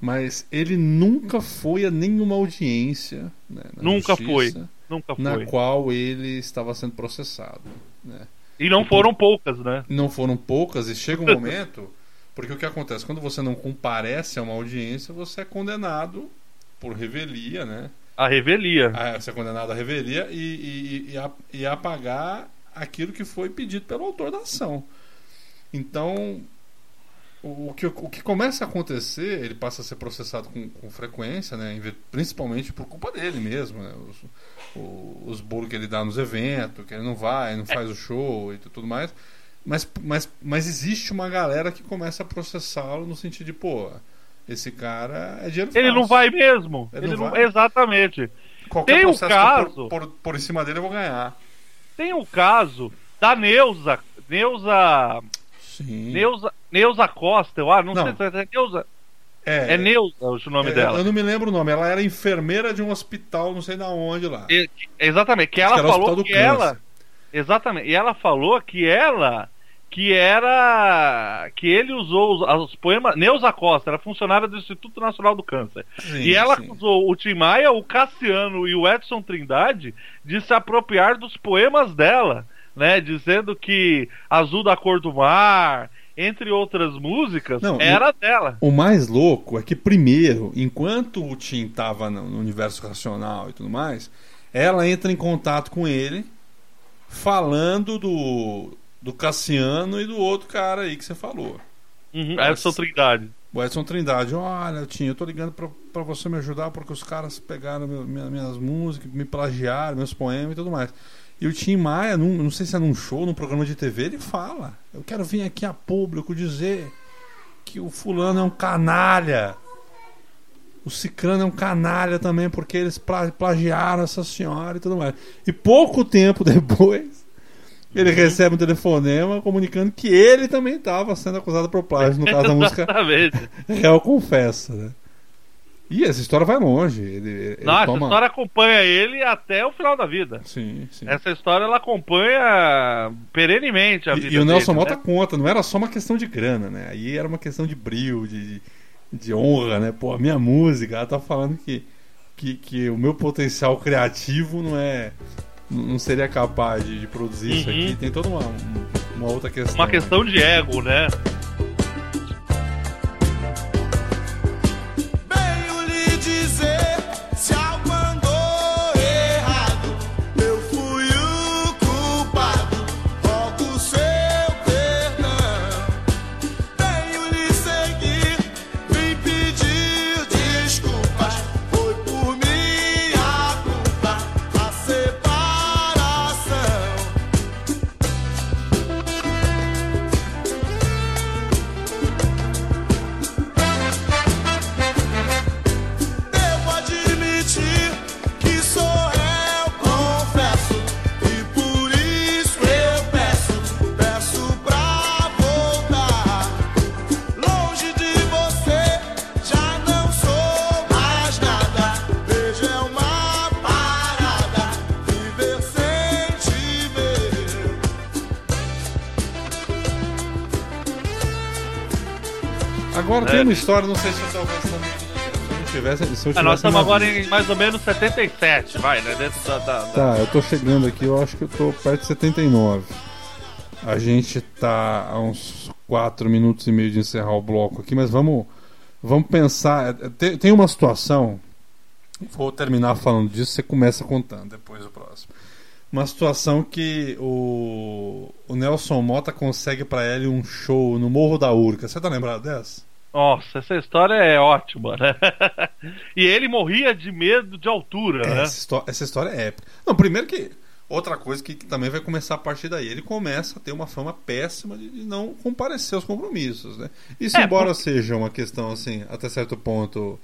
Mas ele nunca foi a nenhuma audiência né, na Nunca justiça foi. Nunca na foi. qual ele estava sendo processado. Né? E não foram poucas, né? Não foram poucas, e chega um momento. Porque o que acontece? Quando você não comparece a uma audiência, você é condenado por revelia, né? A revelia. A, você é condenado à revelia e, e, e, a, e a pagar aquilo que foi pedido pelo autor da ação. Então, o, o que, o que começa a acontecer, ele passa a ser processado com, com frequência, né? principalmente por culpa dele mesmo. Né? Os, o- os bolos que ele dá nos eventos, que ele não vai, não faz o show e tu- tudo mais. Mas, mas, mas existe uma galera que começa a processá-lo no sentido de, pô, esse cara é dinheiro Ele não fácil. vai mesmo. Ele Ele não não- vai. Exatamente. Qualquer Tem um processo que eu caso- por, por, por em cima dele eu vou ganhar. Tem o caso da Neuza. Neuza. Sim. Neuza, Neuza Costa, eu acho. Não, Não. sei se é Neuza. É, É Neuza o nome é, dela. Eu não me lembro o nome. Ela era enfermeira de um hospital, não sei da onde lá. E- exatamente, que ela que falou que ela. Exatamente. E ela falou que ela. Que era. Que ele usou os, os poemas. Neuza Costa, era funcionária do Instituto Nacional do Câncer. Sim, e ela sim. acusou o Tim Maia, o Cassiano e o Edson Trindade de se apropriar dos poemas dela, né? Dizendo que Azul da Cor do Mar, entre outras músicas, Não, era dela. O mais louco é que, primeiro, enquanto o Tim estava no, no universo racional e tudo mais, ela entra em contato com ele, falando do, do Cassiano e do outro cara aí que você falou. Uhum, Edson Trindade. O Edson Trindade, olha, Tim, eu tô ligando pra, pra você me ajudar porque os caras pegaram meu- minha- minhas músicas, me plagiaram, meus poemas e tudo mais. E o Tim Maia, num, não sei se é num show, num programa de TV, ele fala: Eu quero vir aqui a público dizer que o fulano é um canalha. O Cicrano é um canalha também, porque eles pla- plagiaram essa senhora e tudo mais. E pouco tempo depois, ele recebe um telefonema comunicando que ele também estava sendo acusado por plágio, no caso da música. Real Confessa, né? E essa história vai longe. Ele, ele Não, essa toma... história acompanha ele até o final da vida. Sim, sim. Essa história ela acompanha perenemente a vida E, e o Nelson dele, Mota né? conta, não era só uma questão de grana, né? Aí era uma questão de brilho, de, de honra, né? Pô, a minha música, ela tá falando que, que, que o meu potencial criativo não é. não seria capaz de, de produzir isso Uhum. aqui. Tem toda uma, uma outra questão. Uma questão de ego, né? Agora É. tem uma história, não sei se eu não tivesse. Ah, nós estamos agora vida. em mais ou menos 77, vai, né? Dentro da. da- da- Tá, eu tô chegando aqui, eu acho que eu tô perto de 79. A gente tá a uns 4 minutos e meio de encerrar o bloco aqui, mas vamos, vamos pensar. é, Tem, tem uma situação. Vou terminar falando disso, você começa contando depois o próximo. Uma situação que o, o Nelson Mota consegue pra ele um show no Morro da Urca. Você tá lembrado dessa? Nossa, essa história é ótima, né? e ele morria de medo de altura, né? Essa, essa história é épica. Não, primeiro que. Outra coisa que, que também vai começar a partir daí. Ele começa a ter uma fama péssima de, de não comparecer aos compromissos, né? Isso, É, embora porque- seja uma questão, assim, até certo ponto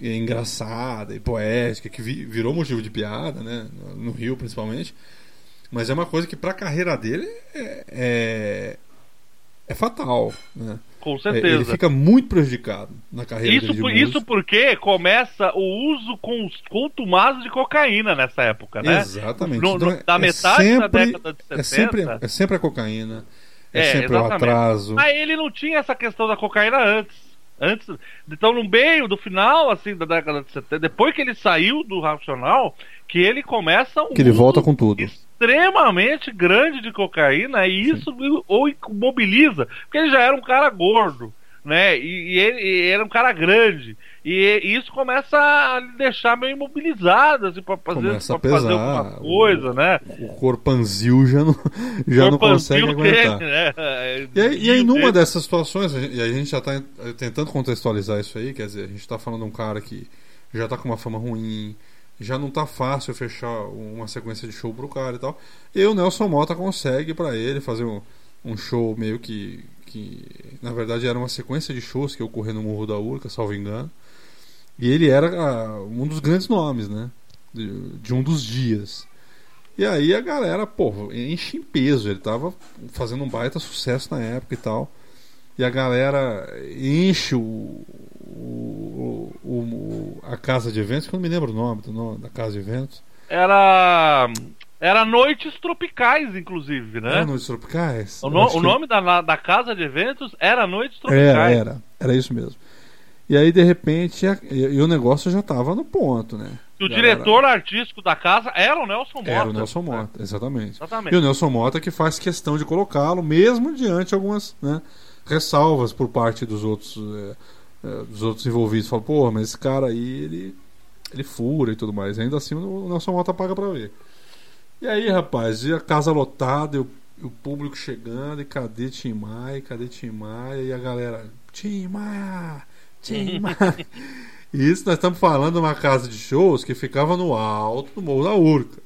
engraçada e poética, que vi- virou motivo de piada, né? No Rio, principalmente. Mas é uma coisa que pra carreira dele é, é, é fatal, né? Com É, certeza. Ele fica muito prejudicado na carreira Isso, dele de isso porque começa o uso cons- contumaz de cocaína nessa época, né? Exatamente. No- no- Então, da é metade da sempre- década de 70. É sempre, é sempre a cocaína, é, É, sempre o atraso. Mas ele não tinha essa questão da cocaína antes. Antes, então no meio do final assim da década de 70, depois que ele saiu do racional, que ele começa um Que ele volta com tudo. Extremamente grande de cocaína e isso o mobiliza, porque ele já era um cara gordo, né? E, e ele e era um cara grande. E, e isso começa a deixar meio imobilizado assim, pra fazer, Começa pra fazer alguma coisa, né? O corpanzil já não, já não consegue aguentar. dele, né? E aí, e aí, Dele. numa dessas situações, e a gente já está tentando contextualizar isso aí, quer dizer, a gente está falando de um cara que já está com uma fama ruim, já não tá fácil fechar uma sequência de show pro cara e tal. E o Nelson Mota consegue para ele fazer um, um show meio que, que. Na verdade era uma sequência de shows que ocorreu no Morro da Urca, salvo engano. E ele era ah, um dos grandes nomes, né? De, de um dos dias. E aí a galera, pô, enche em peso. Ele tava fazendo um baita sucesso na época e tal. E a galera enche o, o, o- a casa de eventos, que eu não me lembro o nome, do nome da casa de eventos. Era. Era Noites Tropicais, inclusive, né? Era Noites Tropicais? O, no- o que- nome da, da casa de eventos era Noites Era, Tropicais. era. Era isso mesmo. E aí, de repente, a- e, e o negócio já tava no ponto, né? E o Galera- diretor artístico da casa era o Nelson Mota. Era o Nelson Mota, exatamente. Exatamente. E o Nelson Mota que faz questão de colocá-lo, mesmo diante de algumas né, ressalvas por parte dos outros, eh, dos outros envolvidos. Fala, pô, mas esse cara aí, ele, ele fura e tudo mais. Ainda assim, o Nelson Mota paga pra ver. E aí, rapaz, e a casa lotada, e o, e o público chegando, e cadê Tim Maia, cadê Tim Maia? E a galera, Tim Maia, Tim Maia. E isso nós estamos falando de uma casa de shows que ficava no alto do Morro da Urca.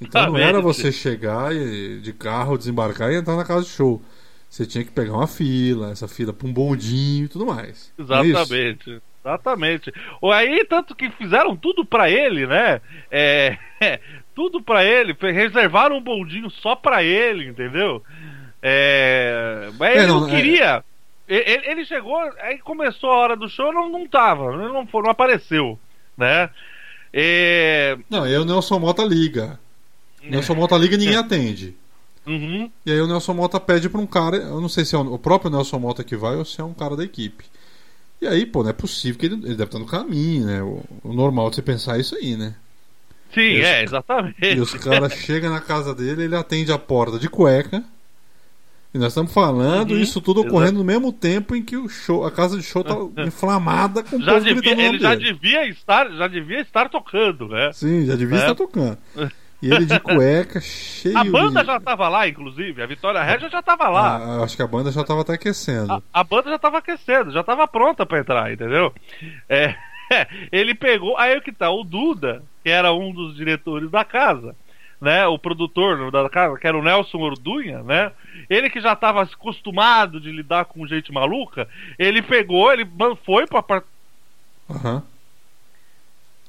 Então não era você chegar e, de carro, desembarcar e entrar na casa de show. Você tinha que pegar uma fila, essa fila pra um bondinho e tudo mais. Não é? Exatamente. Exatamente. Ou aí, tanto que fizeram tudo pra ele, né? É, tudo pra ele. Reservaram um bondinho só pra ele, entendeu? É, mas É, ele não, não, é- queria. Ele, ele chegou, aí começou a hora do show, não, não tava, ele não, foi, não apareceu, né? É, Não, e aí o Nelson Mota liga. O Nelson Mota liga ninguém atende. Uhum. E aí o Nelson Mota pede pra um cara, eu não sei se é o o próprio Nelson Mota que vai ou se é um cara da equipe. E aí, pô, não é possível que ele, ele deve estar no caminho, né? O, o normal de você pensar é isso aí, né? Sim, E os- é, exatamente. E os caras chegam na casa dele, ele atende a porta de cueca. E nós estamos falando Uhum, isso tudo ocorrendo no mesmo tempo em que o show, a casa de show tá inflamada com o já povo devia, o ele já dele. devia estar, já devia estar tocando, né? Sim, já devia É. estar tocando. E ele de cueca, cheio A banda de... já tava lá, inclusive. A Vitória Regia já tava lá. Ah, acho que a banda já tava até aquecendo. A, a banda já tava aquecendo, já tava pronta pra entrar, entendeu? É, ele pegou. Aí o que tá, o Duda, que era um dos diretores da casa, né? O produtor da casa, que era o Nelson Ordunha, né? Ele que já tava acostumado de lidar com gente maluca, ele pegou, ele foi apart- Aham.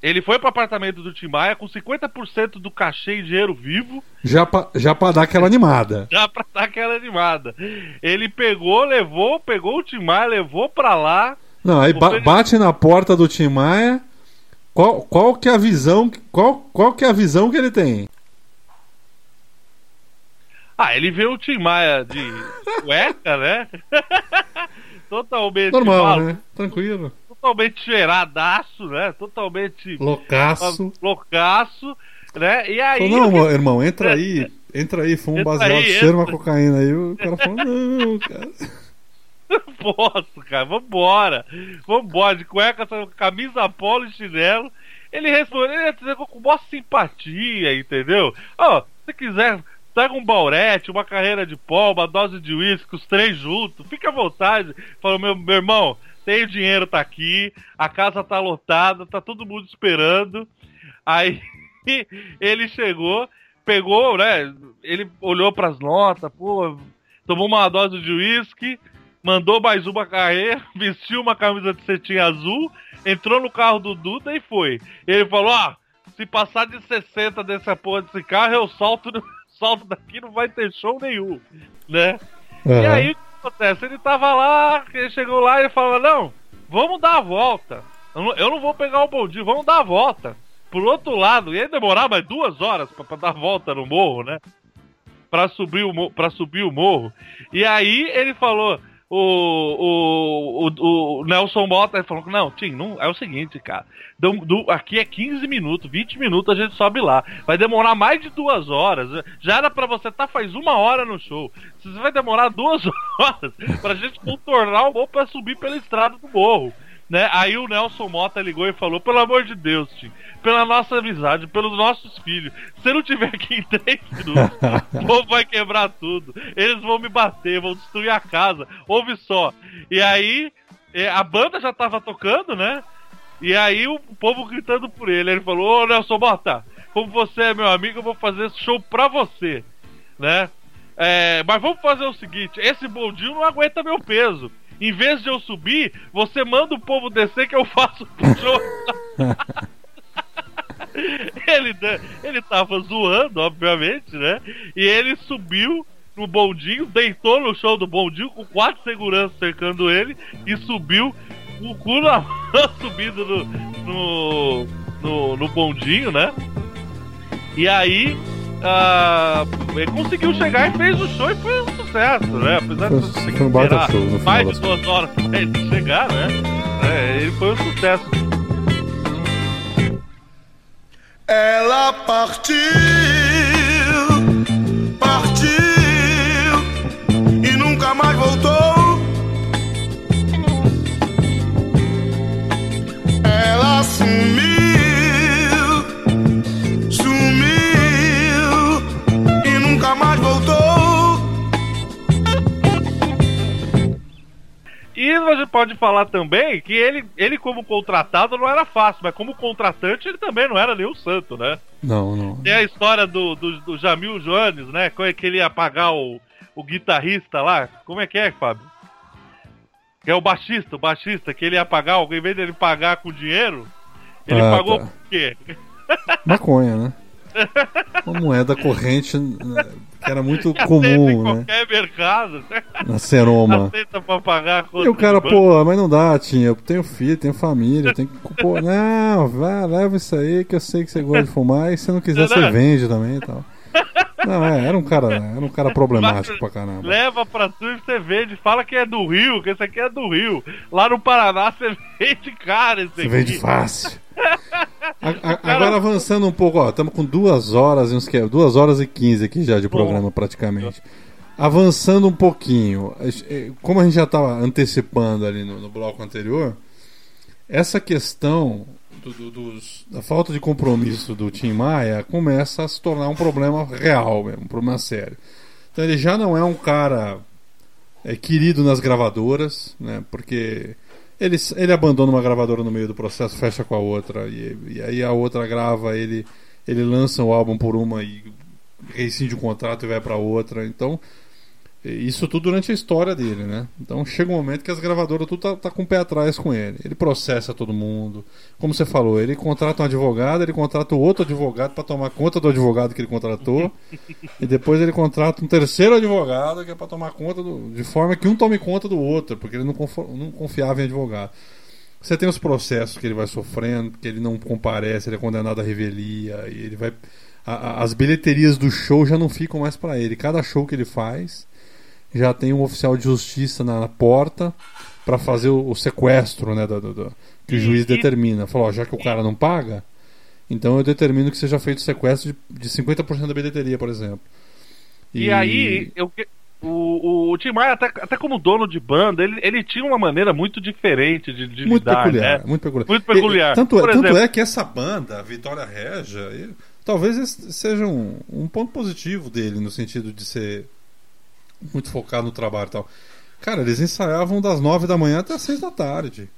Ele foi pro apartamento do Tim Maia com 50% do cachê em dinheiro vivo. Já, pra, já pra dar aquela animada. já pra dar aquela animada. Ele pegou, levou, pegou o Tim Maia, levou pra lá. Não, aí ba- bate na porta do Tim Maia. Qual, qual que é a visão? Qual, qual que é a visão que ele tem? Ah, ele vê o Tim Maia de cueca, né? totalmente Normal, maluco, né? Tranquilo. Totalmente cheiradaço, né? Totalmente Loucaço. loucaço, né? E aí. Falou, não, irmão, entra aí. Entra aí, fuma um baseado, aí, cheira uma cocaína aí. O cara falou, não, cara. Não posso, cara. Vambora. Vambora. De cueca, camisa polo e chinelo. Ele respondeu, ele ia com maior simpatia, entendeu? Ó, se quiser, pega um baurete, uma carreira de pó, uma dose de uísque, os três juntos, fica à vontade. Falou, meu, meu irmão, tem o dinheiro, tá aqui, a casa tá lotada, tá todo mundo esperando. Aí ele chegou, pegou, né? Ele olhou pras notas, pô, tomou uma dose de uísque, mandou mais uma carreira, vestiu uma camisa de cetim azul, entrou no carro do Duda e foi. Ele falou: ó, se passar de 60 dessa porra desse carro, eu salto, salto daqui, não vai ter show nenhum, né? E Aham. aí acontece? Ele tava lá, ele chegou lá e falou: Não, vamos dar a volta. Eu não, eu não vou pegar o bondinho, vamos dar a volta. Pro outro lado, ia demorar mais duas horas pra dar a volta no morro, né? Pra subir, o, pra subir o morro. E aí ele falou. O, o, o, Nelson Mota falou: Não, Tim, não, é o seguinte, cara. do- do- aqui é 15 minutos, 20 minutos a gente sobe lá. Vai demorar mais de duas horas. Já era pra você estar faz uma hora no show. Você vai demorar duas horas pra gente contornar o morro pra subir pela estrada do morro. Né? Aí o Nelson Mota ligou e falou: Pelo amor de Deus, Tim, pela nossa amizade, pelos nossos filhos, se eu não tiver aqui em três minutos, o povo vai quebrar tudo. Eles vão me bater, vão destruir a casa. Ouve só. E aí, eh, a banda já tava tocando, né? E aí o povo gritando por ele. Ele falou: Ô Nelson Mota, como você é meu amigo, eu vou fazer esse show pra você, né? É, mas vamos fazer o seguinte: esse bondinho não aguenta meu peso. Em vez de eu subir, você manda o povo descer que eu faço o show. ele, ele tava zoando, obviamente, né? E ele subiu no bondinho, deitou no chão do bondinho com quatro seguranças cercando ele e subiu com o cu na mão, subindo no, no, no, no bondinho, né? E aí ah, ele conseguiu chegar e fez o show e foi um sucesso, né? Apesar de Foi- você ter um baita esperar show, no final mais de duas horas pra ele chegar, né? É, ele foi um sucesso. Ela partiu, partiu e nunca mais voltou. E gente pode falar também que ele, ele como contratado não era fácil, mas como contratante ele também não era nenhum santo, né? Não, não. Tem a história do, do, do Jamil Jones, né? É que ele ia pagar o, o guitarrista lá? Como é que é, Fábio? Que é o baixista, o baixista, que ele ia pagar, em vez dele pagar com dinheiro, ele Ah, pagou tá. por quê? Maconha, né? Uma moeda corrente né, que era muito Que aceita em comum, né? qualquer mercado. Na Seroma. Aceita pra pagar E o cara, pô, mas não dá, tinha. Eu tenho filho, tenho família, tenho que. Pô, não, vai, leva isso aí que eu sei que você gosta de fumar e se não quiser, você Não. vende também e tal. Não, é, era um cara, era um cara problemático pra caramba. Leva pra tu e você vende, fala que é do Rio, que esse aqui é do Rio. Lá no Paraná você vende cara esse Você aqui. vende fácil. A- a- Agora avançando um pouco, ó, estamos com duas horas e uns que duas horas e quinze aqui já de programa praticamente. Avançando um pouquinho, eh, como a gente já estava antecipando ali no, no bloco anterior, essa questão do- do- dos- da falta de compromisso do Tim Maia começa a se tornar um problema real, mesmo, um problema sério. Então ele já não é um cara é, querido nas gravadoras, né? Porque ele, ele abandona uma gravadora no meio do processo, fecha com a outra, e, e aí a outra grava, ele, ele lança o álbum por uma e rescinde o contrato e vai para outra. Então, isso tudo durante a história dele, né? Então chega um momento que as gravadoras tudo tá, tá com o pé atrás com ele. Ele processa todo mundo. Como você falou, ele contrata um advogado, ele contrata outro advogado para tomar conta do advogado que ele contratou. e depois ele contrata um terceiro advogado que é para tomar conta do, de forma que um tome conta do outro, porque ele não, não confiava em advogado. Você tem os processos que ele vai sofrendo, que ele não comparece, ele é condenado à revelia, e ele vai. a- a- as bilheterias do show já não ficam mais para ele. Cada show que ele faz já tem um oficial de justiça na, porta para fazer o, o sequestro, né, do, do- do- que o juiz determina. Falou, ó, já que o cara não paga, então eu determino que seja feito sequestro de, de 50% da bilheteria, por exemplo. E, aí, eu, o, o, o Tim Maia, até, até como dono de banda, ele, ele tinha uma maneira muito diferente de, de muito lidar, peculiar, né? muito peculiar. Muito peculiar. E- tanto é, Por tanto exemplo- é que essa banda, a Vitória Regia, talvez seja um, um ponto positivo dele, no sentido de ser muito focado no trabalho e tal. Cara, eles ensaiavam das nove da manhã até as seis da tarde.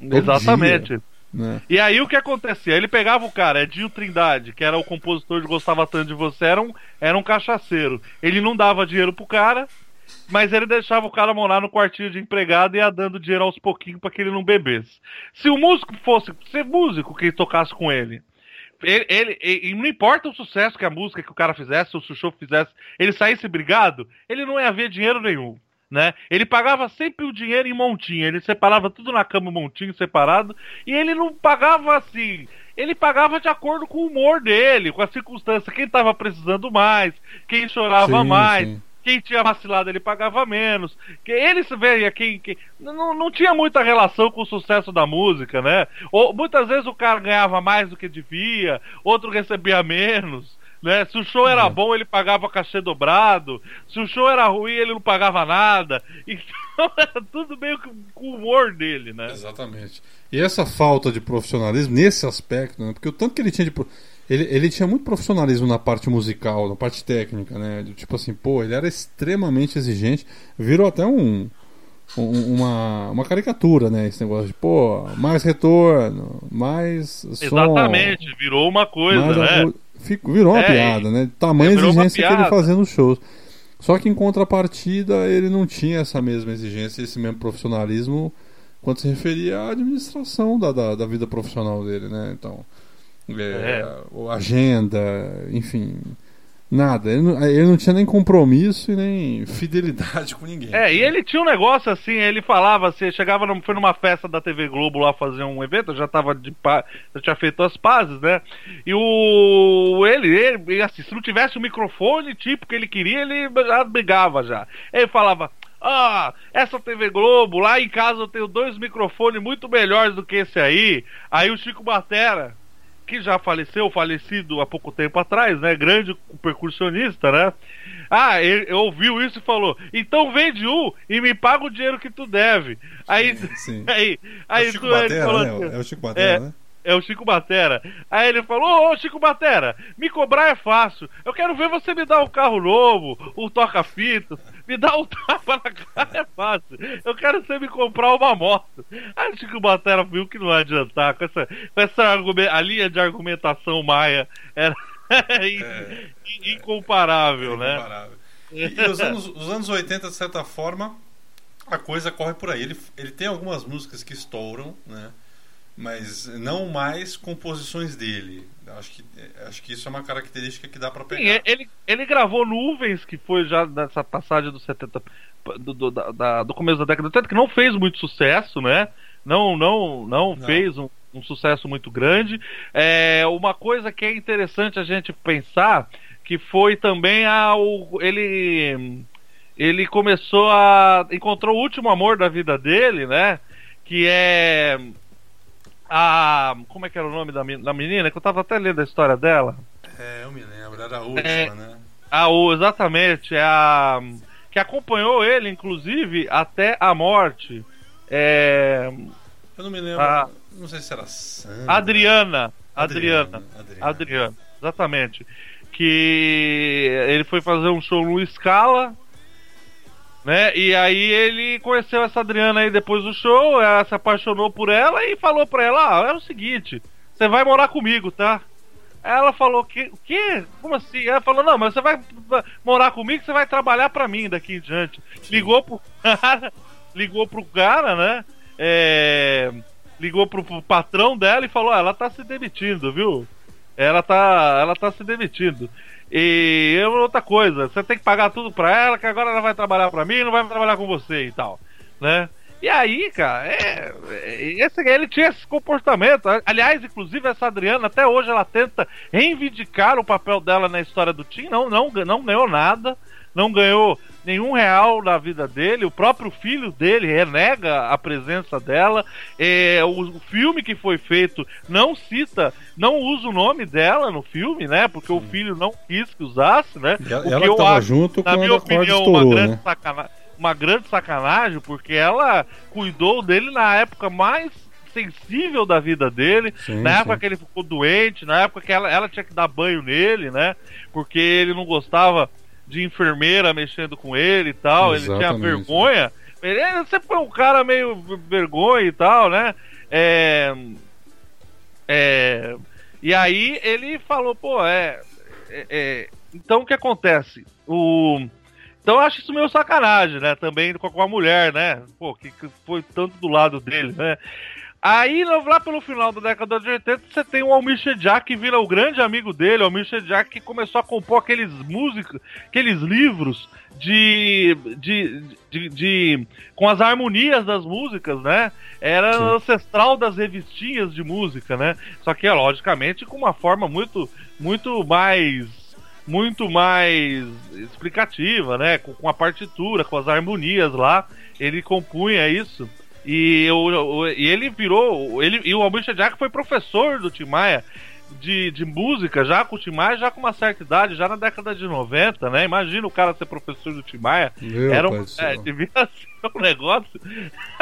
Exatamente. dia, né? E aí o que acontecia? Ele pegava o cara, Edinho Trindade, que era o compositor de Gostava Tanto de Você, era um, era um cachaceiro. Ele não dava dinheiro pro cara, mas ele deixava o cara morar no quartinho de empregado e ia dando dinheiro aos pouquinhos para que ele não bebesse. Se o músico fosse ser músico que tocasse com ele, ele, ele- e- e não importa o sucesso que a música que o cara fizesse, ou se o show fizesse, ele saísse brigado, ele não ia ver dinheiro nenhum. Né? Ele pagava sempre o dinheiro em montinho, ele separava tudo na cama montinho separado, e ele não pagava assim, ele pagava de acordo com o humor dele, com a circunstância, quem tava precisando mais, quem chorava Sim, mais, sim. Quem tinha vacilado ele pagava menos. Que ele se veia quem, quem não, não tinha muita relação com o sucesso da música, né? Ou muitas vezes o cara ganhava mais do que devia, outro recebia menos. Né? Se o show era bom, ele pagava cachê dobrado. Se o show era ruim, ele não pagava nada. Então era tudo meio que com o humor dele, né? Exatamente. E essa falta de profissionalismo nesse aspecto, né? Porque o tanto que ele tinha de. Ele, ele tinha muito profissionalismo na parte musical, na parte técnica, né? Tipo assim, pô, ele era extremamente exigente. Virou até um. um- uma, uma caricatura, né? Esse negócio de, pô, mais retorno, mais som. Exatamente, virou uma coisa, né? agu- Fico- virou uma É, piada, né? Tamanha exigência que ele fazia nos shows. Só que em contrapartida ele não tinha essa mesma exigência, esse mesmo profissionalismo quando se referia à administração da, da, da vida profissional dele, né? Então, é, a agenda, enfim, nada. Ele não, ele não tinha nem compromisso e nem fidelidade com ninguém. É, e ele tinha um negócio assim, ele falava assim, chegava num- foi numa festa da TV Globo lá fazer um evento, já tava de já tinha feito as pazes, né? E o ele, ele assim, se não tivesse o microfone tipo que ele queria, ele já brigava já. Ele falava: "Ah, essa TV Globo, lá em casa eu tenho dois microfones muito melhores do que esse aí". Aí o Chico Batera que já faleceu, falecido há pouco tempo atrás, né? Grande percussionista, né? Ah, ele ouviu isso e falou: então vende um e me paga o dinheiro que tu deve. Aí, sim. aí, aí É o Chico tu- Batera, falou né? assim, É o Chico Batera, é, né? É o Chico Batera. Aí ele falou: Ô Chico Batera, me cobrar é fácil. Eu quero ver você me dar um carro novo, um toca-fitas. Me dá um tapa na cara é fácil. Eu quero você me comprar uma moto. Aí o Chico Batera viu que não ia adiantar. Com essa, com essa a linha de argumentação maia era in- in- incomparável, né? Incomparável. E, e os, anos, os anos 80, de certa forma, a coisa corre por aí. Ele, ele tem algumas músicas que estouram, né? Mas não mais composições dele. Acho que, acho que isso é uma característica que dá Sim, pegar. ele, ele gravou Nuvens, que foi já nessa passagem dos 70. Do, do, da- do começo da década de 80, que não fez muito sucesso, né? Não, não, não, Não. fez um, um sucesso muito grande. É, uma coisa que é interessante a gente pensar que foi também ao ele ele começou a encontrou o último amor da vida dele, né? Que é a como é que era o nome da, da menina? Que eu tava até lendo a história dela. É, eu me lembro, era a última, É. né? A o exatamente, é a que acompanhou ele inclusive até a morte. É Eu não me lembro. Ah. Não sei se era Sandra. Adriana, Adriana, Adriana, Adriana. Adriana, exatamente. Que ele foi fazer um show no Scala, né? E aí ele conheceu essa Adriana aí depois do show, ela se apaixonou por ela e falou pra ela: ah, é o seguinte, você vai morar comigo, tá? Ela falou que o quê? Como assim? Ela falou: "Não, mas você vai morar comigo, você vai trabalhar pra mim daqui em diante". Ligou pro cara, ligou pro cara, né? É, ligou pro, pro patrão dela e falou: "Ah, ela tá se demitindo, viu? Ela tá, ela tá se demitindo. E é outra coisa, você tem que pagar tudo pra ela, que agora ela vai trabalhar pra mim, não vai trabalhar com você e tal, né? E aí, cara, é, é- esse, ele tinha esse comportamento. Aliás, inclusive, essa Adriana, até hoje, ela tenta reivindicar o papel dela na história do Tim. Não, não, não ganhou nada, não ganhou nenhum real na vida dele. O próprio filho dele renega a presença dela. É, o, filme que foi feito não cita, não usa o nome dela no filme, né? Porque o filho não quis que usasse, né? E ela- O ela que eu que tava acho, junto na minha opinião, estourou, uma grande né? sacana- uma grande sacanagem, porque ela cuidou dele na época mais sensível da vida dele, Sim, na época sim. que ele ficou doente, na época que ela, ela tinha que dar banho nele, né? Porque ele não gostava de enfermeira mexendo com ele e tal, ele tinha Exatamente. vergonha. Ele sempre foi um cara meio vergonha e tal, né? É, é, e aí ele falou, pô, é, é, é, então o que acontece? O então eu acho isso meio sacanagem, né? Também com com a mulher, né? Pô, que, que foi tanto do lado dele, né? Aí, lá pelo final da década de 80, você tem o Almir Shediak que vira o grande amigo dele, o Almir Shediak que começou a compor aqueles músicos, aqueles livros de, de, de, de- com as harmonias das músicas, né? Era Sim. ancestral das revistinhas de música, né? Só que, logicamente, com uma forma muito, muito mais muito mais explicativa, né? Com, com a partitura, com as harmonias lá, ele compunha isso. E, o, o- e ele virou. Ele, e o Almir Shediak foi professor do Tim Maia de, de música, já com o Tim Maia, já com uma certa idade, já na década de 90, né? Imagina o cara ser professor do Tim Maia. Meu Era um, é, devia ser um negócio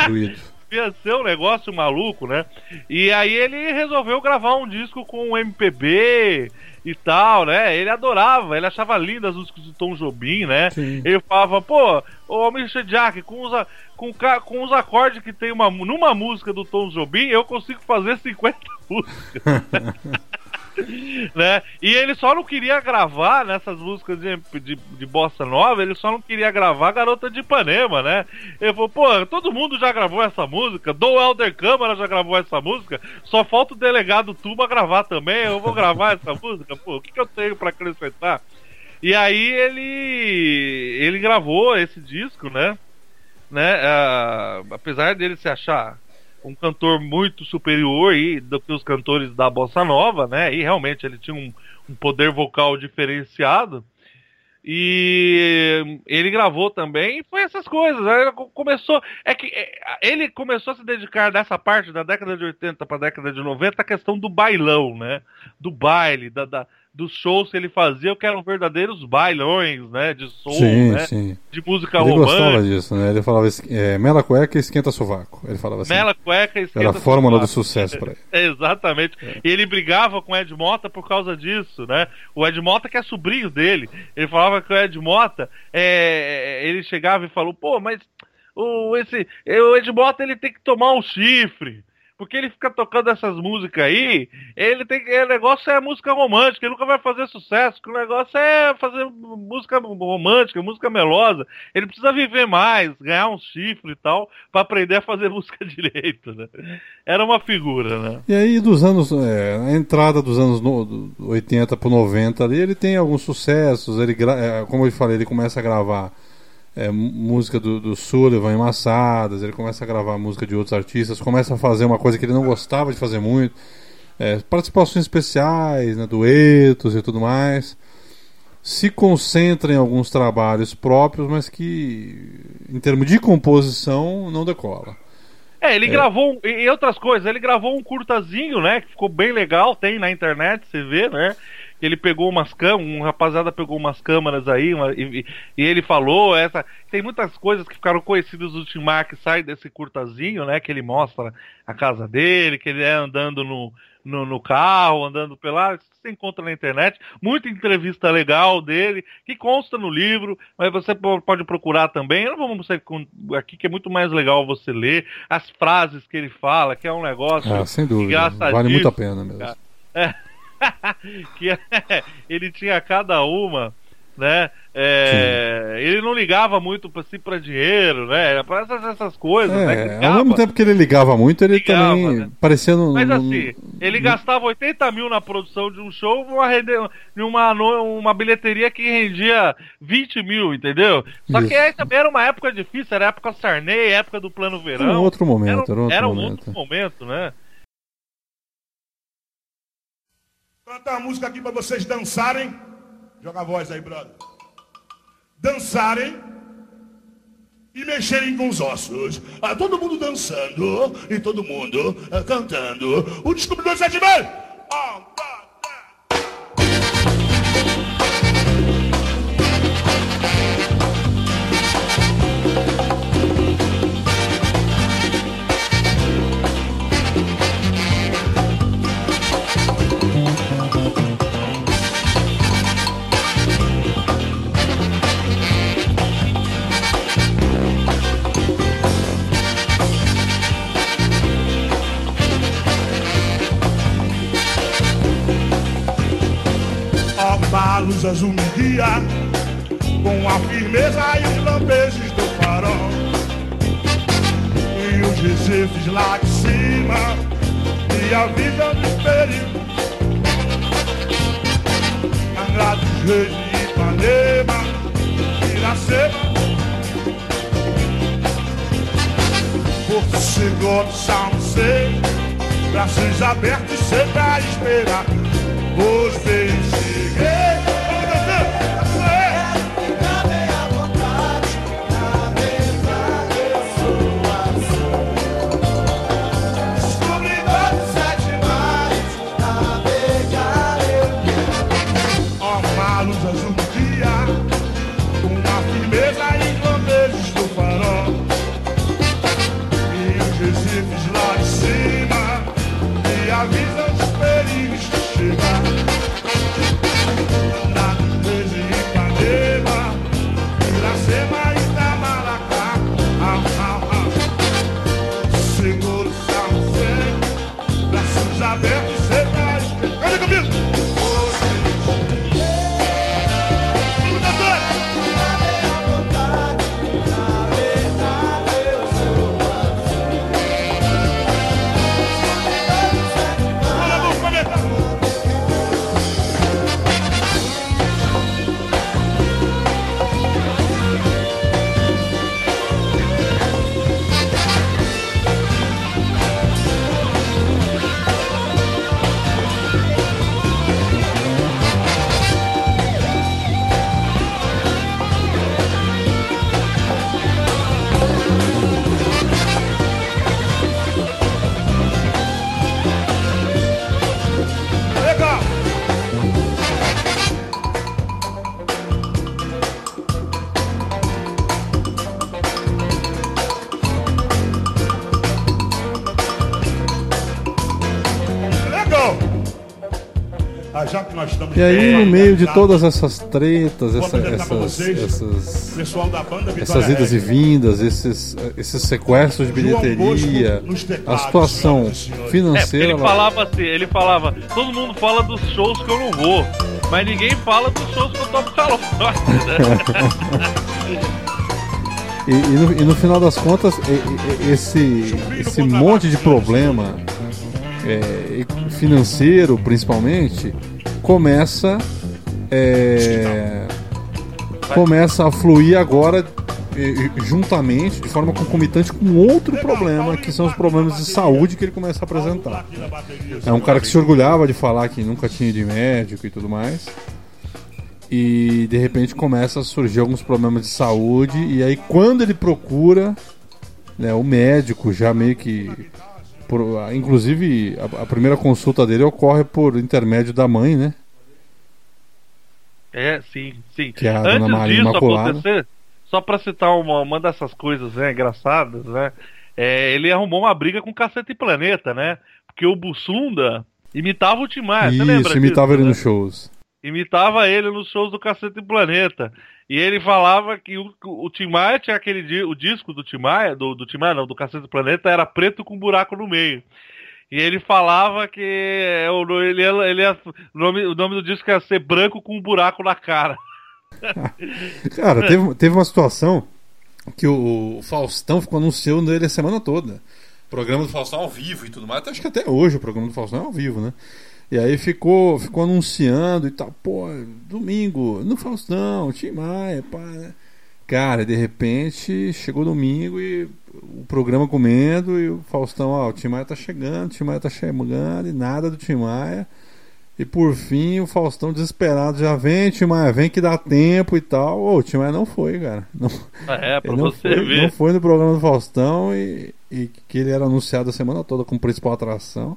Doído. Devia ser um negócio maluco, né? E aí ele resolveu gravar um disco com um MPB e tal, né? Ele adorava, ele achava lindas as músicas do Tom Jobim, né? Sim. Ele falava, pô, ô Almir Jack, com os, com, com os acordes que tem uma, numa música do Tom Jobim, eu consigo fazer 50 músicas. né? E ele só não queria gravar nessas músicas de, de, de bossa nova, ele só não queria gravar Garota de Ipanema, né? Ele falou, pô, todo mundo já gravou essa música, Dom Helder Câmara já gravou essa música, só falta o delegado Tuba gravar também, eu vou gravar essa música, pô, o que, que eu tenho pra acrescentar? E aí ele ele gravou esse disco, né? né? ah, apesar dele se achar um cantor muito superior aí do que os cantores da bossa nova, né? E realmente ele tinha um, um poder vocal diferenciado. E ele gravou também, e foi essas coisas. Co- começou, é que é, ele começou a se dedicar nessa parte da década de 80 para a década de 90 a questão do bailão, né? Do baile, da, da- dos shows que ele fazia, que eram verdadeiros bailões, né? De som, Sim, né? sim. De música Ele romântica. gostava disso, né? Ele falava é, mela cueca e esquenta sovaco. Ele falava assim. Mela, cueca, esquenta Era a fórmula do sovaco. sucesso pra ele. Exatamente. E ele brigava com o Ed Mota por causa disso, né? O Ed Mota, que é sobrinho dele, ele falava que o Ed Mota, é, ele chegava e falou, pô, mas o, esse, o Ed Mota ele tem que tomar um chifre. Porque ele fica tocando essas músicas aí, ele tem que. O negócio é música romântica, ele nunca vai fazer sucesso, o negócio é fazer música romântica, música melosa. Ele precisa viver mais, ganhar um chifre e tal, pra aprender a fazer música direito, né? Era uma figura, né? E aí, dos anos. é, a entrada dos anos no, do 80 pro 90 ali, ele tem alguns sucessos. Ele, é, como eu falei, ele começa a gravar é, música do, do Sullivan em Massadas, ele começa a gravar música de outros artistas, começa a fazer uma coisa que ele não gostava de fazer muito. é, participações especiais, né, duetos e tudo mais. se concentra em alguns trabalhos próprios, mas que, em termos de composição, não decola. É, ele gravou, um- e e outras coisas, ele gravou um curtazinho, né, que ficou bem legal, tem na internet, você vê, né, ele pegou umas câmeras, um rapaziada pegou umas câmeras aí, uma- e, e- ele falou, essa, tem muitas coisas que ficaram conhecidas do Tim que sai desse curtazinho, né, que ele mostra a casa dele, que ele é andando no, no, no carro, andando pela, você encontra na internet, muita entrevista legal dele, que consta no livro, mas você po- pode procurar também. Eu não vou mostrar aqui que é muito mais legal você ler as frases que ele fala, que é um negócio Ah, sem dúvida. Vale muito a pena mesmo. cara. É. que é- ele tinha cada uma, né? É, ele não ligava muito pra si para dinheiro, né? Para essas, essas coisas, né? É, ao ligava. mesmo tempo que ele ligava muito, ele Ligava, também né? parecia no, Mas no- assim, ele gastava 80 mil na produção de um show uma, uma, uma bilheteria que rendia 20 mil, entendeu? Só Isso. que aí também era uma época difícil, era a época Sarney, época do Plano Verão. Era um outro momento, Era, um- era era outro um momento. outro momento, né? Cantar uma música aqui pra vocês dançarem. Joga a voz aí, brother. Dançarem e mexerem com os ossos. Ah, todo mundo dançando e todo mundo ah, cantando. O descobridor sete vezes. Um, me guia Com a firmeza e os lampejos do farol. E os recifes lá de cima E a vida dos perigos Angra dos Reis de Ipanema Iracema Porto Seguro, São José Braços abertos sempre a esperar E aí, no meio de todas essas tretas, essa- essas, vocês essas, o pessoal da banda Vitória essas idas e vindas, esses, esses sequestros de bilheteria, a situação. É, financeira. ele ela- falava assim, ele falava, todo mundo fala dos shows que eu não vou, mas ninguém fala dos shows que eu tomo calor. E, e no, e no final das contas, e- e- esse, esse monte de problema é, financeiro, principalmente, começa é, começa a fluir agora juntamente, de forma concomitante com outro problema, que são os problemas de saúde que ele começa a apresentar. É um cara que se orgulhava de falar que nunca tinha de médico e tudo mais. E de repente começa a surgir alguns problemas de saúde. E aí, quando ele procura né, o médico, já meio que. Por, inclusive, a, a primeira consulta dele ocorre por intermédio da mãe, né? É, sim, sim. Que é a Antes Dona Maria disso Imaculada. acontecer, só pra citar uma, uma dessas coisas né, engraçadas, né? é, ele arrumou uma briga com o Cacete Planeta, né? Porque o Bussunda imitava o Tim Maia, você lembra Isso, imitava disso, ele né? nos shows. imitava ele nos shows do Cacete Planeta. E ele falava que o, o tinha aquele o disco do Tim Maia, do, do não, do Cacete Planeta, era preto com buraco no meio. E ele falava que é, o- ele ele o, nome, o nome do disco ia ser branco com um buraco na cara. Cara, teve, teve uma situação que o, Faustão ficou anunciando ele a semana toda. Programa do Faustão ao vivo e tudo mais. Acho que até hoje o programa do Faustão é ao vivo, né? E aí ficou, ficou anunciando e tal, pô, domingo, no Faustão, Tim Maia, pá, né? Cara, de repente chegou domingo e o programa comendo e o Faustão, ó, o Tim Maia tá chegando, o Tim Maia tá chegando e nada do Tim Maia. E por fim o Faustão desesperado já vem, Tim Maia, vem que dá tempo e tal. Ô, o Tim Maia não foi, cara. Não, É, pra não você foi, ver. não foi no programa do Faustão e, e que ele era anunciado a semana toda como principal atração.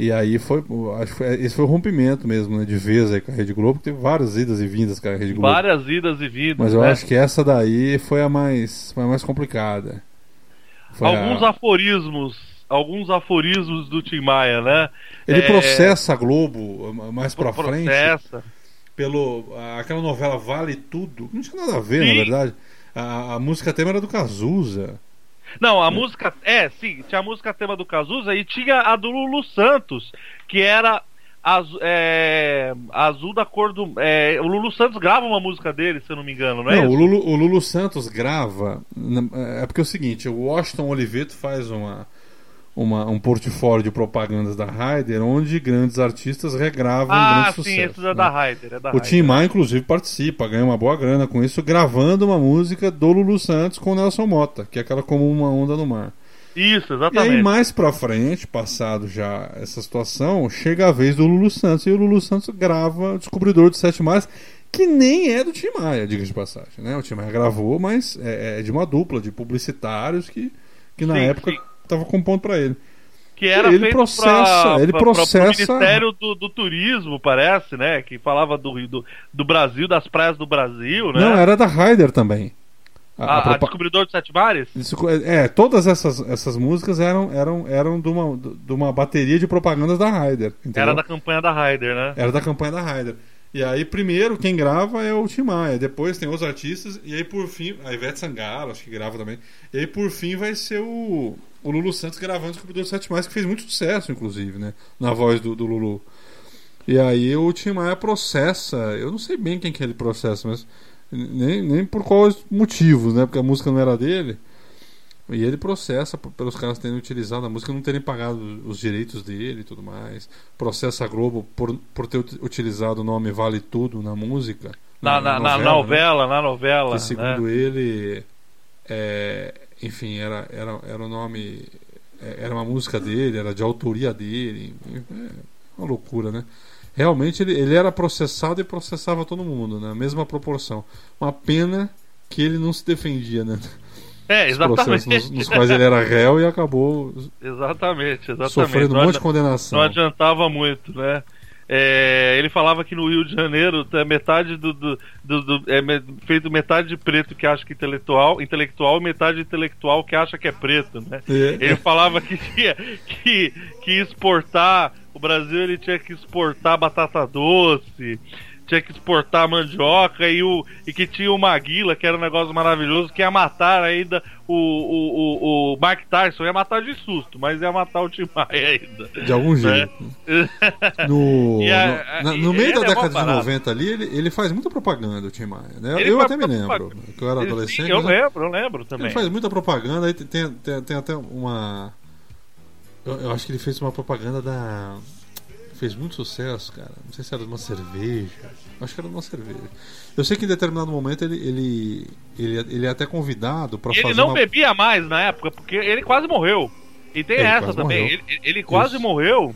E aí foi, acho que foi- esse foi o rompimento mesmo, né, de vez aí com a Rede Globo, que teve várias idas e vindas com a Rede Globo. Várias idas e vindas. Mas eu né? acho que essa daí foi a mais, foi a mais complicada. Foi a- Alguns aforismos, alguns aforismos do Tim Maia, né? Ele É, processa a Globo mais pra frente processa. pelo aquela novela Vale Tudo. Não tinha nada a ver, Sim. na verdade. A, a música tema era do Cazuza. Não, a música. É, sim, tinha a música tema do Cazuza e tinha a do Lulu Santos, que era azu- é, azul da cor do. é, o Lulu Santos grava uma música dele, se eu não me engano, não é? Não, o? Lulu, o Lulu Santos grava. na- É porque é o seguinte: o Washington Oliveto faz uma, uma, um portfólio de propagandas da Ryder, onde grandes artistas regravam Ah, grandes sim, sucessos. esse é né? da Ryder. É da O. Tim Maia, inclusive, participa, ganha uma boa grana com isso, gravando uma música do Lulu Santos com o Nelson Mota, que é aquela como uma onda no mar. Isso, E exatamente. aí, mais pra frente, passado já essa situação, chega a vez do Lulu Santos. E o Lulu Santos grava o Descobridor dos Sete Mares, que nem é do Tim Maia, diga de passagem. Né? O Tim Maia gravou, mas é, é de uma dupla de publicitários que, que na Sim, época sim. Estavam compondo pra ele. Que era ele feito processa- pra, ele pra- pra- processa- pro Ministério do, do Turismo, parece, né? Que falava do, do, do Brasil, das praias do Brasil, né? Não, era da Ryder também. A- a, a a propa- Descobridor dos Sete Mares? Isso, é, todas essas, essas músicas eram, eram, eram de, uma, de uma bateria de propagandas da Ryder. entendeu? Era da campanha da Ryder, né? Era da campanha da Ryder. E aí, primeiro, quem grava é o Tim Maia. Depois tem os artistas. E aí, por fim, a Ivete Sangalo, acho que grava também. E aí, por fim, vai ser o, o Lulu Santos gravando o Descobridor Sete Mais, que fez muito sucesso, inclusive, né? Na voz do, do Lulu. E aí, o Tim Maia processa. Eu não sei bem quem que ele processa, mas nem, nem por quais motivos, né? Porque a música não era dele. E ele processa pelos caras terem utilizado a música e não terem pagado os direitos dele e tudo mais. Processa a Globo por, por ter ut- utilizado o nome Vale Tudo na música. Na, na, na né? novela, na novela. Que segundo né? ele, é, enfim, era, era, era o nome. é, Era uma música dele, era de autoria dele. É uma loucura, né? Realmente ele, ele era processado e processava todo mundo, na mesma proporção. Uma pena que ele não se defendia, né? É, processos exatamente. nos, nos quais ele era réu e acabou Exatamente, exatamente. sofrendo um monte de condenação. Não adiantava muito, né? É, ele falava que no Rio de Janeiro é metade do, do, do- do- é feito metade de preto que acha que é intelectual, intelectual e metade intelectual que acha que é preto, né? É. Ele falava que tinha que, que exportar o Brasil ele tinha que exportar batata doce, tinha que exportar mandioca e, o, e que tinha o Maguila, que era um negócio maravilhoso, que ia matar ainda o, o, o, o Mark Tyson, ia matar de susto, mas ia matar o Tim Maia ainda. De algum jeito. No, a- no, no meio da é década de barato. 90 ali, ele, ele faz muita propaganda, o Tim Maia. Né? Ele Eu até me lembro, que eu era Sim, adolescente. eu mas lembro, eu lembro também. Ele faz muita propaganda, aí tem, tem, tem até uma. Eu, eu acho que ele fez uma propaganda da. Fez muito sucesso, cara. Não sei se era de uma cerveja. Acho que era de uma cerveja. Eu sei que em determinado momento ele, ele, ele, ele é até convidado para fazer ele não uma. bebia mais na época, porque ele quase morreu. E tem Ele essa também. Ele, ele quase Isso. morreu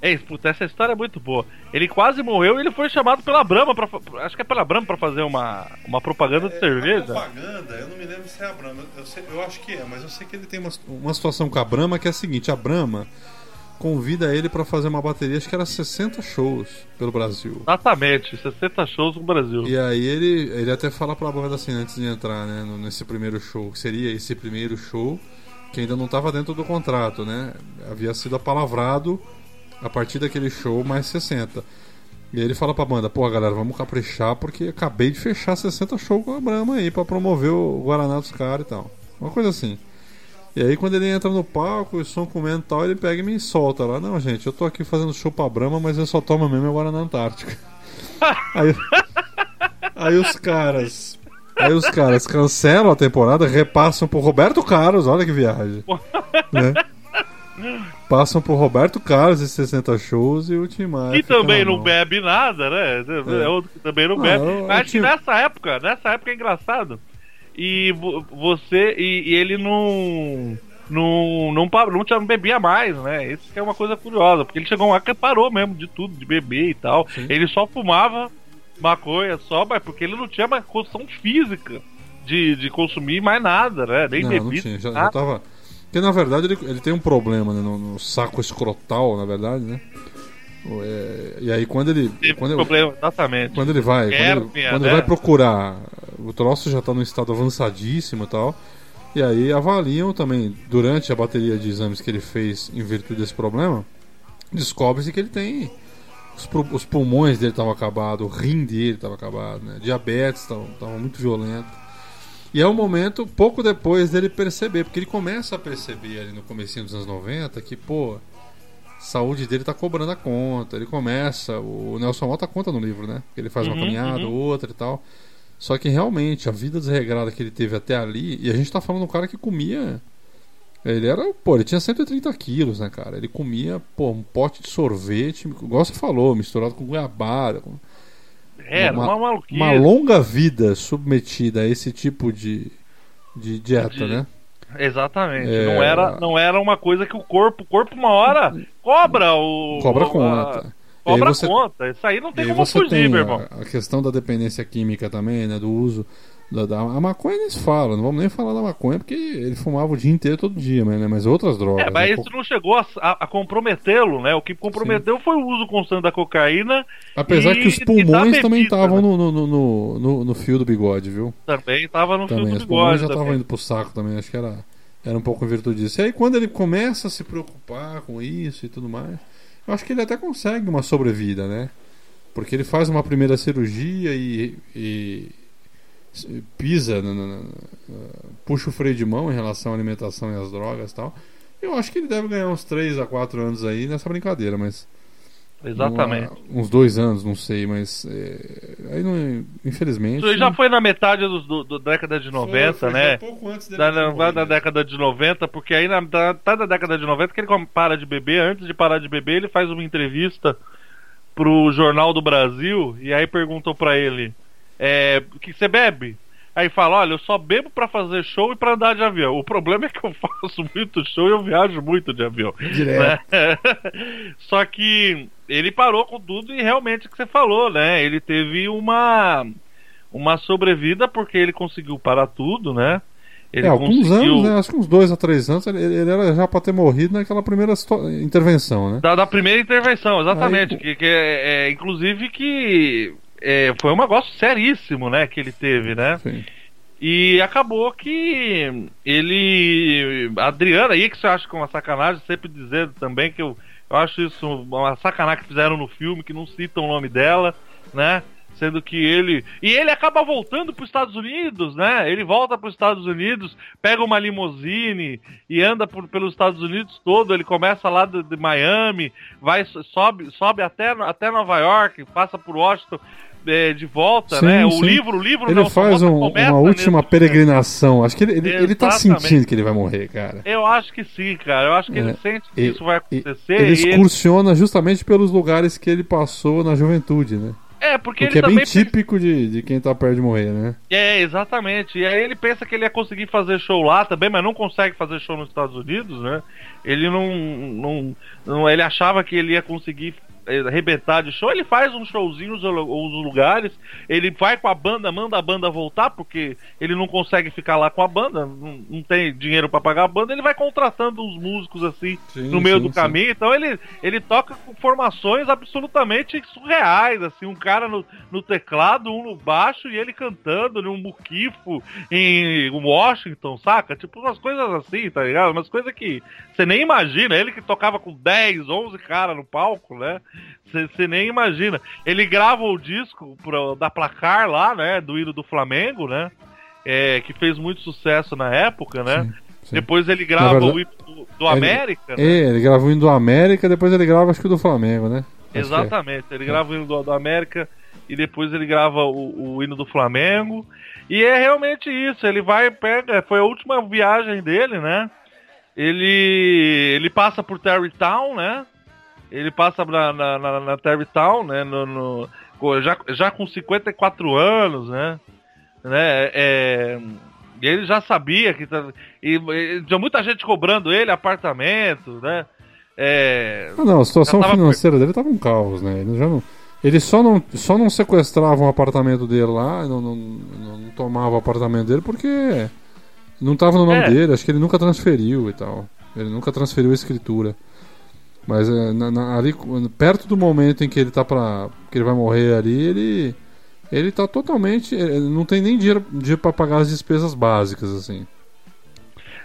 É, puta, essa história é muito boa. Ele quase morreu e ele foi chamado pela Brahma, pra, fa- acho que é pela Brahma pra fazer uma, uma propaganda de A cerveja. propaganda, eu não me lembro se é a Brahma. Eu, sei- eu acho que é, mas eu sei que ele tem uma, uma situação com a Brahma que é a seguinte: a Brahma convida ele pra fazer uma bateria, acho que era 60 shows pelo Brasil. Exatamente, 60 shows no Brasil. E aí ele, ele até fala pra banda assim antes de entrar, né, nesse primeiro show, que seria esse primeiro show que ainda não estava dentro do contrato, né? Havia sido apalavrado a partir daquele show mais 60. E aí ele fala pra banda, pô galera, vamos caprichar porque acabei de fechar 60 shows com a Brahma aí pra promover o Guaraná dos caras e tal. Uma coisa assim. E aí quando ele entra no palco, o som comendo e tal, ele pega e me solta lá. Não, gente, eu tô aqui fazendo show pra Brahma, mas eu só tomo mesmo é Guaraná Antártica. aí, aí os caras. Aí os caras cancelam a temporada, repassam pro Roberto Carlos, olha que viagem. né? Passam pro Roberto Carlos esses 60 shows e o Tim Maia Que também na não mão. bebe nada, né? É, outro que também não Ah, bebe. eu- Mas eu nessa época, nessa época é engraçado. E vo- você. E, e ele não. Não, não, não, tinha- não bebia mais, né? Isso que é uma coisa curiosa, porque ele chegou lá que parou mesmo de tudo, de beber e tal. Ele só fumava maconha só, mas porque ele não tinha mais condição física de, de consumir mais nada, né? Nem Não, bebida. não tinha, já, já tava. Porque na verdade ele, ele tem um problema né, no, no saco escrotal, na verdade, né? É, e aí quando ele. Teve Quando, problema, exatamente. quando ele vai. Quando, ele, quando né? ele vai procurar. O troço já tá num estado avançadíssimo e tal. E aí avaliam também, durante a bateria de exames que ele fez em virtude desse problema, descobre-se que ele tem. Os, os pulmões dele estavam acabados, o rim dele estava acabado, né? Diabetes estava muito violento. E é um momento, pouco depois dele perceber, porque ele começa a perceber ali no comecinho dos anos 90 que, pô, a saúde dele tá cobrando a conta. Ele começa, o Nelson Mota conta no livro, né? Ele faz uma Uhum, caminhada, uhum. outra e tal. Só que realmente, a vida desregrada que ele teve até ali, e a gente tá falando de um cara que comia. Ele era, pô, ele tinha 130 quilos, né, cara? Ele comia, pô, um pote de sorvete, igual você falou, misturado com goiabada. Com... Era uma, maluquice. uma longa vida submetida a esse tipo de, de dieta, De- né? Exatamente. É. Não, era, não era uma coisa que o corpo, o corpo uma hora cobra o. Cobra conta. Cobra você- conta. Isso aí não tem como você fugir, tem meu irmão. a questão da dependência química também, né? Do uso. Da, da- a maconha nem se fala, não vamos nem falar da maconha porque ele fumava o dia inteiro todo dia, mas, né? mas outras drogas. É, mas né? isso não chegou a, a- comprometê-lo, né? O que comprometeu foi o uso constante da cocaína. Apesar e- que os pulmões também estavam né? no, no, no, no, no- fio do bigode, viu? Também tava no também, fio os do pulmões bigode. já também. estavam indo pro saco também, acho que era, era um pouco em virtude disso. E aí quando ele começa a se preocupar com isso e tudo mais, acho que ele até consegue uma sobrevida, né? Porque ele faz uma primeira cirurgia e, e pisa, na- na- na- puxa o freio de mão em relação à alimentação e às drogas e tal. Eu acho que ele deve ganhar uns 3 a 4 anos aí nessa brincadeira, mas. Exatamente. Uma- uns dois anos, não sei, mas. é, aí não, infelizmente. Isso aí já foi na metade dos- do, do- da década de 90, foi né? já pouco antes Da, morrido. da década de 90, porque aí na, da, tá da década de 90 que ele para de beber. Antes de parar de beber, ele faz uma entrevista pro Jornal do Brasil e aí perguntam pra ele: é, o que você bebe? Aí fala: Olha, eu só bebo pra fazer show e pra andar de avião. O problema é que eu faço muito show e eu viajo muito de avião. Direto. né? Só que ele parou com tudo e realmente o que você falou, né? Ele teve uma uma sobrevida porque ele conseguiu parar tudo, né? Ele é, alguns conseguiu anos, né? Acho que uns dois a três anos ele, ele era já pra ter morrido naquela primeira situa- intervenção, né? da, da primeira intervenção, exatamente. Aí- que, que é, é, inclusive que é, foi um negócio seríssimo, né? Que ele teve, né? Sim. E acabou que ele. Adriana, aí que você acha que é uma sacanagem, sempre dizendo também que eu, eu acho isso uma sacanagem que fizeram no filme, que não citam o nome dela, né? Sendo que ele. E ele acaba voltando para os Estados Unidos, né? Ele volta para os Estados Unidos, pega uma limusine e anda por, pelos Estados Unidos todo. Ele começa lá de, de Miami, vai, sobe, sobe até, até Nova York, passa por Washington eh, de volta, Sim, né? O sim. livro, o livro Ele Nelson faz um- uma última nesse- peregrinação. Acho que ele, ele, ele tá sentindo que ele vai morrer, cara. Eu acho que sim, cara. Eu acho que É. ele sente que E- isso vai acontecer. Ele e ele- excursiona justamente pelos lugares que ele passou na juventude, né? É, porque O que ele é bem típico de, de quem tá perto de morrer, né? É, exatamente. E aí ele pensa que ele ia conseguir fazer show lá também, mas não consegue fazer show nos Estados Unidos, né? Ele não. não, não ele achava que ele ia conseguir arrebentar de show. Ele faz uns showzinhos nos nos lugares, ele vai com a banda, manda a banda voltar, porque ele não consegue ficar lá com a banda, não, não tem dinheiro pra pagar a banda, ele vai contratando uns músicos assim Sim, no meio sim, do sim. caminho. Então ele, ele toca com formações absolutamente surreais, assim, um cara no, no teclado, um no baixo e ele cantando num muquifo em Washington, saca? Tipo umas coisas assim, tá ligado? Umas coisas que você nem imagina. Ele que tocava com 10, 11 caras no palco, né? Você nem imagina. Ele grava o disco pro- da Placar lá, né? Do hino do Flamengo, né? É, que fez muito sucesso na época, né? sim. Depois ele grava verdade- o hino do, do Ele- América, né? É, ele gravou indo do América, depois ele grava acho que o do Flamengo, né? Acho é. Exatamente. Ele grava o hino do, do América e depois ele grava o, o hino do Flamengo. E é realmente isso. Ele vai, pega. Foi a última viagem dele, né? Ele, ele passa por Terrytown, né? Ele passa na, na, na, na Terrytown, né? No, no- já, já com 54 anos, né? né? É, ele já sabia que. tá- E, e tinha muita gente cobrando ele apartamento, né? É, Ah, não, a situação tava- financeira dele tava um caos, né? Ele, já não, ele só, não, só não sequestrava um apartamento dele lá, não, não, não, não tomava o apartamento dele porque não tava no nome É. dele, acho que ele nunca transferiu e tal. Ele nunca transferiu a escritura. Mas é, na- na- ali, perto do momento em que ele tá pra. que ele vai morrer ali, ele. Ele tá totalmente. ele não tem nem dinheiro, dinheiro pra pagar as despesas básicas, assim.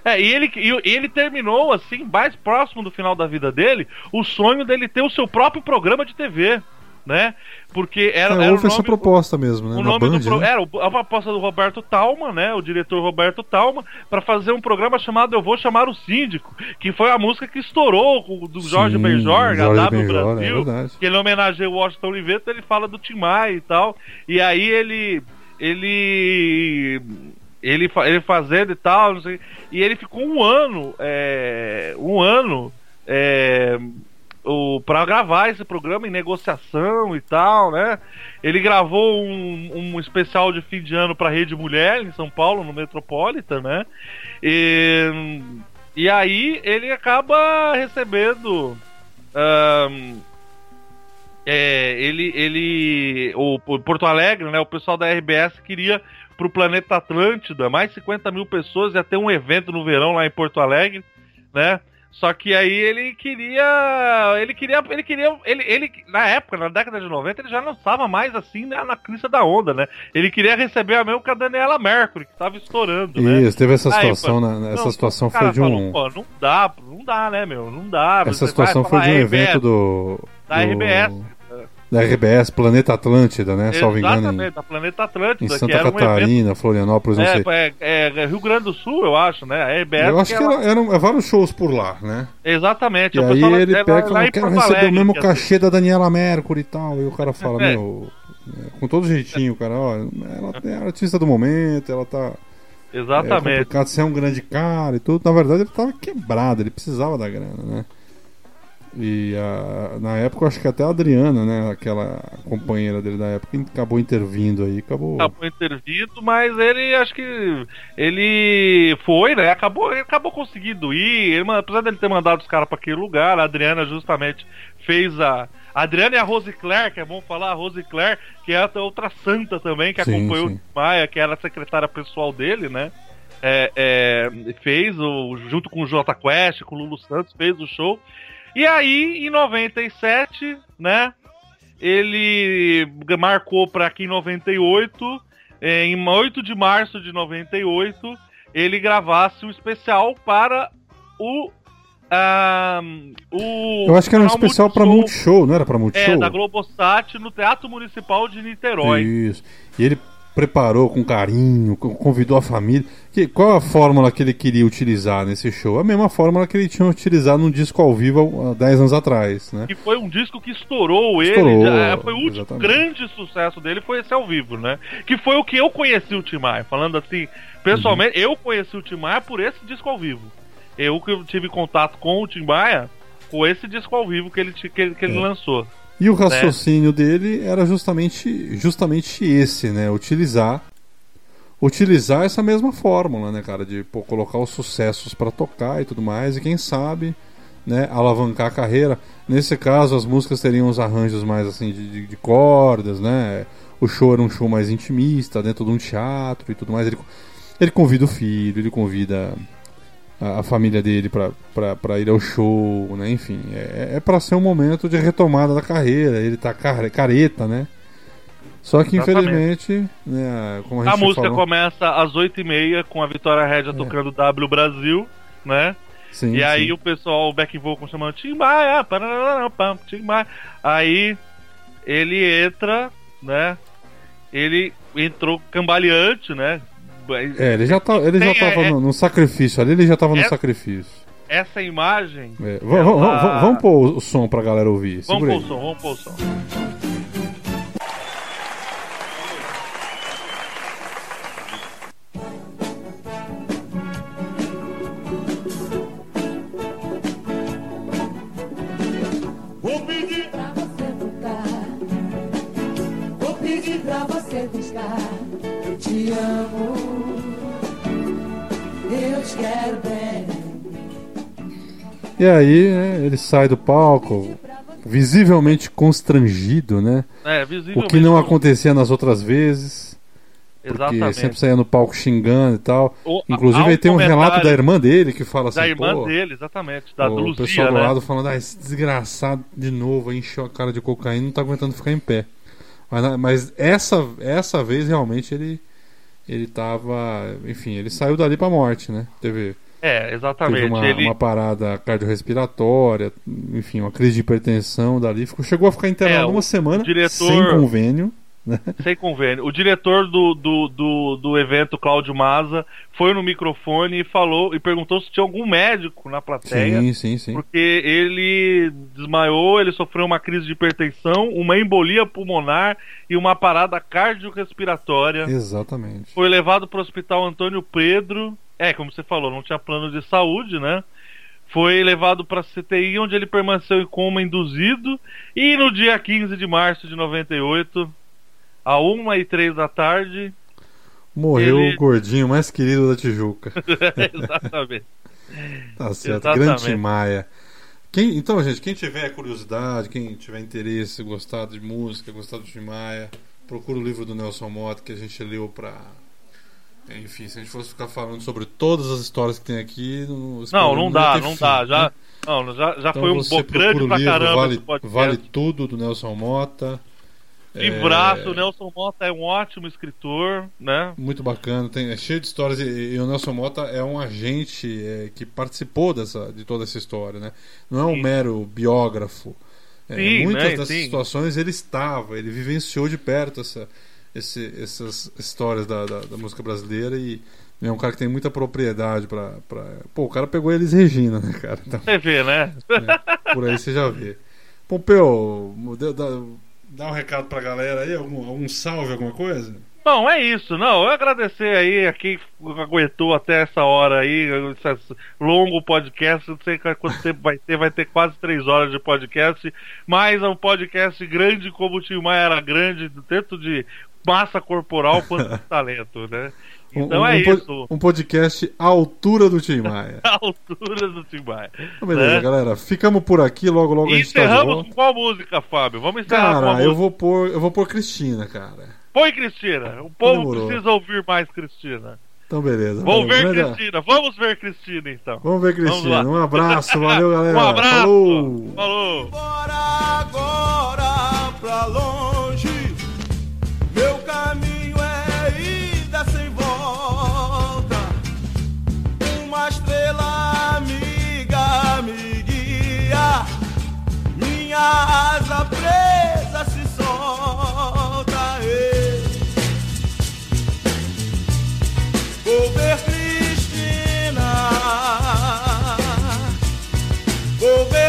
É, e ele, e ele terminou, assim, mais próximo do final da vida dele, o sonho dele ter o seu próprio programa de TV, né? Porque era, É, era o houve essa nome, proposta mesmo, né? o nome Band, do né? era a proposta do Roberto Talma, né? O diretor Roberto Talma, para fazer um programa chamado Eu Vou Chamar o Síndico, que foi a música que estourou do Jorge Sim, Benjor, W é Brasil, verdade. que ele homenageia o Washington Oliveira, ele fala do Tim Maia e tal. E aí ele ele ele, ele fazendo e tal, sei, e ele ficou um ano, é, um ano é, o, pra gravar esse programa em negociação e tal, né? Ele gravou um, um especial de fim de ano pra Rede Mulher em São Paulo, no Metropolitan, né? E, e aí ele acaba recebendo. ahn, é, ele, ele, o, o Porto Alegre, né? O pessoal da RBS queria pro planeta Atlântida mais 50 mil pessoas ia ter um evento no verão lá em Porto Alegre, né? Só que aí ele queria. Ele queria. Ele queria. Ele, ele, na época, na década de 90, ele já não estava mais assim né, na crista da onda, né? Ele queria receber a mesmo com a Daniela Mercury, que estava estourando, né? Isso, teve essa Aí, situação, pô, né? Essa não, situação foi de um. falou, não dá, não dá, né, meu? Não dá. Essa situação foi de um "É, evento do. Da do- RBS. Da RBS, Planeta Atlântida, né? Salvo engano, Exatamente, da Planeta Atlântida, em, Santa era um evento. Catarina, Florianópolis, não sei. É, é, é Rio Grande do Sul, eu acho, né? A RBS. Eu acho que ela- era, eram vários shows por lá, né? Exatamente. E o aí ele pega e fala, em quero receber o mesmo é- cachê da Daniela Mercury e tal. E o cara fala, É. meu, é, com todo jeitinho, cara, ó, ela é artista do momento, ela tá. É Exatamente. complicado, você é um grande cara e tudo. Na verdade, ele tava quebrado, ele precisava da grana, né? E a- na época, acho que até a Adriana, né? Aquela companheira dele da época, acabou intervindo aí, acabou. acabou intervindo, mas ele acho que ele foi, né? Acabou, ele acabou conseguindo ir. Ele, apesar dele ter mandado os caras pra aquele lugar, a Adriana justamente fez a. A Adriana e a Rose Claire, que é bom falar, a Rose Claire, que é outra- outra santa também, que Sim, acompanhou sim. o Maia, que era a secretária pessoal dele, né? É, é, fez o junto com o Jota Quest, com o Lulu Santos, fez o show. E aí, em 97, né? Ele marcou para que em 98, eh, em 8 de março de 98, ele gravasse um especial para o. ah, o Eu acho que era um especial pra Multishow, não era pra Multishow? É, da Globosat no Teatro Municipal de Niterói. Isso. E ele preparou com carinho, co- convidou a família. Que, qual a fórmula que ele queria utilizar nesse show? A mesma fórmula que ele tinha utilizado num disco ao vivo há 10 anos atrás, né? Que foi um disco que estourou ele. Estourou, já- foi o último grande sucesso dele, foi esse ao vivo, né? Que foi o que eu conheci o Tim Maia. Falando assim, pessoalmente, Uhum. eu conheci o Tim Maia por esse disco ao vivo. Eu que tive contato com o Tim Maia com esse disco ao vivo que ele, que ele, que ele É. lançou. E o raciocínio dele era justamente, justamente esse, né? Utilizar utilizar essa mesma fórmula, né, cara, de pô, colocar os sucessos para tocar e tudo mais, e quem sabe, né, alavancar a carreira. Nesse caso, as músicas teriam os arranjos mais assim de, de- de cordas, né? O show era um show mais intimista, dentro de um teatro e tudo mais. Ele, ele convida o filho, ele convida a, a família dele pra ir ao show, né? Enfim, é, é para ser um momento de retomada da carreira. Ele tá care- careta, né? Só que Exatamente. infelizmente, né, como a A música falou, começa às 8h30 com a Vitória Rédia tocando W Brasil, né? sim, e aí sim. o pessoal, o back vocal chamando Tim Maia, Tim Maia. Aí ele entra, né? Ele entrou cambaleante, né? É, ele já, tá, ele já tava é- no, no sacrifício ali, ele já tava no É- sacrifício. Essa imagem. É, ela- Vamos pôr o som pra galera ouvir. Vamos pôr o som, vamos pôr o som. Vou pedir E aí, né, ele sai do palco, visivelmente constrangido, né? É, O visivelmente. que não acontecia nas outras vezes. Porque Exatamente. sempre saía no palco xingando e tal. O- Inclusive aí tem um relato da irmã dele que fala assim, Da irmã dele, exatamente. Da o Luzia, pessoal do né? lado falando, ah, esse desgraçado de novo encheu a cara de cocaína não tá aguentando ficar em pé. Mas, mas essa, essa vez realmente ele ele tava, enfim, ele saiu dali pra morte, né? Teve, É, teve exatamente. uma, ele... uma parada cardiorrespiratória, enfim, uma crise de hipertensão dali, ficou, chegou a ficar internado É, uma semana diretor- sem convênio. Sem convênio. O diretor do, do, do, do evento, Cláudio Maza, foi no microfone e falou e perguntou se tinha algum médico na plateia. Sim, sim, sim. Porque ele desmaiou, ele sofreu uma crise de hipertensão, uma embolia pulmonar e uma parada cardiorrespiratória. Exatamente. Foi levado para o hospital Antônio Pedro. É, como você falou, não tinha plano de saúde, né? Foi levado para CTI, onde ele permaneceu em coma induzido. E no dia 15 de março de 98, a 1 e 3 da tarde. Morreu Ele- o gordinho mais querido da Tijuca. Exatamente. Tá certo, Exatamente. grande Maia. Quem, então, gente, quem tiver curiosidade, quem tiver interesse, gostar de música, gostar do Tim Maia, procura o livro do Nelson Mota que a gente leu pra. Enfim, se a gente fosse ficar falando sobre todas as histórias que tem aqui. Não, Não, não dá, não fim, dá. né? Já, não, já, já Então foi um pouco grande pra livro caramba vale, vale Tudo do Nelson Mota. Livraço, É, o Nelson Mota é um ótimo escritor, né? Muito bacana, tem, é cheio de histórias e, e o Nelson Mota é um agente é, que participou dessa, de toda essa história, né? Não é um Sim. mero biógrafo. É, Sim, muitas né, dessas sim. situações ele estava, ele vivenciou de perto essa, esse- essas histórias da, da, da música brasileira e é um cara que tem muita propriedade pra, pra... Pô, o cara pegou eles Regina, né, cara? Então, Você vê, né? por aí você já vê. Pompeu, dá, um recado pra galera aí, algum, algum salve, alguma coisa? Bom, é isso. Não, eu agradecer aí a quem aguentou até essa hora aí, esse longo podcast. Não sei quanto tempo vai ter, vai ter quase três horas de podcast. Mas é um podcast grande como o Tim Maia era grande, tanto de massa corporal quanto de talento, né? Um- Então um, é um po- isso. Um podcast à altura do Tim Maia. A altura do Tim Maia. Então, beleza, né? galera. Ficamos por aqui, logo logo a E gente tá de encerramos volta. com qual música, Fábio? Vamos encerrar com a Cara, música. eu vou pôr, eu vou pôr Cristina, cara. Põe Cristina. O povo Demorou. precisa ouvir mais Cristina. Então beleza. Vamos valeu. ver Cristina. Vamos ver Cristina então. Vamos ver Vamos Cristina. lá. um abraço, valeu galera. Um abraço. Falou. Falou. Bora agora pra longe. Minha asa presa se solta. Ei. Vou ver Cristina. Vou ver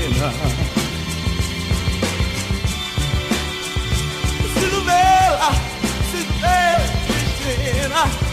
Vê-la, preciso ver Cristina.